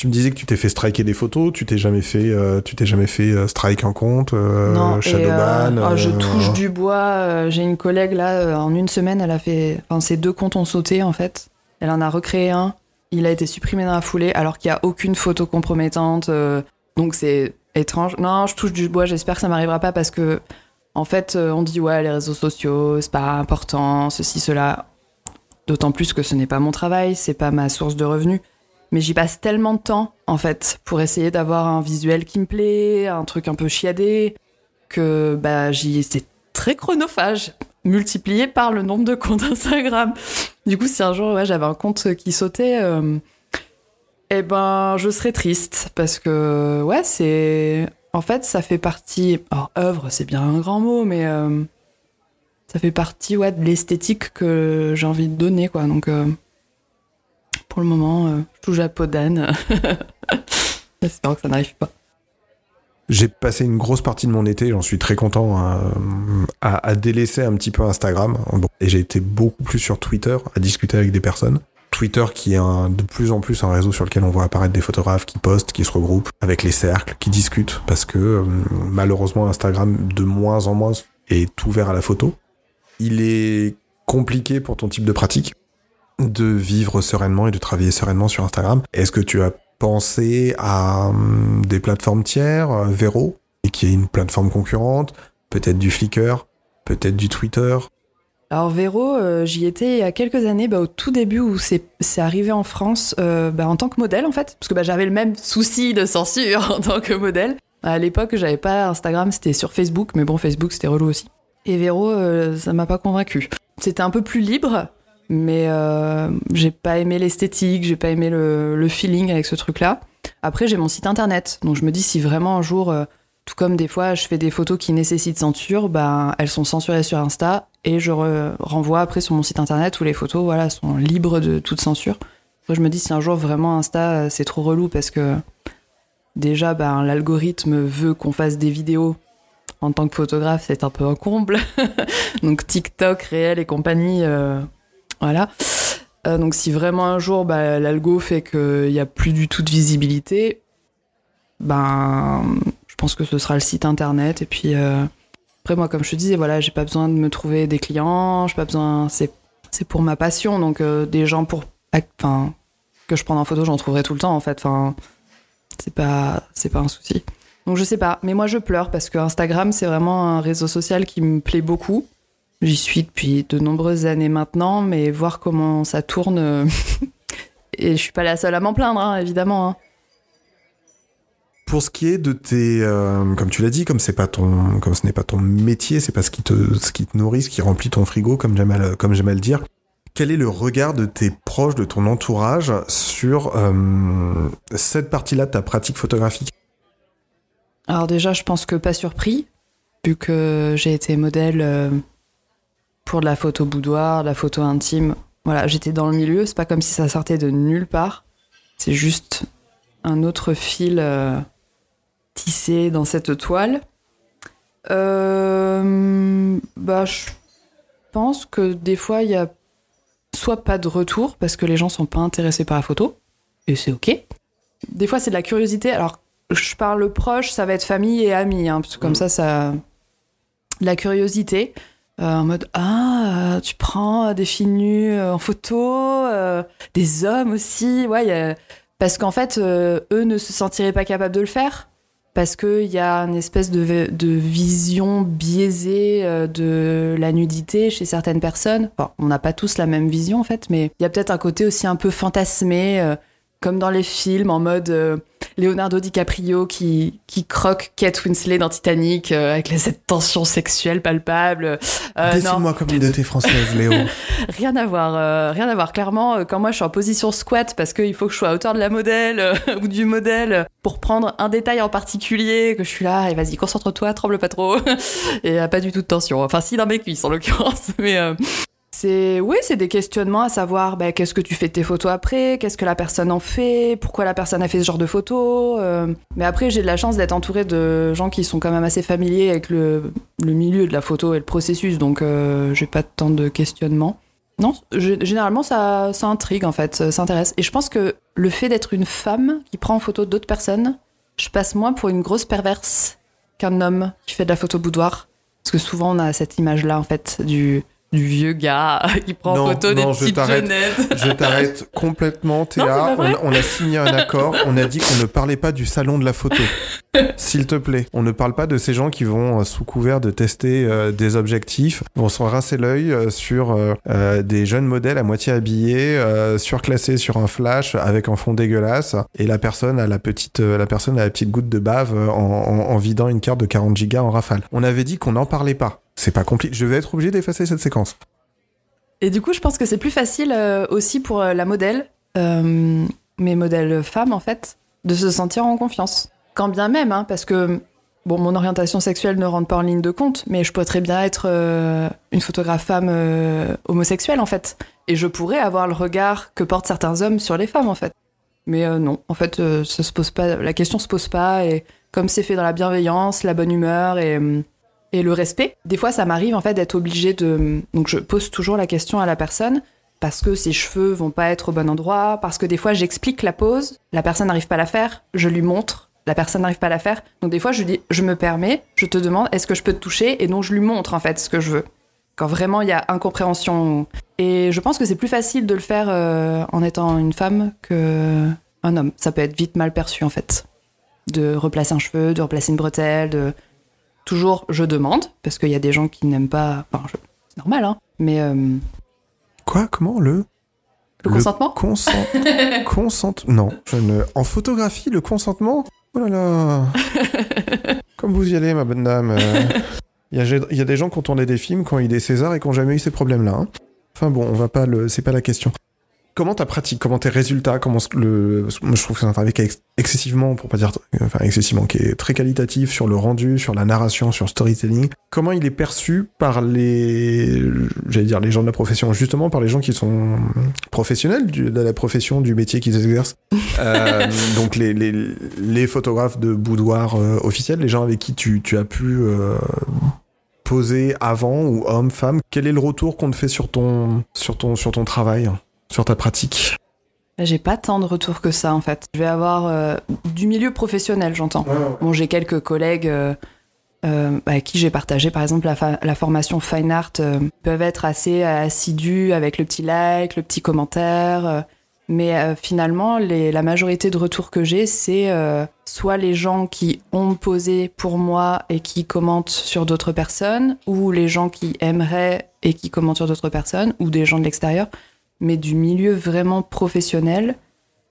Tu me disais que tu t'es fait striker des photos, tu t'es jamais fait, euh, tu t'es jamais fait euh, strike un compte, euh, non, shadowban. oh, je touche du bois. J'ai une collègue là, en une semaine, elle a fait. Enfin, ses deux comptes ont sauté en fait. Elle en a recréé un. Il a été supprimé dans la foulée alors qu'il n'y a aucune photo compromettante. donc c'est étrange. Non, je touche du bois. J'espère que ça m'arrivera pas parce que en fait, on dit ouais, les réseaux sociaux, c'est pas important, ceci, cela. D'autant plus que ce n'est pas mon travail, c'est pas ma source de revenus. Mais j'y passe tellement de temps, en fait, pour essayer d'avoir un visuel qui me plaît, un truc un peu chiadé, que bah, j'y c'est très chronophage, multiplié par le nombre de comptes Instagram. Du coup, si un jour j'avais un compte qui sautait, euh, eh ben, je serais triste parce que ouais, c'est en fait, ça fait partie. Alors, œuvre, c'est bien un grand mot, mais euh, ça fait partie ouais, de l'esthétique que j'ai envie de donner, quoi. Donc, euh, pour le moment, euh, je touche à peau d'âne. J'espère que ça n'arrive pas. J'ai passé une grosse partie de mon été, j'en suis très content, à, à- à délaisser un petit peu Instagram. Bon, et j'ai été beaucoup plus sur Twitter, à discuter avec des personnes. Twitter qui est un- de plus en plus un réseau sur lequel on voit apparaître des photographes qui postent, qui se regroupent avec les cercles, qui discutent, parce que euh, malheureusement Instagram de moins en moins est ouvert à la photo. Il est compliqué pour ton type de pratique de vivre sereinement et de travailler sereinement sur Instagram. Est-ce que tu as pensé à hum, des plateformes tiers, euh, Vero, et qui est une plateforme concurrente, peut-être du Flickr, peut-être du Twitter? Alors Véro, euh, j'y étais il y a quelques années, bah, au tout début où c'est arrivé en France, euh, bah, en tant que modèle en fait, parce que bah, j'avais le même souci de censure en tant que modèle. À l'époque, j'avais pas Instagram, c'était sur Facebook, mais bon, Facebook c'était relou aussi. Et Véro, euh, ça m'a pas convaincu. C'était un peu plus libre, mais euh, j'ai pas aimé l'esthétique, j'ai pas aimé le, feeling avec ce truc-là. Après, j'ai mon site internet, donc je me dis si vraiment un jour, euh, tout comme des fois je fais des photos qui nécessitent censure, bah, elles sont censurées sur Insta et je re- renvoie après sur mon site internet où les photos voilà, sont libres de toute censure. Après, je me dis si un jour vraiment Insta euh, c'est trop relou parce que déjà ben, l'algorithme veut qu'on fasse des vidéos en tant que photographe, c'est un peu un comble. donc TikTok, réel et compagnie, euh, voilà. Euh, donc si vraiment un jour bah, l'algo fait qu'il n'y a plus du tout de visibilité, ben je pense que ce sera le site internet et puis euh, après moi comme je te disais voilà j'ai pas besoin de me trouver des clients, j'ai pas besoin c'est pour ma passion donc euh, des gens pour que je prends en photo j'en trouverai tout le temps en fait c'est pas c'est pas un souci. Donc je sais pas, mais moi je pleure parce que Instagram c'est vraiment un réseau social qui me plaît beaucoup. J'y suis depuis de nombreuses années maintenant, mais voir comment ça tourne euh, et je suis pas la seule à m'en plaindre hein, évidemment. hein. Pour ce qui est de tes, euh, comme tu l'as dit, comme c'est pas ton, comme ce n'est pas ton métier, c'est pas ce qui te, ce qui te nourrit, ce qui remplit ton frigo, comme j'aime à, le- comme j'aime à le dire. Quel est le regard de tes proches, de ton entourage sur euh, cette partie-là de ta pratique photographique? Alors déjà, je pense que pas surpris, vu que j'ai été modèle pour de la photo boudoir, de la photo intime. Voilà, j'étais dans le milieu, c'est pas comme si ça sortait de nulle part. C'est juste un autre fil euh, tissé dans cette toile. Euh, bah, je pense que des fois, il y a soit pas de retour parce que les gens sont pas intéressés par la photo, et c'est ok. Des fois, c'est de la curiosité. Alors, je parle proche, ça va être famille et amis, hein, parce que comme ça, ça. De la curiosité. Euh, en mode Ah, euh, tu prends des filles nues euh, en photo, euh, des hommes aussi. Ouais, a- parce qu'en fait, euh, eux ne se sentiraient pas capables de le faire. Parce qu'il y a une espèce de, de vision biaisée euh, de la nudité chez certaines personnes. Enfin, on n'a pas tous la même vision en fait, mais il y a peut-être un côté aussi un peu fantasmé, euh, comme dans les films, en mode euh, Leonardo DiCaprio qui, qui croque Kate Winslet dans Titanic euh, avec cette tension sexuelle palpable. Euh, Dessine-moi comme une de tes françaises, Léo. Rien à voir, euh, rien à voir. Clairement, euh, quand moi je suis en position squat parce qu'il faut que je sois à hauteur de la modèle euh, ou du modèle pour prendre un détail en particulier, que je suis là, et vas-y, concentre-toi, tremble pas trop. et pas du tout de tension. Enfin, si dans mes cuisses en l'occurrence, mais. C'est oui, c'est des questionnements à savoir bah, qu'est-ce que tu fais de tes photos après, qu'est-ce que la personne en fait, pourquoi la personne a fait ce genre de photos? euh. Mais après, j'ai de la chance d'être entourée de gens qui sont quand même assez familiers avec le, milieu de la photo et le processus, donc euh, j'ai pas tant de questionnements. Non, généralement ça, ça intrigue en fait, ça intéresse. Et je pense que le fait d'être une femme qui prend en photo d'autres personnes, je passe moins pour une grosse perverse qu'un homme qui fait de la photo boudoir. Parce que souvent on a cette image-là en fait du, du vieux gars qui prend Non, photo non, des petites jeunettes. Je t'arrête complètement, Théa. Non, on, on a signé un accord. On a dit qu'on ne parlait pas du salon de la photo. S'il te plaît. On ne parle pas de ces gens qui vont, euh, sous couvert de tester euh, des objectifs, vont se rincer l'œil euh, sur euh, des jeunes modèles à moitié habillés, euh, surclassés sur un flash avec un fond dégueulasse. Et la personne a la petite, la personne a la petite goutte de bave en, en- en vidant une carte de 40 gigas en rafale. On avait dit qu'on n'en parlait pas. C'est pas compliqué. Je vais être obligé d'effacer cette séquence. Et du coup, je pense que c'est plus facile euh, aussi pour euh, la modèle, euh, mes modèles femmes en fait, de se sentir en confiance. Quand bien même, hein, parce que bon, mon orientation sexuelle ne rentre pas en ligne de compte, mais je pourrais très bien être euh, une photographe femme homosexuelle en fait, et je pourrais avoir le regard que portent certains hommes sur les femmes en fait. Mais non, en fait, la question se pose pas, et comme c'est fait dans la bienveillance, la bonne humeur et euh, et le respect. Des fois, ça m'arrive en fait d'être obligée de. Donc, je pose toujours la question à la personne parce que ses cheveux vont pas être au bon endroit, parce que des fois, j'explique la pose, la personne n'arrive pas à la faire, je lui montre, la personne n'arrive pas à la faire. Donc, des fois, je lui dis, je me permets, je te demande, est-ce que je peux te toucher? Et donc, je lui montre en fait ce que je veux. Quand vraiment il y a incompréhension. Et je pense que c'est plus facile de le faire euh, en étant une femme que un homme. Ça peut être vite mal perçu en fait. De replacer un cheveu, de replacer une bretelle, de toujours je demande, parce qu'il y a des gens qui n'aiment pas. Enfin, je- c'est normal, hein. Mais euh, Quoi? Comment? Le? Le consentement? Consent... consent... Non, je ne... En photographie, le consentement? Oh là là Comme vous y allez, ma bonne dame. euh, Il y, a, il y a des gens qui ont tourné des films quand il est César et qui n'ont jamais eu ces problèmes-là. hein. Enfin bon, on va pas le... C'est pas la question. Comment ta pratique Comment tes résultats Comment le... Je trouve que c'est un travail qui est ex- excessivement, pour pas dire... Enfin, excessivement, qui est très qualitatif sur le rendu, sur la narration, sur le storytelling. Comment il est perçu par les... J'allais dire les gens de la profession, justement par les gens qui sont professionnels du- de la profession, du métier qu'ils exercent. Euh, donc les, les, les photographes de boudoir euh, officiels, les gens avec qui tu, tu as pu euh, poser avant, ou homme, femme. Quel est le retour qu'on te fait sur ton, sur ton, sur ton travail, sur ta pratique j'ai pas tant de retours que ça en fait. Je vais avoir euh, du milieu professionnel, j'entends. Bon, j'ai quelques collègues euh, euh, avec qui j'ai partagé par exemple la, formation Fine Art, euh, peuvent être assez assidus avec le petit like, le petit commentaire. euh, mais euh, finalement, les- la majorité de retours que j'ai, c'est euh, soit les gens qui ont posé pour moi et qui commentent sur d'autres personnes, ou les gens qui aimeraient et qui commentent sur d'autres personnes, ou des gens de l'extérieur. Mais du milieu vraiment professionnel,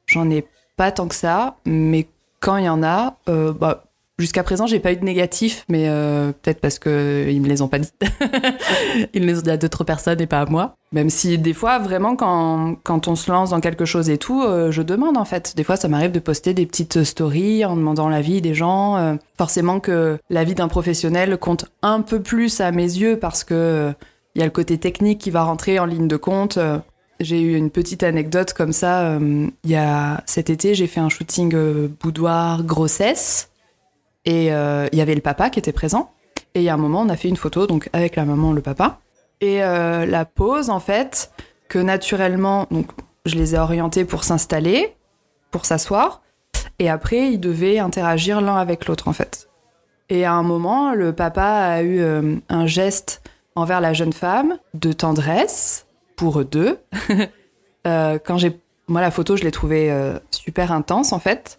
j'en ai pas tant que ça. Mais quand il y en a, euh, bah, Jusqu'à présent, j'ai pas eu de négatif, mais euh, peut-être parce que ils me les ont pas dit. ils les ont dit à d'autres personnes et pas à moi. Même si des fois, vraiment, quand, quand on se lance dans quelque chose et tout, euh, je demande en fait. Des fois, ça m'arrive de poster des petites stories en demandant l'avis des gens. Forcément que l'avis d'un professionnel compte un peu plus à mes yeux parce que il y a le côté technique qui va rentrer en ligne de compte. J'ai eu une petite anecdote comme ça. Il y a cet été, j'ai fait un shooting boudoir grossesse. Et euh, il y avait le papa qui était présent. Et il y a un moment, on a fait une photo, donc avec la maman, le papa. Et euh, la pose, en fait, que naturellement, donc je les ai orientés pour s'installer, pour s'asseoir. Et après, ils devaient interagir l'un avec l'autre, en fait. Et à un moment, le papa a eu euh, un geste envers la jeune femme de tendresse pour eux deux. quand j'ai moi la photo, je l'ai trouvée super intense en fait.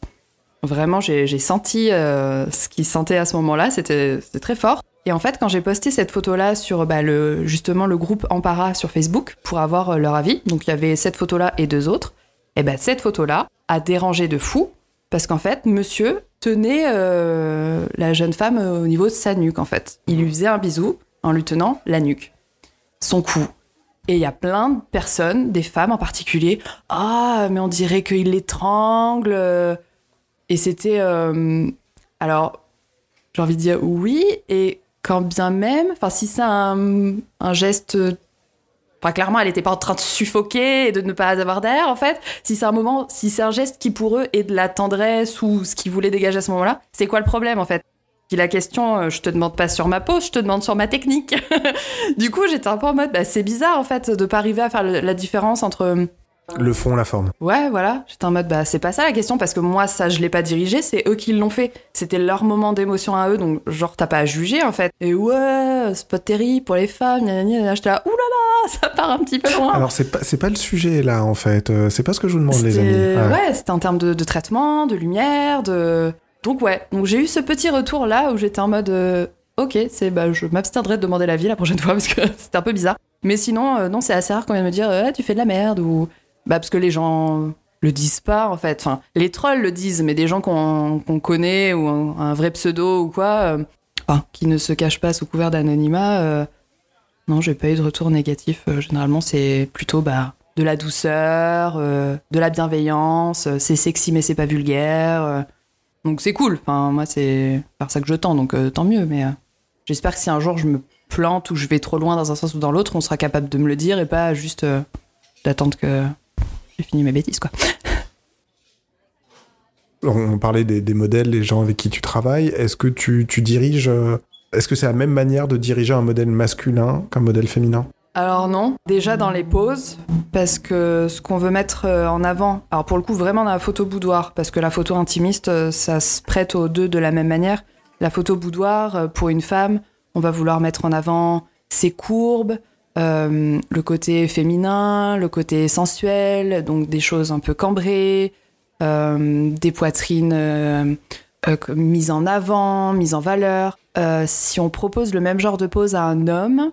Vraiment, j'ai senti euh, ce qu'ils sentaient à ce moment-là, c'était très fort. Et en fait, quand j'ai posté cette photo-là sur bah, le, justement le groupe Ampara sur Facebook pour avoir euh, leur avis, donc il y avait cette photo-là et deux autres, et ben cette photo-là a dérangé de fou parce qu'en fait, monsieur tenait euh, la jeune femme au niveau de sa nuque en fait. Il lui faisait un bisou en lui tenant la nuque, son cou. Et il y a plein de personnes, des femmes en particulier, ah mais on dirait qu'il l'étrangle et c'était. Euh, alors, j'ai envie de dire oui, et quand bien même, enfin, si c'est un, un, geste. Enfin, clairement, elle n'était pas en train de suffoquer et de ne pas avoir d'air, en fait. Si c'est un moment, si c'est un geste qui pour eux est de la tendresse ou ce qu'ils voulaient dégager à ce moment-là, c'est quoi le problème, en fait? Puis la question, euh, je te demande pas sur ma pose, je te demande sur ma technique. du coup, j'étais un peu en mode, bah, c'est bizarre, en fait, de pas arriver à faire la différence entre le fond, la forme. Ouais, voilà. J'étais en mode, bah, c'est pas ça la question, parce que moi, ça, je l'ai pas dirigé, c'est eux qui l'ont fait. C'était leur moment d'émotion à eux, donc, genre, t'as pas à juger, en fait. Et ouais, c'est pas terrible pour les femmes, gna J'étais là, oulala, ça part un petit peu loin. Alors, c'est pas, pas le sujet, là, en fait. Euh, c'est pas ce que je vous demande, les amis. Ouais, c'était en termes de, traitement, de lumière, de. Donc, ouais. J'ai eu ce petit retour là où j'étais en mode, euh, ok, c'est, bah, je m'abstiendrai de demander l'avis la prochaine fois, parce que c'était un peu bizarre. Mais sinon, euh, non, c'est assez rare qu'on vienne me dire, tu fais de la merde, ou bah, parce que les gens le disent pas, en fait. Les trolls le disent, mais des gens qu'on connaît, ou un, vrai pseudo, ou quoi, euh, qui ne se cachent pas sous couvert d'anonymat, euh, non, j'ai pas eu de retour négatif. Euh, généralement, c'est plutôt bah, de la douceur, de la bienveillance, c'est sexy mais c'est pas vulgaire. Donc c'est cool. Enfin, moi, c'est par ça que je tends, donc tant mieux. Mais j'espère que si un jour je me plante ou je vais trop loin dans un sens ou dans l'autre, on sera capable de me le dire et pas juste d'attendre que j'ai fini mes bêtises, quoi. On parlait des, modèles, les gens avec qui tu travailles. Est-ce que tu, diriges. Euh, est-ce que c'est la même manière de diriger un modèle masculin qu'un modèle féminin? Alors non, déjà dans les poses, parce que ce qu'on veut mettre euh, en avant, alors pour le coup vraiment dans la photo boudoir, parce que la photo intimiste, euh, ça se prête aux deux de la même manière. La photo boudoir, pour une femme, on va vouloir mettre en avant ses courbes, euh, le côté féminin, le côté sensuel, donc des choses un peu cambrées, euh, des poitrines euh, mises en avant, mises en valeur. si on propose le même genre de pose à un homme,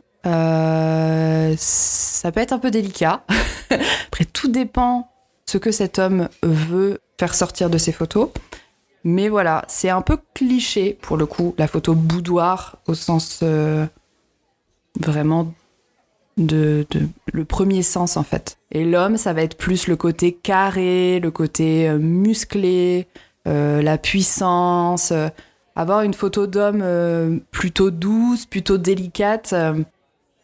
ça peut être un peu délicat. Après, tout dépend ce que cet homme veut faire sortir de ses photos. Mais voilà, c'est un peu cliché pour le coup, la photo boudoir au sens vraiment de, le premier sens en fait. Et l'homme, ça va être plus le côté carré, le côté euh, musclé, euh, la puissance. Euh, avoir une photo d'homme plutôt douce, plutôt délicate,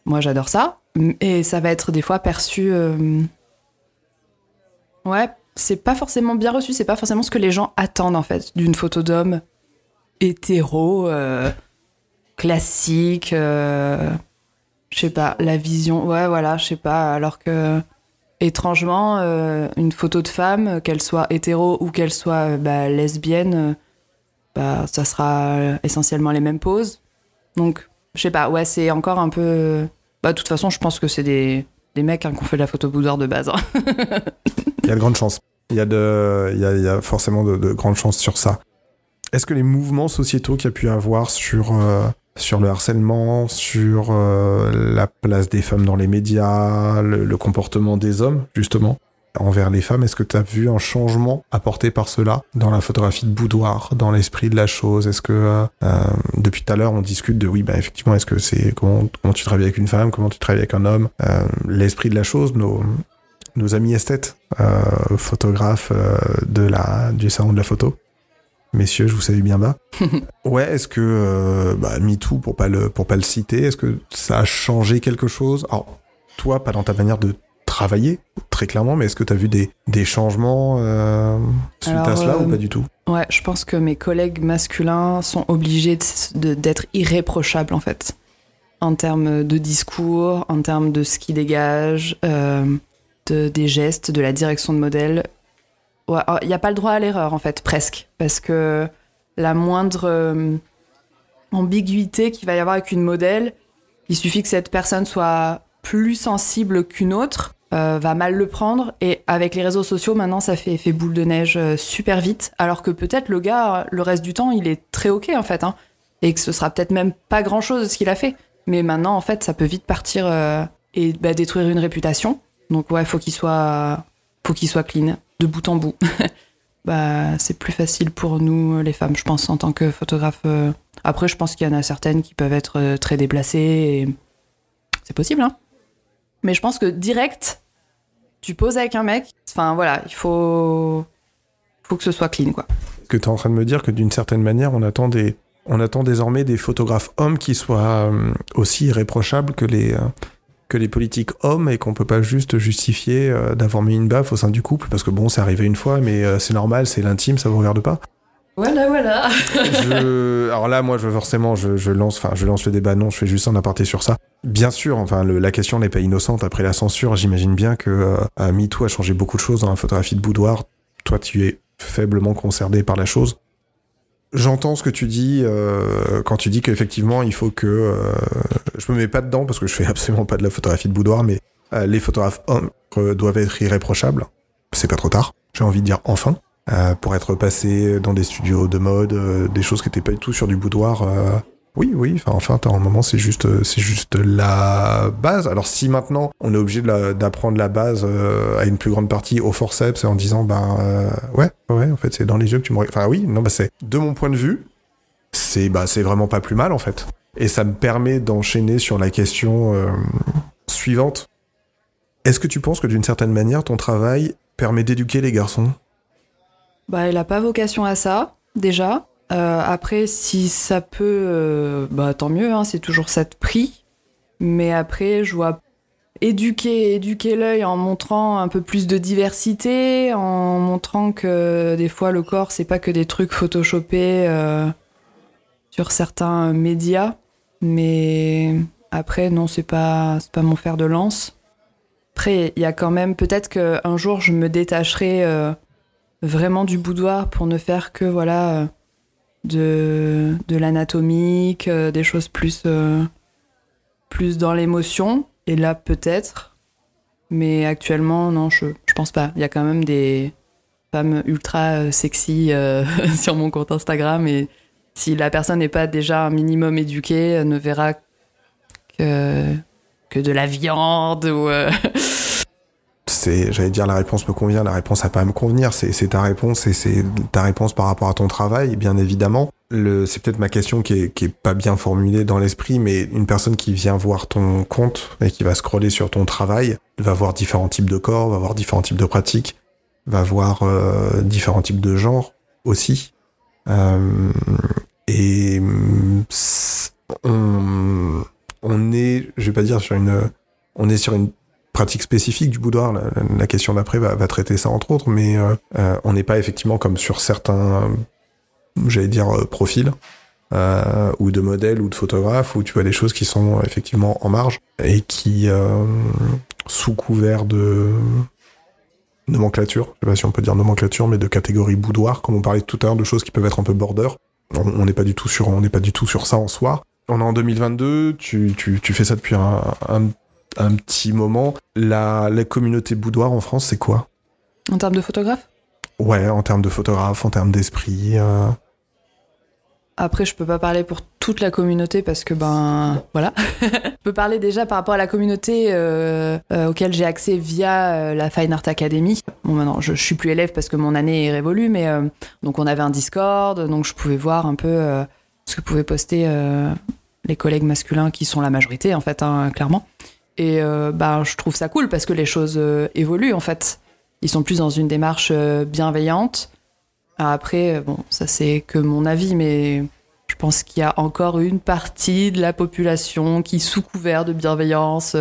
moi j'adore ça. Et ça va être des fois perçu. Ouais, c'est pas forcément bien reçu, c'est pas forcément ce que les gens attendent en fait d'une photo d'homme hétéro, classique je sais pas, la vision, ouais, voilà, je sais pas, alors que étrangement, euh, une photo de femme, qu'elle soit hétéro ou qu'elle soit euh, bah, lesbienne, euh, bah, ça sera essentiellement les mêmes poses. Donc, je sais pas, ouais, c'est encore un peu. Bah, de toute façon, je pense que c'est des, mecs hein, qui ont fait de la photo boudoir de base. Hein. il y a de grandes chances. Il y, a y a, forcément de, de, grandes chances sur ça. Est-ce que les mouvements sociétaux qu'il y a pu avoir sur sur le harcèlement, sur euh, la place des femmes dans les médias, le, comportement des hommes, justement. Envers les femmes. Est-ce que tu as vu un changement apporté par cela dans la photographie de boudoir, dans l'esprit de la chose? Est-ce que euh, euh, depuis tout à l'heure on discute de oui, bah effectivement, est-ce que c'est comment, comment tu travailles avec une femme, comment tu travailles avec un homme, euh, l'esprit de la chose, nos nos amis esthètes, photographes de la du salon de la photo. Messieurs, je vous salue bien bas. ouais, est-ce que euh, bah, MeToo, pour pas le pour pas le citer, est-ce que ça a changé quelque chose? Alors, toi, pas dans ta manière de travailler, très clairement, mais est-ce que tu as vu des, des changements euh, suite Alors, à cela euh, ou pas du tout? Ouais, je pense que mes collègues masculins sont obligés d'être irréprochables en fait, en termes de discours, en termes de ce qu'ils dégagent, euh, de, des gestes, de la direction de modèle. Ouais, Il n'y a pas le droit à l'erreur en fait, presque, parce que la moindre euh, ambiguïté qu'il va y avoir avec une modèle, il suffit que cette personne soit plus sensible qu'une autre, euh, va mal le prendre. Et avec les réseaux sociaux, maintenant, ça fait effet boule de neige euh, super vite. Alors que peut-être le gars, le reste du temps, il est très ok en fait. hein. et que ce sera peut-être même pas grand-chose ce qu'il a fait. Mais maintenant, en fait, ça peut vite partir euh, et bah, détruire une réputation. Donc ouais, faut qu'il soit, faut qu'il soit clean de bout en bout. bah, c'est plus facile pour nous, les femmes, je pense, en tant que photographe. Après, je pense qu'il y en a certaines qui peuvent être très déplacées. C'est possible, hein. Mais je pense que direct, tu poses avec un mec, enfin voilà, il faut, que ce soit clean, quoi. Que tu es en train de me dire que d'une certaine manière, on attend désormais des photographes hommes qui soient euh, aussi irréprochables que les euh, que les politiques hommes et qu'on peut pas juste justifier euh, d'avoir mis une baffe au sein du couple parce que bon, c'est arrivé une fois, mais c'est normal, c'est l'intime, ça vous regarde pas. Voilà, voilà. Alors là, moi, je forcément, je, lance, je lance le débat. Non, je fais juste un aparté sur ça. Bien sûr, enfin, la question n'est pas innocente. Après la censure, j'imagine bien que euh, MeToo a changé beaucoup de choses dans la photographie de boudoir. Toi, tu es faiblement concerné par la chose. J'entends ce que tu dis euh, quand tu dis qu'effectivement, il faut que euh, je me mets pas dedans parce que je fais absolument pas de la photographie de boudoir, mais euh, les photographes hommes doivent être irréprochables. C'est pas trop tard. J'ai envie de dire enfin pour être passé dans des studios de mode, euh, des choses qui étaient pas du tout sur du boudoir. euh, oui, oui, enfin, enfin, t'as un moment, c'est juste, euh, c'est juste la base. Alors, si maintenant on est obligé d'apprendre la base euh, à une plus grande partie au forceps en disant, ben, euh, ouais, ouais, en fait, c'est dans les yeux que tu me. Enfin, oui, non, bah, c'est de mon point de vue, c'est, bah, c'est vraiment pas plus mal, en fait. Et ça me permet d'enchaîner sur la question euh, suivante. Est-ce que tu penses que d'une certaine manière, ton travail permet d'éduquer les garçons? Bah, elle a pas vocation à ça, déjà. Euh, après, si ça peut, euh, bah tant mieux, hein, c'est toujours ça de prix. Mais après, je vois éduquer, éduquer l'œil en montrant un peu plus de diversité, en montrant que des fois le corps, c'est pas que des trucs photoshopés euh, sur certains médias. Mais après, non, c'est pas, c'est pas mon fer de lance. Après, il y a quand même, peut-être qu'un jour, je me détacherai. Vraiment du boudoir pour ne faire que voilà euh, de, de l'anatomique, euh, des choses plus, euh, plus dans l'émotion. Et là, peut-être. Mais actuellement, non, je, je pense pas. Il y a quand même des femmes ultra sexy sur mon compte Instagram. Et si la personne n'est pas déjà un minimum éduquée, elle ne verra que, que de la viande ou. j'allais dire la réponse me convient, la réponse a pas à me convenir, c'est, ta réponse et c'est ta réponse par rapport à ton travail, bien évidemment. C'est peut-être ma question qui est, pas bien formulée dans l'esprit, mais une personne qui vient voir ton compte et qui va scroller sur ton travail va voir différents types de corps, va voir différents types de pratiques, va voir euh, différents types de genres aussi. Euh, et on, on est, je vais pas dire sur une, on est sur une pratique spécifique du boudoir. La, question d'après va, va traiter ça entre autres, mais euh, euh, on n'est pas effectivement comme sur certains, j'allais dire, euh, profils. ou de modèles ou de photographes où tu vois des choses qui sont effectivement en marge et qui sous couvert de nomenclature, je sais pas si on peut dire nomenclature, mais de catégorie boudoir, comme on parlait tout à l'heure de choses qui peuvent être un peu border. On on n'est pas du tout sur, on n'est pas du tout sur ça en soi. On est en 2022, tu, tu, tu fais ça depuis un, un, un petit moment. La, la communauté boudoir en France, c'est quoi? En termes de photographe? Ouais, en termes de photographe, en termes d'esprit. euh, Après, je peux pas parler pour toute la communauté parce que ben voilà. je peux parler déjà par rapport à la communauté euh, euh, auquel j'ai accès via euh, la Fine Art Academy. Bon, maintenant, je, je suis plus élève parce que mon année est révolue, mais donc on avait un Discord, donc je pouvais voir un peu ce que pouvaient poster les collègues masculins qui sont la majorité en fait, hein, clairement. Et euh, ben je trouve ça cool parce que les choses euh, évoluent en fait. Ils sont plus dans une démarche euh, bienveillante. Après, bon, ça c'est que mon avis, mais je pense qu'il y a encore une partie de la population qui, sous couvert de bienveillance,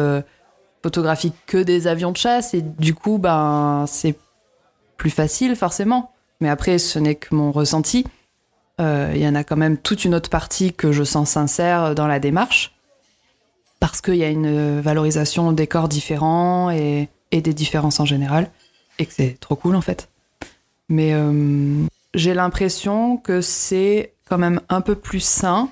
photographie que des avions de chasse et du coup, ben, c'est plus facile forcément. Mais après, ce n'est que mon ressenti. Il y en a quand même toute une autre partie que je sens sincère dans la démarche parce qu'il y a une valorisation des corps différents et, et des différences en général et que c'est trop cool en fait. Mais euh, j'ai l'impression que c'est quand même un peu plus sain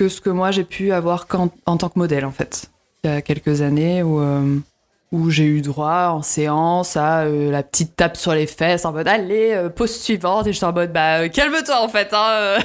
que ce que moi j'ai pu avoir en tant que modèle en fait. Il y a quelques années où, euh, où j'ai eu droit en séance à euh, la petite tape sur les fesses en mode allez, euh, pause suivante et j'étais en mode bah euh, calme-toi en fait. Hein, euh.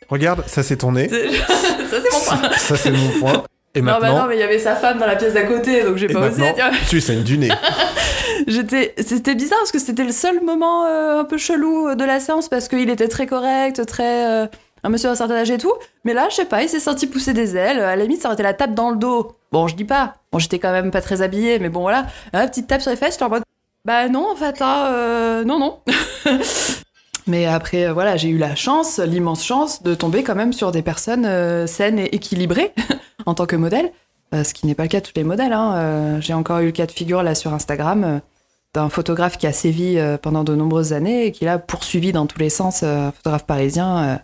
Regarde, ça c'est ton nez. ça c'est mon point. ça c'est mon point. Et Non, bah non, mais il y avait sa femme dans la pièce d'à côté, donc j'ai pas osé. maintenant, tu saignes du nez. J'étais, c'était bizarre parce que c'était le seul moment euh, un peu chelou de la séance parce qu'il était très correct, très euh, un monsieur à un certain âge et tout. Mais là, je sais pas, il s'est senti pousser des ailes. À la limite, ça aurait été la tape dans le dos. Bon, je dis pas. Bon, j'étais quand même pas très habillée, mais bon voilà, petite tape sur les fesses. J'étais en mode, bah non, en fait, hein, euh, non, non. mais après, euh, voilà, j'ai eu la chance, l'immense chance de tomber quand même sur des personnes euh, saines et équilibrées en tant que modèle. Euh, ce qui n'est pas le cas de tous les modèles. hein. Euh, j'ai encore eu le cas de figure là sur Instagram d'un photographe qui a sévi pendant de nombreuses années et qui l'a poursuivi dans tous les sens, un photographe parisien,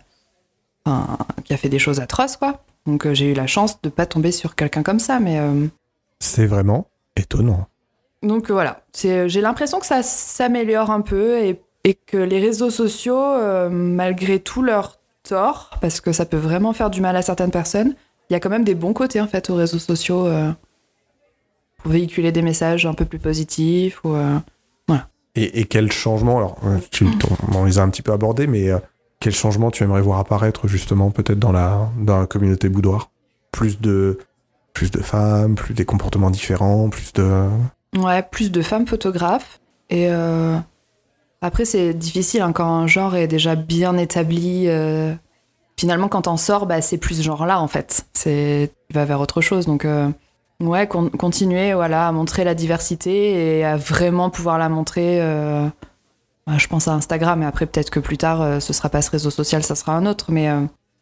enfin, qui a fait des choses atroces, quoi. Donc j'ai eu la chance de pas tomber sur quelqu'un comme ça, mais C'est vraiment étonnant. donc voilà. J'ai l'impression que ça s'améliore un peu et, et que les réseaux sociaux, euh, malgré tout leur tort, parce que ça peut vraiment faire du mal à certaines personnes, il y a quand même des bons côtés en fait aux réseaux sociaux euh, pour véhiculer des messages un peu plus positifs ou euh, Et, et quel changement, alors tu on les a un petit peu abordés, mais quel changement tu aimerais voir apparaître justement peut-être dans la, dans la communauté boudoir? Plus de, plus de femmes, plus des comportements différents, plus de... Ouais, plus de femmes photographes. Et après, c'est difficile hein, quand un genre est déjà bien établi. euh, finalement, quand on sort, bah, c'est plus ce genre-là, en fait. C'est, il va vers autre chose. Donc, euh, ouais, con- continuer à montrer la diversité et à vraiment pouvoir la montrer. euh, bah, je pense à Instagram, et après, peut-être que plus tard, euh, ce sera pas ce réseau social, ça sera un autre. Mais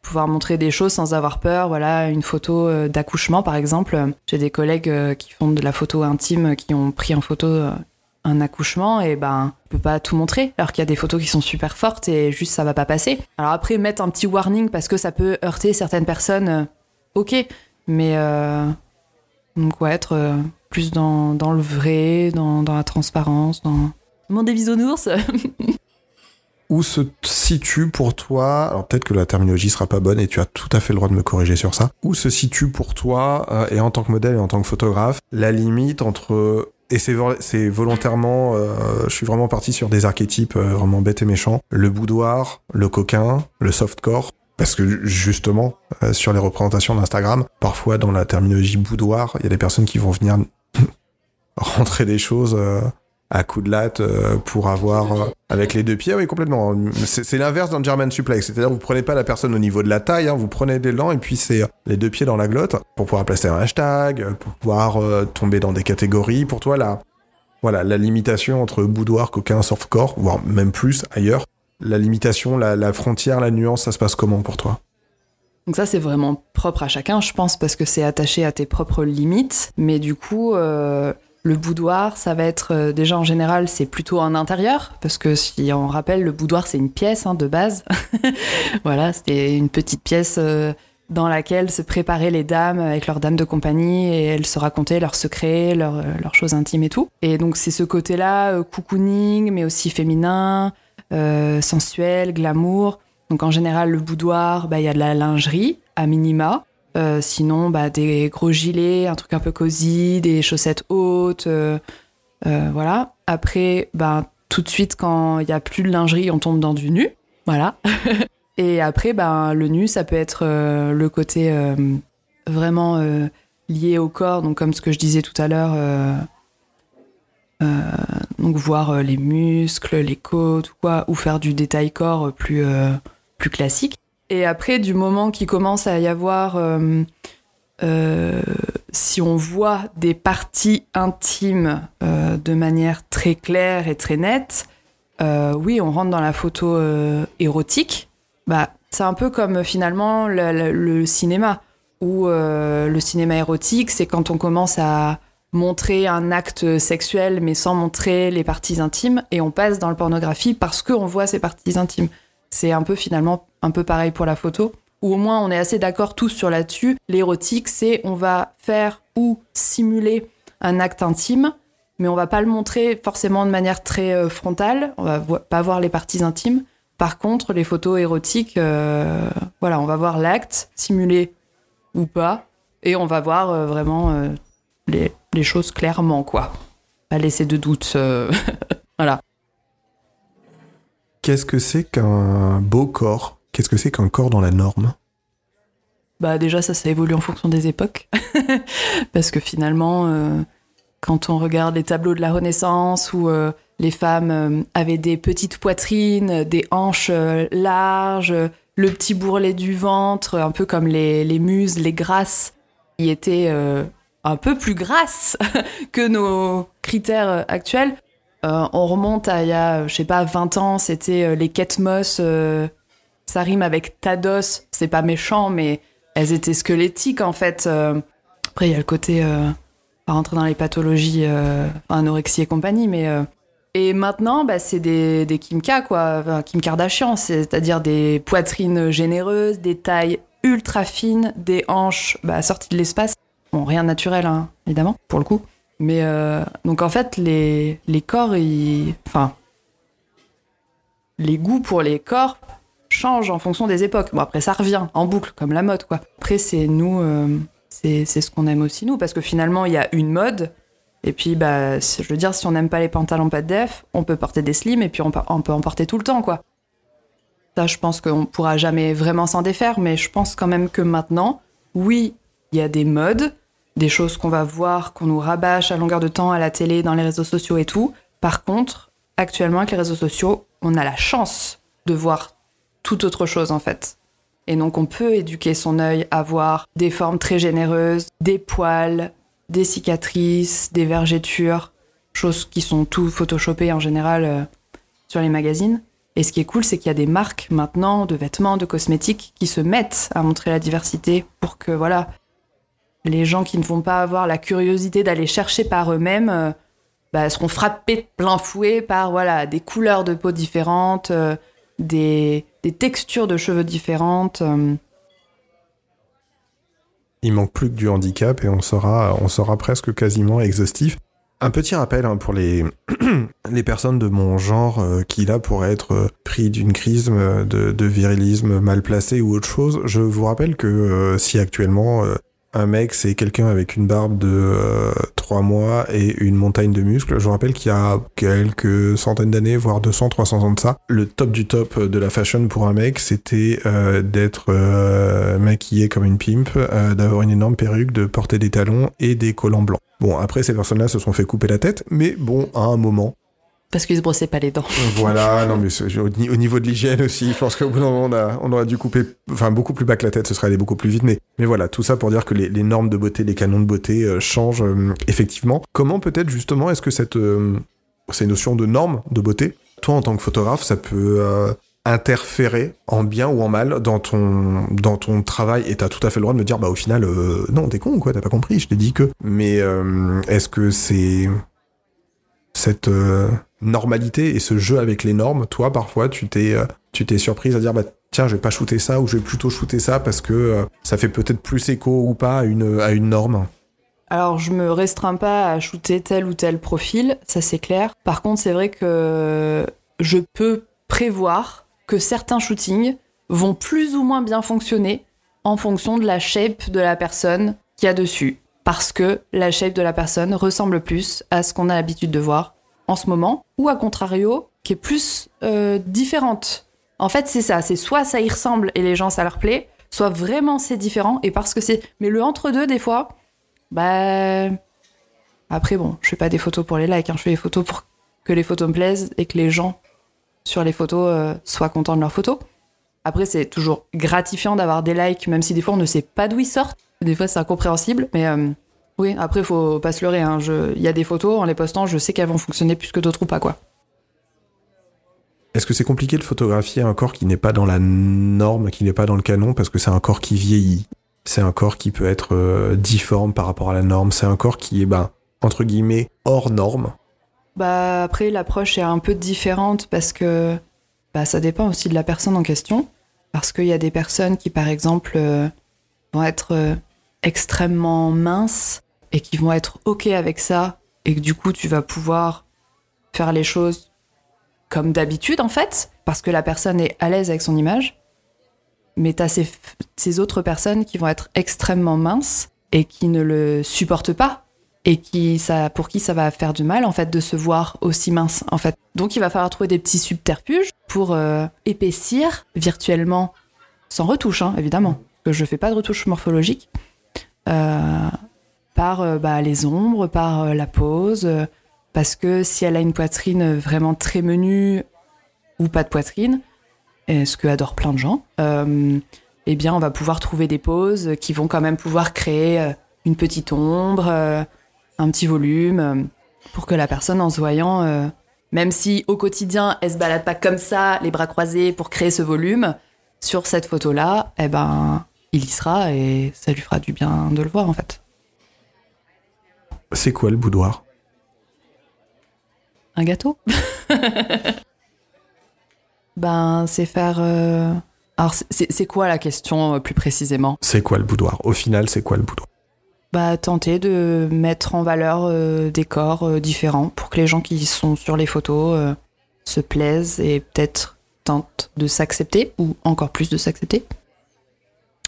pouvoir montrer des choses sans avoir peur. Voilà, une photo d'accouchement, par exemple. J'ai des collègues qui font de la photo intime, qui ont pris en photo un accouchement, et ben, on peut pas tout montrer, alors qu'il y a des photos qui sont super fortes et juste ça va pas passer. Alors après, mettre un petit warning parce que ça peut heurter certaines personnes, euh, ok, mais euh, donc ouais, être euh, plus dans, le vrai, dans, la transparence, dans le monde des bisounours. Où se situe pour toi, alors peut-être que la terminologie sera pas bonne et tu as tout à fait le droit de me corriger sur ça, où se situe pour toi, et en tant que modèle et en tant que photographe, la limite entre... Et c'est vo- c'est volontairement, euh, je suis vraiment parti sur des archétypes euh, vraiment bêtes et méchants. Le boudoir, le coquin, le softcore. Parce que justement, euh, sur les représentations d'Instagram, parfois dans la terminologie boudoir, il y a des personnes qui vont venir rentrer des choses à coups de latte euh, pour avoir euh, avec les deux pieds. Oui, complètement. C'est l'inverse d'un German suplex. C'est-à-dire vous prenez pas la personne au niveau de la taille, hein, vous prenez l'élan et puis c'est euh, les deux pieds dans la glotte pour pouvoir placer un hashtag, pour pouvoir tomber dans des catégories. Pour toi, là, voilà, la limitation entre boudoir, coquin, softcore, voire même plus ailleurs. La limitation, la, frontière, la nuance, ça se passe comment pour toi? Donc ça, c'est vraiment propre à chacun, je pense, parce que c'est attaché à tes propres limites. Mais du coup, le boudoir, ça va être euh, déjà en général, c'est plutôt en intérieur, parce que si on rappelle, le boudoir, c'est une pièce hein, de base. voilà, c'était une petite pièce euh, dans laquelle se préparaient les dames avec leurs dames de compagnie et elles se racontaient leurs secrets, leurs, euh, choses intimes et tout. Et donc c'est ce côté-là, euh, cocooning, mais aussi féminin, euh, sensuel, glamour. Donc en général, le boudoir, bah, il y a de la lingerie à minima. Euh, sinon, bah, des gros gilets, un truc un peu cosy, des chaussettes hautes, euh, euh, voilà. Après, bah, tout de suite, quand il y a plus de lingerie, on tombe dans du nu, voilà. Et après, ben, le nu, ça peut être le côté vraiment lié au corps, donc comme ce que je disais tout à l'heure, donc voir les muscles, les côtes ou quoi, ou faire du détail corps plus, plus classique. Et après, du moment qu'il commence à y avoir, euh, euh, si on voit des parties intimes euh, de manière très claire et très nette, oui, on rentre dans la photo érotique. Bah, c'est un peu comme finalement le, le- cinéma, où le cinéma érotique, c'est quand on commence à montrer un acte sexuel mais sans montrer les parties intimes, et on passe dans le pornographie parce qu'on voit ces parties intimes. C'est un peu finalement un peu pareil pour la photo, où au moins on est assez d'accord tous sur là-dessus. L'érotique, c'est on va faire ou simuler un acte intime, mais on va pas le montrer forcément de manière très euh, frontale, on va pas voir les parties intimes. Par contre, les photos érotiques, euh, voilà, on va voir l'acte, simulé ou pas, et on va voir euh, vraiment les, choses clairement, quoi. Pas laisser de doute. voilà. Qu'est-ce que c'est qu'un beau corps? Qu'est-ce que c'est qu'un corps dans la norme? Bah déjà ça ça évolue en fonction des époques parce que finalement euh, quand on regarde les tableaux de la Renaissance où euh, les femmes euh, avaient des petites poitrines, des hanches larges, le petit bourrelet du ventre, un peu comme les, muses, les grasses, qui étaient un peu plus grasses que nos critères actuels. On remonte à il y a, je sais pas, 20 ans, c'était les Ketmos, euh, ça rime avec Tados, c'est pas méchant, mais elles étaient squelettiques en fait. Euh, Après, il y a le côté, euh, pas rentrer dans les pathologies, euh, anorexie et compagnie, mais. euh, Et maintenant, bah, c'est des, des Kim K, quoi, Kim Kardashian, c'est-à-dire des poitrines généreuses, des tailles ultra fines, des hanches bah, sorties de l'espace. Bon, rien de naturel, hein, évidemment, pour le coup. Mais euh, donc en fait, les, les corps, ils. Enfin. Les goûts pour les corps changent en fonction des époques. Bon, après, ça revient en boucle, comme la mode, quoi. Après, c'est nous. euh, c'est ce qu'on aime aussi, nous, parce que finalement, il y a une mode. Et puis, bah, je veux dire, si on n'aime pas les pantalons pas de def, on peut porter des slims et puis on, on peut en porter tout le temps, quoi. Ça, je pense qu'on pourra jamais vraiment s'en défaire, mais je pense quand même que maintenant, oui, il y a des modes, des choses qu'on va voir, qu'on nous rabâche à longueur de temps à la télé, dans les réseaux sociaux et tout. Par contre, actuellement, avec les réseaux sociaux, on a la chance de voir tout autre chose, en fait. Et donc, on peut éduquer son œil à voir des formes très généreuses, des poils, des cicatrices, des vergetures, choses qui sont tout photoshopées en général euh, sur les magazines. Et ce qui est cool, c'est qu'il y a des marques maintenant de vêtements, de cosmétiques qui se mettent à montrer la diversité pour que voilà, les gens qui ne vont pas avoir la curiosité d'aller chercher par eux-mêmes euh, bah, seront frappés de plein fouet par voilà des couleurs de peau différentes, euh, des, textures de cheveux différentes. euh. Il manque plus que du handicap et on sera, on sera presque quasiment exhaustif. Un petit rappel hein, pour les, les personnes de mon genre euh, qui là pourraient être euh, pris d'une crise de, virilisme mal placé ou autre chose. Je vous rappelle que si actuellement un mec c'est quelqu'un avec une barbe de euh, 3 mois et une montagne de muscles, je rappelle qu'il y a quelques centaines d'années, voire 200, 300 ans de ça, le top du top de la fashion pour un mec c'était euh, d'être euh, maquillé comme une pimp, euh, d'avoir une énorme perruque, de porter des talons et des collants blancs. Bon, après, ces personnes-là se sont fait couper la tête, mais bon, à un moment. Parce qu'ils se brossaient pas les dents. Voilà, non, mais au, ni- au niveau de l'hygiène aussi, je pense qu'au bout d'un moment, on, aurait dû couper, enfin, beaucoup plus bas que la tête, ce serait allé beaucoup plus vite, mais, mais voilà, tout ça pour dire que les, normes de beauté, les canons de beauté euh, changent euh, effectivement. Comment peut-être, justement, est-ce que cette, euh, ces notions de normes de beauté, toi, en tant que photographe, ça peut euh, interférer en bien ou en mal dans ton, dans ton travail? Et t'as tout à fait le droit de me dire, bah, au final, euh, non, t'es con, quoi, t'as pas compris, je t'ai dit que. Mais euh, est-ce que c'est cette euh, normalité et ce jeu avec les normes, toi, parfois, tu t'es euh, tu t'es surprise à dire, bah, tiens, je vais pas shooter ça ou je vais plutôt shooter ça parce que euh, ça fait peut-être plus écho ou pas à une, à une norme. Alors, je me restreins pas à shooter tel ou tel profil, ça c'est clair. Par contre, c'est vrai que je peux prévoir que certains shootings vont plus ou moins bien fonctionner en fonction de la shape de la personne qu'il y a dessus. Parce que la shape de la personne ressemble plus à ce qu'on a l'habitude de voir en ce moment, ou à contrario, qui est plus euh, différente En fait, c'est ça. C'est soit ça y ressemble et les gens, ça leur plaît, soit vraiment c'est différent et parce que c'est. Mais le entre-deux, des fois, bah. Après, bon, je fais pas des photos pour les likes, hein. je fais des photos pour que les photos me plaisent et que les gens sur les photos euh, soient contents de leurs photos. Après, c'est toujours gratifiant d'avoir des likes, même si des fois on ne sait pas d'où ils sortent. Des fois, c'est incompréhensible, mais euh, oui, après, faut pas se leurrer. hein. Il y a des photos, en les postant, je sais qu'elles vont fonctionner plus que d'autres ou pas, quoi. Est-ce que c'est compliqué de photographier un corps qui n'est pas dans la norme, qui n'est pas dans le canon, parce que c'est un corps qui vieillit? C'est un corps qui peut être euh, difforme par rapport à la norme? C'est un corps qui est, ben, entre guillemets, hors norme? Bah après l'approche est un peu différente parce que bah, ça dépend aussi de la personne en question. Parce qu'il y a des personnes qui par exemple euh, vont être euh, extrêmement minces et qui vont être ok avec ça et que du coup tu vas pouvoir faire les choses comme d'habitude en fait parce que la personne est à l'aise avec son image. Mais t'as ces, ces autres personnes qui vont être extrêmement minces et qui ne le supportent pas et qui ça pour qui ça va faire du mal en fait de se voir aussi mince en fait. Donc il va falloir trouver des petits subterfuges pour euh, épaissir virtuellement sans retouche hein, évidemment que je fais pas de retouche morphologique par euh, bah, les ombres, par euh, la pose euh, parce que si elle a une poitrine vraiment très menue ou pas de poitrine, ce que adorent plein de gens, euh, eh bien on va pouvoir trouver des poses qui vont quand même pouvoir créer euh, une petite ombre, euh, un petit volume, euh, pour que la personne en se voyant, euh, même si au quotidien elle se balade pas comme ça, les bras croisés pour créer ce volume, sur cette photo-là, eh ben il y sera et ça lui fera du bien de le voir en fait. C'est quoi le boudoir? Un gâteau? Ben c'est faire. euh, Alors c'est- quoi la question euh, plus précisément? C'est quoi le boudoir? Au final, c'est quoi le boudoir? Bah, tenter de mettre en valeur euh, des corps différents pour que les gens qui sont sur les photos se plaisent et peut-être tentent de s'accepter ou encore plus de s'accepter.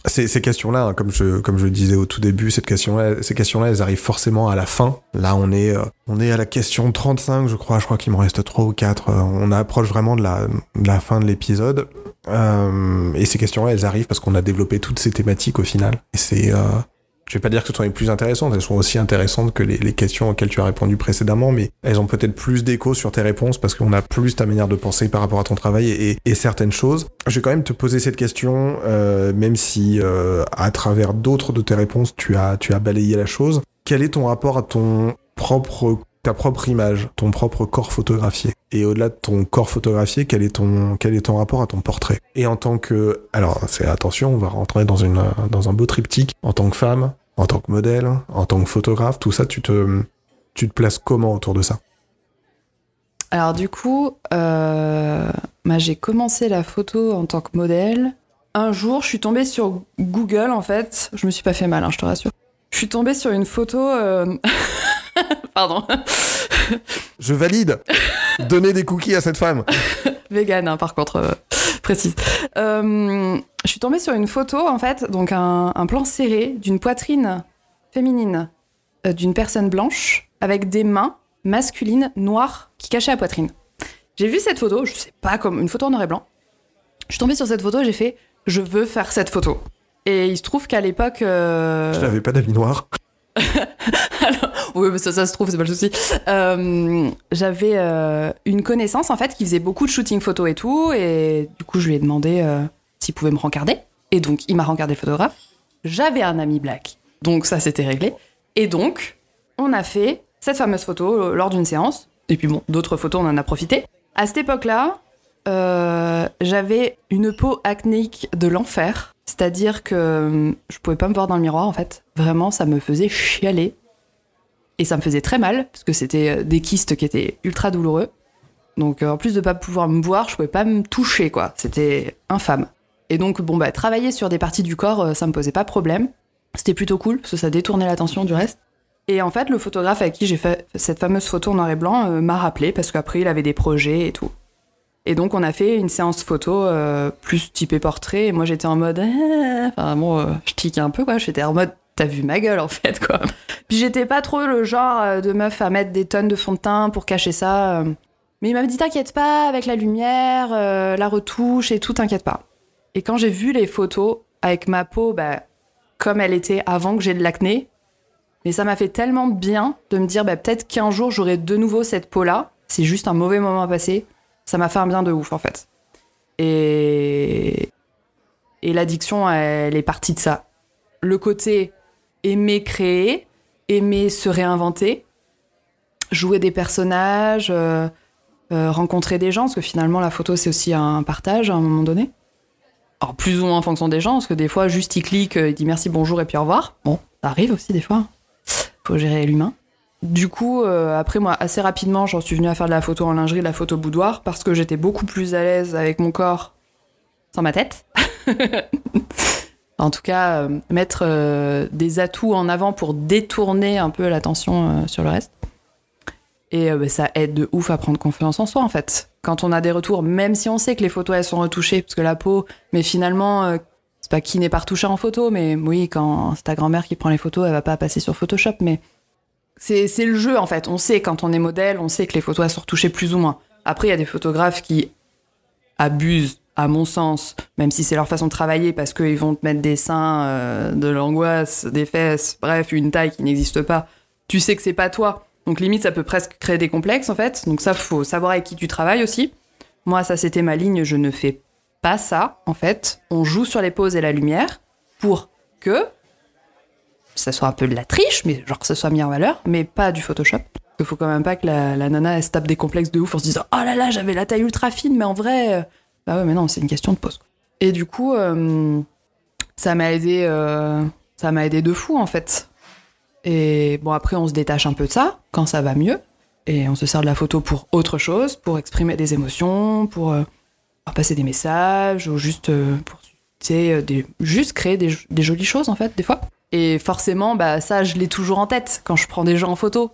Ces, ces questions-là, hein, comme je comme je le disais au tout début, cette question-là, ces questions-là, elles arrivent forcément à la fin. Là, on est euh, on est à la question 35, je crois. Je crois qu'il m'en reste trois ou quatre. Euh, on approche vraiment de la de la fin de l'épisode. Euh, et ces questions-là, elles arrivent parce qu'on a développé toutes ces thématiques au final. Et c'est euh, je vais pas dire que ce sont les plus intéressantes, elles sont aussi intéressantes que les, questions auxquelles tu as répondu précédemment, mais elles ont peut-être plus d'écho sur tes réponses parce qu'on a plus ta manière de penser par rapport à ton travail et, certaines choses. Je vais quand même te poser cette question, euh, même si euh, à travers d'autres de tes réponses, tu as balayé la chose. Quel est ton rapport à ton propre ta propre image, ton propre corps photographié. Et au-delà de ton corps photographié, quel est ton rapport à ton portrait? Et en tant que alors c'est attention, on va rentrer dans un beau triptyque en tant que femme, en tant que modèle, en tant que photographe, tout ça tu te places comment autour de ça? Alors du coup, euh, j'ai commencé la photo en tant que modèle. Un jour, je suis tombée sur Google en fait. Je me suis pas fait mal, hein, je te rassure. Je suis tombée sur une photo. euh, Pardon. Je valide. Donner des cookies à cette femme. Vegan, hein, par contre, euh, précise. Euh, je suis tombée sur une photo, en fait, donc un, un plan serré d'une poitrine féminine d'une personne blanche avec des mains masculines noires qui cachaient la poitrine. J'ai vu cette photo, je sais pas comme une photo en noir et blanc. Je suis tombée sur cette photo, j'ai fait je veux faire cette photo. Et il se trouve qu'à l'époque. euh, Je n'avais pas d'amis noirs. alors, oui, mais ça, ça se trouve, c'est pas le souci. Euh, J'avais euh, une connaissance en fait qui faisait beaucoup de shooting photo et tout, et du coup, je lui ai demandé s'il pouvait me rencarder. Et donc, il m'a rencardé le photographe. J'avais un ami black, donc ça, c'était réglé. Et donc, on a fait cette fameuse photo lors d'une séance. Et puis bon, d'autres photos, on en a profité. À cette époque-là, j'avais une peau acnéique de l'enfer. C'est-à-dire que euh, je pouvais pas me voir dans le miroir en fait. Vraiment, ça me faisait chialer. Et ça me faisait très mal, parce que c'était euh, des kystes qui étaient ultra douloureux. Donc euh, en plus de pas pouvoir me voir, je pouvais pas me toucher quoi. C'était infâme. Et donc bon bah travailler sur des parties du corps, ça me posait pas problème. C'était plutôt cool, parce que ça détournait l'attention du reste. Et en fait, le photographe avec qui j'ai fait cette fameuse photo en noir et blanc m'a rappelé, parce qu'après il avait des projets et tout. Et donc on a fait une séance photo euh, plus typée portrait. Et moi j'étais en mode, Ah enfin bon, euh, je tiquais un peu quoi. J'étais en mode, t'as vu ma gueule en fait quoi. Puis j'étais pas trop le genre euh, de meuf à mettre des tonnes de fond de teint pour cacher ça. Mais il m'avait dit t'inquiète pas, avec la lumière, euh, la retouche et tout, t'inquiète pas. Et quand j'ai vu les photos avec ma peau, bah, comme elle était avant que j'ai de l'acné, mais ça m'a fait tellement bien de me dire bah, peut-être qu'un jour j'aurai de nouveau cette peau-là. C'est juste un mauvais moment à passer. Ça m'a fait un bien de ouf en fait. Et, et l'addiction, elle est partie de ça. Le côté aimer créer, aimer se réinventer, jouer des personnages, euh, euh, rencontrer des gens, parce que finalement la photo c'est aussi un partage à un moment donné. Alors plus ou moins en fonction des gens, parce que des fois juste il clique, il dit merci, bonjour et puis au revoir. Bon, ça arrive aussi des fois. Faut gérer l'humain. Du coup, après moi, assez rapidement, j'en suis venue à faire de la photo en lingerie, de la photo boudoir, parce que j'étais beaucoup plus à l'aise avec mon corps sans ma tête. en tout cas, euh, mettre euh, des atouts en avant pour détourner un peu l'attention euh, sur le reste. Et bah, ça aide de ouf à prendre confiance en soi, en fait. Quand on a des retours, même si on sait que les photos, elles sont retouchées, parce que la peau, mais finalement, c'est pas qui n'est pas retouché en photo, mais oui, quand c'est ta grand-mère qui prend les photos, elle va pas passer sur Photoshop, mais c'est le jeu, en fait. On sait quand on est modèle, on sait que les photos, sont retouchées plus ou moins. Après, il y a des photographes qui abusent à mon sens, même si c'est leur façon de travailler, parce qu'ils vont te mettre des seins, euh, de l'angoisse, des fesses, bref, une taille qui n'existe pas, tu sais que c'est pas toi. Donc limite, ça peut presque créer des complexes, en fait. Donc ça, faut savoir avec qui tu travailles aussi. Moi, ça, c'était ma ligne, je ne fais pas ça, en fait. On joue sur les poses et la lumière pour que ça soit un peu de la triche, mais genre que ça soit mis en valeur, mais pas du Photoshop. Il faut quand même pas que la, nana, elle se tape des complexes de ouf en se disant « Oh là là, j'avais la taille ultra fine, mais en vrai... Euh, bah ouais, mais non, c'est une question de pause. Et du coup, euh, ça m'a aidé, euh, aidé de fou en fait. Et bon, après, on se détache un peu de ça quand ça va mieux, et on se sert de la photo pour autre chose, pour exprimer des émotions, pour, euh, passer des messages, ou juste pour des, juste créer des, jolies choses en fait, des fois. Et forcément, bah ça, je l'ai toujours en tête quand je prends des gens en photo.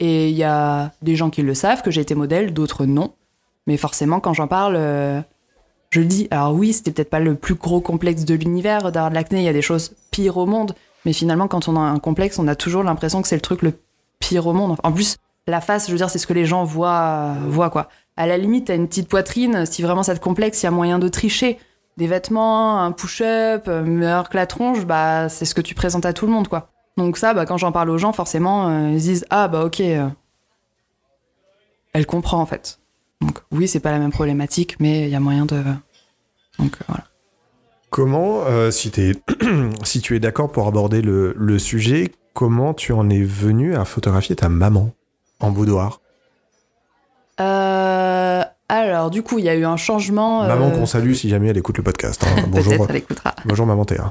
Et il y a des gens qui le savent que j'ai été modèle, d'autres non. Mais forcément, quand j'en parle, je le dis, alors oui, c'était peut-être pas le plus gros complexe de l'univers d'avoir de l'acné, il y a des choses pires au monde, mais finalement, quand on a un complexe, on a toujours l'impression que c'est le truc le pire au monde. En plus, la face, je veux dire, c'est ce que les gens voient, voient quoi. À la limite, t'as une petite poitrine, si vraiment ça te complexe, il y a moyen de tricher. Des vêtements, un push-up, euh, meilleur que la tronche, bah, c'est ce que tu présentes à tout le monde, quoi. Donc ça, bah, quand j'en parle aux gens, forcément, euh, ils disent, ah, bah, ok, euh, elle comprend, en fait. Donc oui, c'est pas la même problématique, mais il y a moyen de. Donc voilà. Comment, euh, si, es, si tu es d'accord pour aborder le, sujet, comment tu en es venu à photographier ta maman en boudoir? Euh, Alors, du coup, il y a eu un changement. Maman qu'on salue si jamais elle écoute le podcast. Hein. Bonjour. elle écoutera. Bonjour, maman Théa.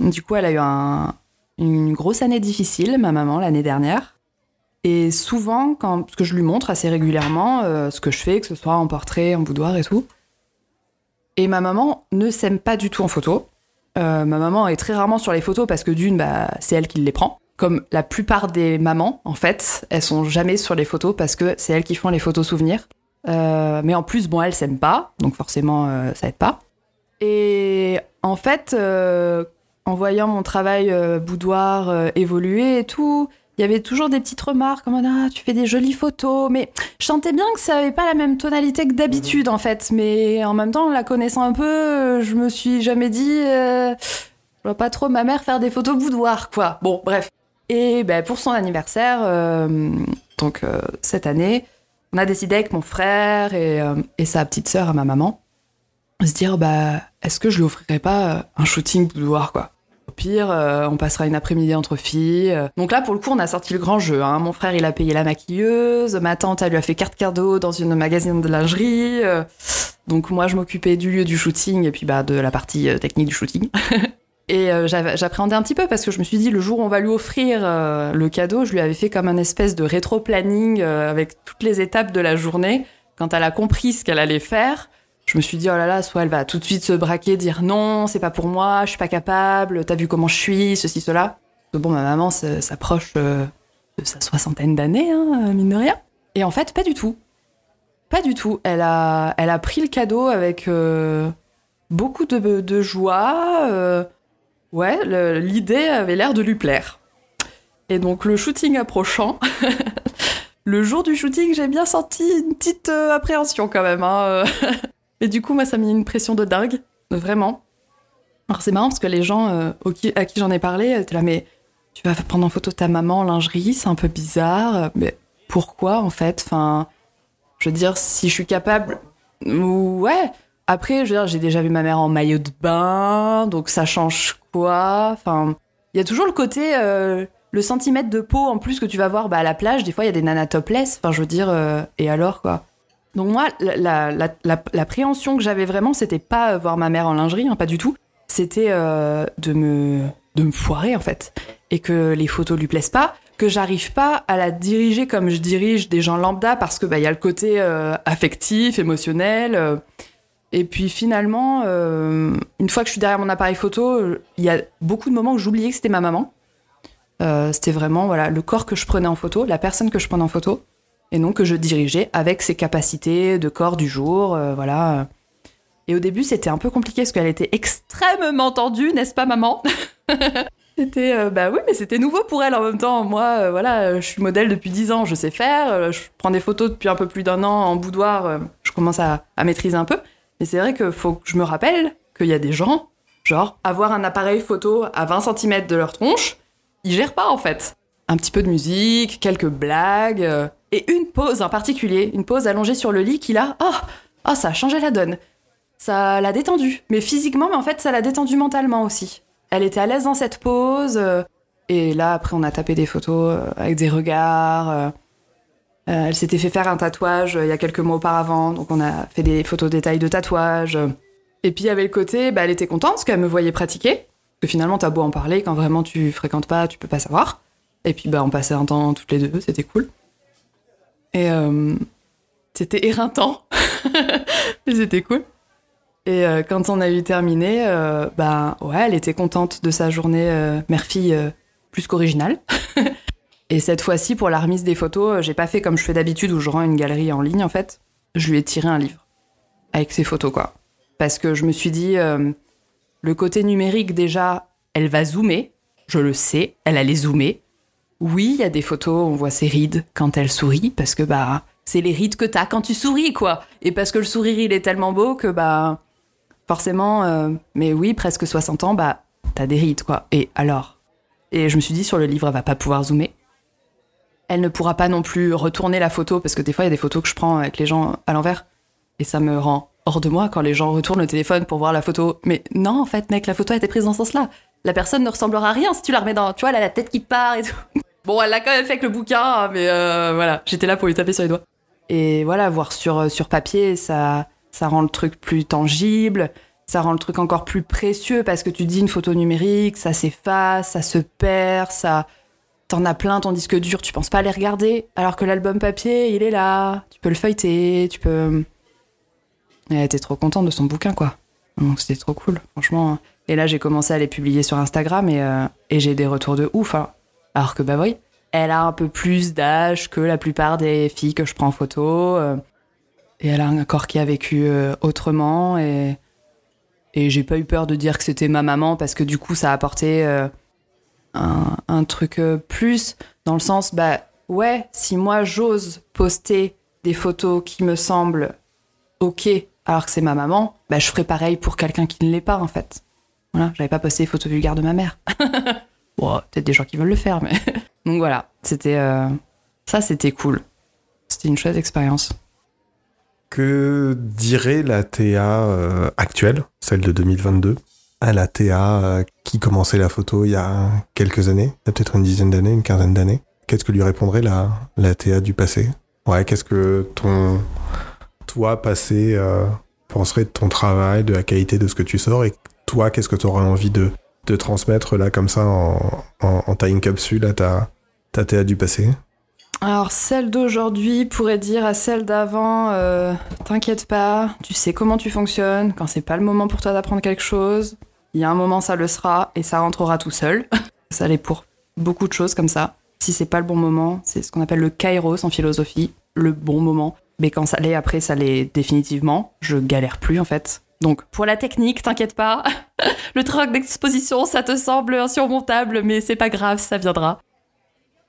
du coup, elle a eu une grosse année difficile, ma maman, l'année dernière. Et souvent, quand, parce que je lui montre assez régulièrement euh, ce que je fais, que ce soit en portrait, en boudoir et tout. Et ma maman ne s'aime pas du tout en photo. Euh, ma maman est très rarement sur les photos parce que d'une, bah, c'est elle qui les prend. Comme la plupart des mamans, en fait, elles sont jamais sur les photos parce que c'est elles qui font les photos souvenirs. Euh, mais en plus, bon, elle s'aime pas, donc forcément, ça aide pas. Et en fait, en voyant mon travail boudoir évoluer et tout, il y avait toujours des petites remarques comme ah, tu fais des jolies photos, mais je sentais bien que ça avait pas la même tonalité que d'habitude en fait. Mais en même temps, la connaissant un peu, je me suis jamais dit, euh, je vois pas trop ma mère faire des photos boudoir quoi. Bon, bref. Et ben, pour son anniversaire, euh, donc euh, cette année, on a décidé avec mon frère et, et sa petite sœur à ma maman, se dire bah est-ce que je lui offrirais pas un shooting boudoir quoi? Au pire, euh, on passera une après-midi entre filles. Donc là, pour le coup, on a sorti le grand jeu. Hein. Mon frère, il a payé la maquilleuse. Ma tante, elle lui a fait carte cadeau dans une magazine de lingerie. Euh. Donc moi, je m'occupais du lieu du shooting et puis bah, de la partie euh, technique du shooting. et j'appréhendais un petit peu parce que je me suis dit, le jour où on va lui offrir le cadeau, je lui avais fait comme un espèce de rétro-planning avec toutes les étapes de la journée. Quand elle a compris ce qu'elle allait faire, je me suis dit, oh là là, soit elle va tout de suite se braquer, dire non, c'est pas pour moi, je suis pas capable, t'as vu comment je suis, ceci, cela. Bon, ma maman s'approche euh, de sa soixantaine d'années, hein, mine de rien. Et en fait, pas du tout. Pas du tout. Elle a, elle a pris le cadeau avec euh, beaucoup de, joie. Euh, ouais, l'idée avait l'air de lui plaire. Et donc, le shooting approchant, le jour du shooting, j'ai bien senti une petite euh, appréhension quand même. Hein. Et du coup, moi, ça m'a mis une pression de dingue, vraiment. Alors c'est marrant parce que les gens euh, à qui j'en ai parlé, étaient là, mais tu vas prendre en photo ta maman en lingerie, c'est un peu bizarre. Mais pourquoi en fait? Enfin, je veux dire, si je suis capable, ouais. Après, je veux dire, j'ai déjà vu ma mère en maillot de bain, donc ça change quoi? Enfin, il y a toujours le côté, euh, le centimètre de peau en plus que tu vas voir bah, à la plage. Des fois, il y a des nanas topless. Enfin, je veux dire, euh, et alors quoi? Donc moi, l'appréhension que j'avais vraiment, c'était pas voir ma mère en lingerie, hein, pas du tout. C'était euh, de me de me foirer en fait, et que les photos lui plaisent pas, que j'arrive pas à la diriger comme je dirige des gens lambda parce que bah il y a le côté affectif, émotionnel. Et puis finalement, euh, une fois que je suis derrière mon appareil photo, il y a beaucoup de moments où j'oubliais que c'était ma maman. Euh, c'était vraiment voilà le corps que je prenais en photo, la personne que je prenais en photo, et non que je dirigeais avec ses capacités de corps du jour, euh, voilà. Et au début, c'était un peu compliqué parce qu'elle était extrêmement tendue, n'est-ce pas, maman? C'était bah oui, mais c'était nouveau pour elle en même temps. Moi, voilà, je suis modèle depuis 10 ans, je sais faire. je prends des photos depuis un peu plus d'un an en boudoir. je commence à maîtriser un peu. Mais c'est vrai qu'il faut que je me rappelle qu'il y a des gens, genre, avoir un appareil photo à 20 cm de leur tronche, ils gèrent pas en fait. Un petit peu de musique, quelques blagues, euh, et une pause en particulier, une pause allongée sur le lit qui là, oh, ça a changé la donne. Ça l'a détendu, mais physiquement, mais en fait, ça l'a détendu mentalement aussi. Elle était à l'aise dans cette pause, euh, et là, après, on a tapé des photos euh, avec des regards. Euh, elle s'était fait faire un tatouage euh, il y a quelques mois auparavant, donc on a fait des photos détails de tatouage. Et puis il y avait le côté, bah, elle était contente parce qu'elle me voyait pratiquer. Que finalement, t'as beau en parler, quand vraiment tu fréquentes pas, tu peux pas savoir. Et puis bah, on passait un temps toutes les deux, c'était cool. Et euh, c'était éreintant, mais c'était cool. Et quand on a eu terminé, bah ouais, elle était contente de sa journée mère-fille plus qu'originale. Et cette fois-ci, pour la remise des photos, euh, j'ai pas fait comme je fais d'habitude où je rends une galerie en ligne en fait. Je lui ai tiré un livre avec ses photos quoi. Parce que je me suis dit, euh, le côté numérique déjà, elle va zoomer. Je le sais, elle allait zoomer. Oui, il y a des photos, on voit ses rides quand elle sourit, parce que bah c'est les rides que t'as quand tu souris quoi. Et parce que le sourire il est tellement beau que bah forcément, euh, mais oui, presque 60 ans, bah t'as des rides quoi. Et alors? Et je me suis dit sur le livre, elle va pas pouvoir zoomer. Elle ne pourra pas non plus retourner la photo parce que des fois il y a des photos que je prends avec les gens à l'envers et ça me rend hors de moi quand les gens retournent le téléphone pour voir la photo. Mais non, en fait, mec, la photo a été prise dans ce sens-là. La personne ne ressemblera à rien si tu la remets dans. Tu vois, elle a la tête qui part et tout. Bon, elle l'a quand même fait avec le bouquin, mais euh, voilà, j'étais là pour lui taper sur les doigts. Et voilà, voir sur, euh, sur papier, ça, ça rend le truc plus tangible, ça rend le truc encore plus précieux parce que tu dis une photo numérique, ça s'efface, ça se perd, ça t'en as plein ton disque dur, tu penses pas à les regarder, alors que l'album papier, il est là, tu peux le feuilleter, tu peux... Elle était trop contente de son bouquin, quoi. Donc c'était trop cool, franchement. Et là, j'ai commencé à les publier sur Instagram et, euh, et j'ai des retours de ouf. Hein. Alors que, bah oui, elle a un peu plus d'âge que la plupart des filles que je prends en photo. Euh, et elle a un corps qui a vécu euh, autrement. Et, et j'ai pas eu peur de dire que c'était ma maman parce que du coup, ça a apporté un, truc euh, plus dans le sens, bah ouais, si moi j'ose poster des photos qui me semblent ok alors que c'est ma maman, bah je ferai pareil pour quelqu'un qui ne l'est pas en fait. Voilà, j'avais pas posté des photos vulgaires de ma mère. bon, peut-être des gens qui veulent le faire, mais donc voilà, c'était euh, ça, c'était cool. C'était une chouette expérience. Que dirait la TA euh, actuelle, celle de 2022 à la TA euh, qui commençait la photo il y a quelques années, peut-être une dizaine d'années, une quinzaine d'années. Qu'est-ce que lui répondrait la, la TA du passé? Ouais, qu'est-ce que ton toi passé euh, penserait de ton travail, de la qualité de ce que tu sors? Et toi, qu'est-ce que tu aurais envie de, de transmettre là comme ça en, en, en capsule à ta, ta TA du passé? Alors celle d'aujourd'hui pourrait dire à celle d'avant, euh, t'inquiète pas, tu sais comment tu fonctionnes, quand c'est pas le moment pour toi d'apprendre quelque chose, il y a un moment, ça le sera et ça rentrera tout seul. ça l'est pour beaucoup de choses comme ça. Si c'est pas le bon moment, c'est ce qu'on appelle le kairos en philosophie, le bon moment. Mais quand ça l'est après, ça l'est définitivement. Je galère plus en fait. Donc pour la technique, t'inquiète pas. le troc d'exposition, ça te semble insurmontable, mais c'est pas grave, ça viendra.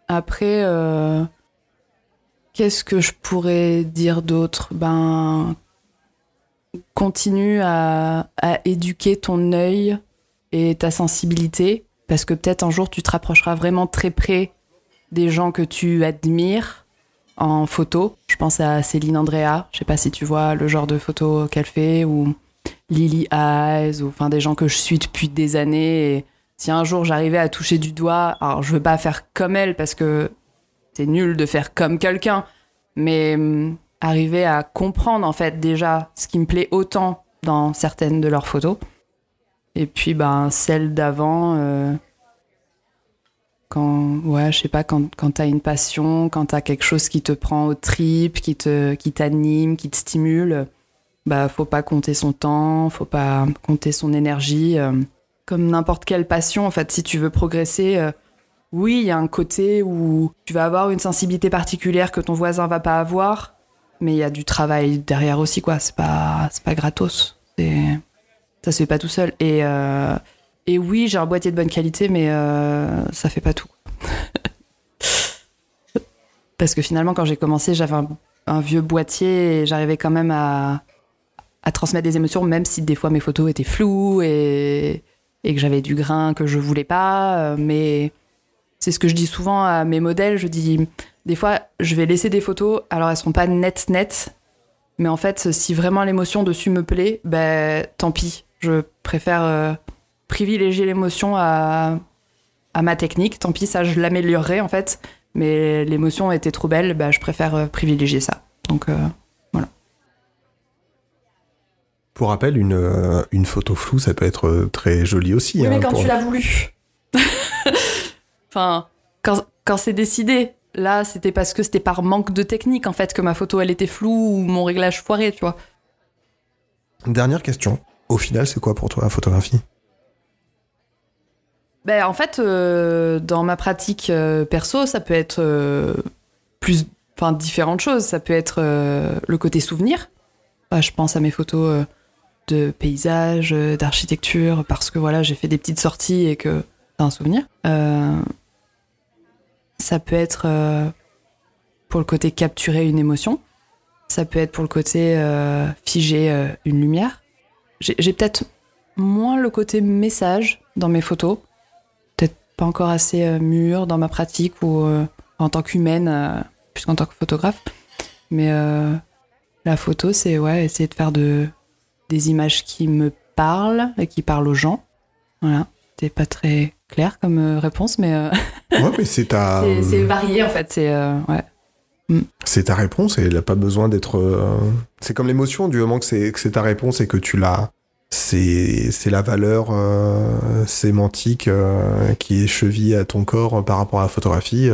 Après, euh... Qu'est-ce que je pourrais dire d'autre? Ben, continue à, éduquer ton œil et ta sensibilité, parce que peut-être un jour tu te rapprocheras vraiment très près des gens que tu admires en photo. Je pense à Céline Andrea, je sais pas si tu vois le genre de photos qu'elle fait, ou Lily Eyes, ou enfin des gens que je suis depuis des années. Si un jour j'arrivais à toucher du doigt, alors je veux pas faire comme elle parce que c'est nul de faire comme quelqu'un, mais hum, arriver à comprendre en fait déjà ce qui me plaît autant dans certaines de leurs photos. Et puis ben celles d'avant, euh, quand ouais je sais pas quand quand une passion, quand t'as quelque chose qui te prend au trip, qui te qui t'anime, qui te stimule, bah faut pas compter son temps, faut pas compter son énergie. euh, comme n'importe quelle passion en fait, si tu veux progresser. euh, oui, il y a un côté où tu vas avoir une sensibilité particulière que ton voisin va pas avoir, mais il y a du travail derrière aussi, quoi. C'est pas, c'est pas gratos. Ça se fait pas tout seul. Et, euh, et oui, j'ai un boîtier de bonne qualité, mais euh, ça fait pas tout. Parce que finalement, quand j'ai commencé, j'avais un, un vieux boîtier et j'arrivais quand même à, à transmettre des émotions, même si des fois mes photos étaient floues et, et que j'avais du grain que je voulais pas. euh, Mais c'est ce que je dis souvent à mes modèles. Je dis, des fois, je vais laisser des photos, alors elles seront pas nettes, nettes. Mais en fait, si vraiment l'émotion dessus me plaît, ben tant pis. Je préfère euh, privilégier l'émotion à, à ma technique. Tant pis, ça, je l'améliorerai en fait. Mais l'émotion était trop belle, ben, je préfère euh, privilégier ça. Donc, euh, Pour rappel, une, une photo floue, ça peut être très joli aussi. Oui, hein, mais quand pour- tu l'as voulu. enfin, quand, quand c'est décidé. Là, c'était parce que c'était par manque de technique, en fait, que ma photo, elle était floue ou mon réglage foiré, tu vois. Dernière question. Au final, c'est quoi pour toi la photographie? Ben, en fait, euh, dans ma pratique euh, perso, ça peut être euh, plus, enfin, différentes choses. Ça peut être le côté souvenir. Je pense à mes photos de paysages, d'architecture, parce que voilà, j'ai fait des petites sorties et que c'est un souvenir. Ça peut être euh, pour le côté capturer une émotion. Ça peut être pour le côté euh, figer euh, une lumière. J'ai peut-être moins le côté message dans mes photos peut-être pas encore assez mûr dans ma pratique ou en tant qu'humaine plus qu'en tant que photographe. Mais la photo, c'est ouais, essayer de faire de, des images qui me parlent et qui parlent aux gens. Voilà. C'était pas très clair comme réponse, mais Ouais, mais c'est ta, c'est- c'est varié en fait. C'est euh, ouais. c'est ta réponse et elle n'a pas besoin d'être. euh, C'est comme l'émotion, du moment que c'est ta réponse et que tu l'as. C'est la valeur euh, sémantique euh, qui est chevillée à ton corps euh, par rapport à la photographie.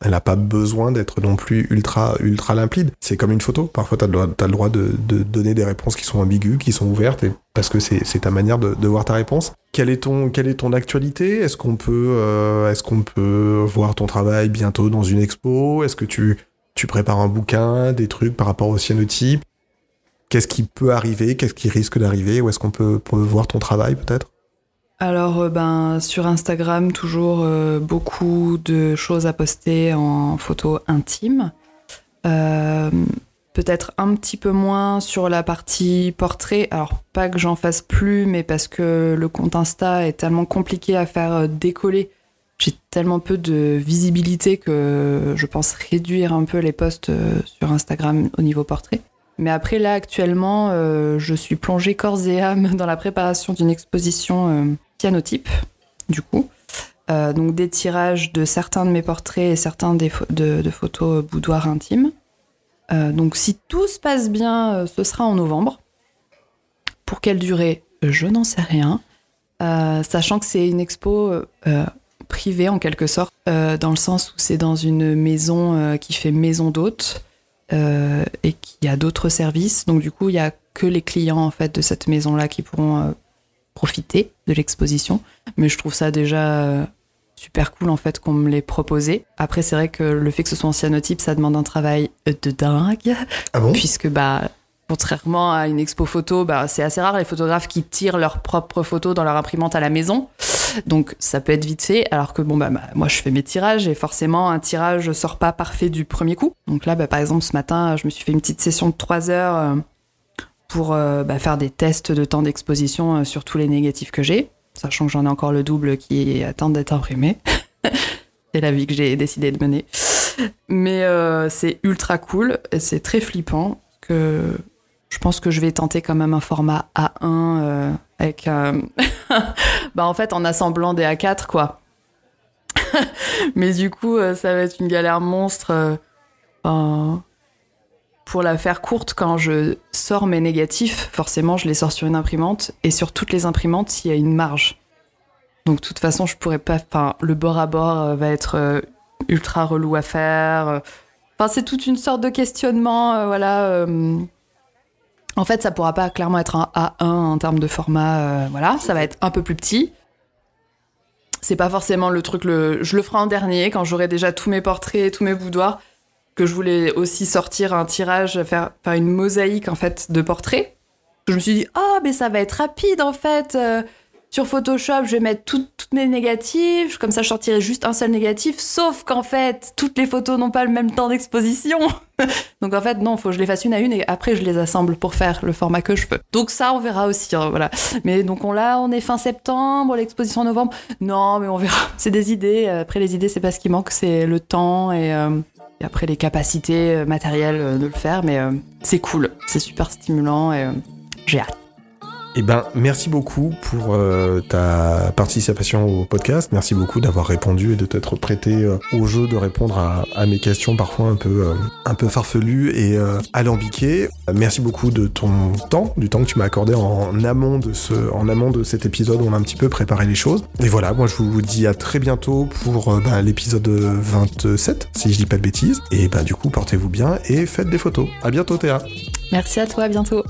Elle n'a pas besoin d'être non plus ultra ultra limpide. C'est comme une photo. Parfois, tu as le droit, t'as le droit de, de donner des réponses qui sont ambiguës, qui sont ouvertes, parce que c'est ta manière de, de voir ta réponse. Quelle est ton, quelle est ton actualité? Est-ce qu'on peut, euh, est-ce qu'on peut voir ton travail bientôt dans une expo? Est-ce que tu, tu prépares un bouquin, des trucs par rapport au cyanotype? Qu'est-ce qui peut arriver? Qu'est-ce qui risque d'arriver? Où est-ce qu'on peut voir ton travail peut-être? Alors, euh, ben, sur Instagram, toujours euh, beaucoup de choses à poster en photo intime. Euh, Peut-être un petit peu moins sur la partie portrait. Alors, pas que j'en fasse plus, mais parce que le compte Insta est tellement compliqué à faire décoller. J'ai tellement peu de visibilité que je pense réduire un peu les posts sur Instagram au niveau portrait. Mais après, là, actuellement, je suis plongée corps et âme dans la préparation d'une exposition euh, cyanotype, du coup. Euh, donc des tirages de certains de mes portraits et certains des de, photos boudoir intimes. Euh, donc si tout se passe bien, euh, ce sera en novembre. Pour quelle durée? Je n'en sais rien. Euh, sachant que c'est une expo euh, privée en quelque sorte, euh, dans le sens où c'est dans une maison euh, qui fait maison d'hôte euh, et qui a d'autres services. Donc du coup, il y a que les clients en fait de cette maison-là qui pourront euh, profiter de l'exposition. Mais je trouve ça déjà euh, super cool en fait qu'on me l'ait proposé. Après, c'est vrai que le fait que ce soit en cyanotype, ça demande un travail de dingue, Ah bon? Puisque bah contrairement à une expo photo, bah, c'est assez rare les photographes qui tirent leurs propres photos dans leur imprimante à la maison. Donc ça peut être vite fait, alors que bon, bah, bah, moi je fais mes tirages et forcément un tirage sort pas parfait du premier coup. Donc là, bah, par exemple, ce matin, je me suis fait une petite session de 3 heures euh, pour euh, bah, faire des tests de temps d'exposition euh, sur tous les négatifs que j'ai, sachant que j'en ai encore le double qui attend d'être imprimé. c'est la vie que j'ai décidé de mener. Mais euh, c'est ultra cool c'est très flippant que je pense que je vais tenter quand même un format A1 euh, avec bah en fait en assemblant des A4 quoi. Mais du coup ça va être une galère monstre. Pour la faire courte, quand je sors mes négatifs, forcément je les sors sur une imprimante et sur toutes les imprimantes il y a une marge. Donc de toute façon je pourrais pas. Enfin le bord à bord euh, va être euh, ultra relou à faire. euh. Enfin c'est toute une sorte de questionnement, voilà. en fait, ça pourra pas clairement être un A1 en termes de format. voilà, ça va être un peu plus petit. C'est pas forcément le truc. Le... Je le ferai en dernier quand j'aurai déjà tous mes portraits, tous mes boudoirs. Que je voulais aussi sortir un tirage, faire, faire une mosaïque en fait de portraits. Je me suis dit, oh, mais ça va être rapide en fait. euh, sur Photoshop, je vais mettre toutes, toutes mes négatifs, comme ça je sortirai juste un seul négatif, sauf qu'en fait, toutes les photos n'ont pas le même temps d'exposition. Donc en fait, non, faut que je les fasse une à une et après je les assemble pour faire le format que je veux. Donc ça, on verra aussi, hein, voilà. Mais donc on l'a, on est fin septembre, l'exposition en novembre. Non, mais on verra. C'est des idées. Après les idées, c'est pas ce qui manque, c'est le temps et, euh, et après les capacités euh, matérielles euh, de le faire. Mais euh, c'est cool, c'est super stimulant et j'ai hâte. Eh ben, merci beaucoup pour euh, ta participation au podcast. Merci beaucoup d'avoir répondu et de t'être prêté euh, au jeu de répondre à, mes questions parfois un peu, euh, un peu farfelues et alambiquées. Merci beaucoup de ton temps, du temps que tu m'as accordé en amont de ce, en amont de cet épisode où on a un petit peu préparé les choses. Et voilà, moi je vous dis à très bientôt pour bah, l'épisode 27, si je dis pas de bêtises. Et bah du coup, portez-vous bien et faites des photos. À bientôt Théa. Merci à toi, à bientôt.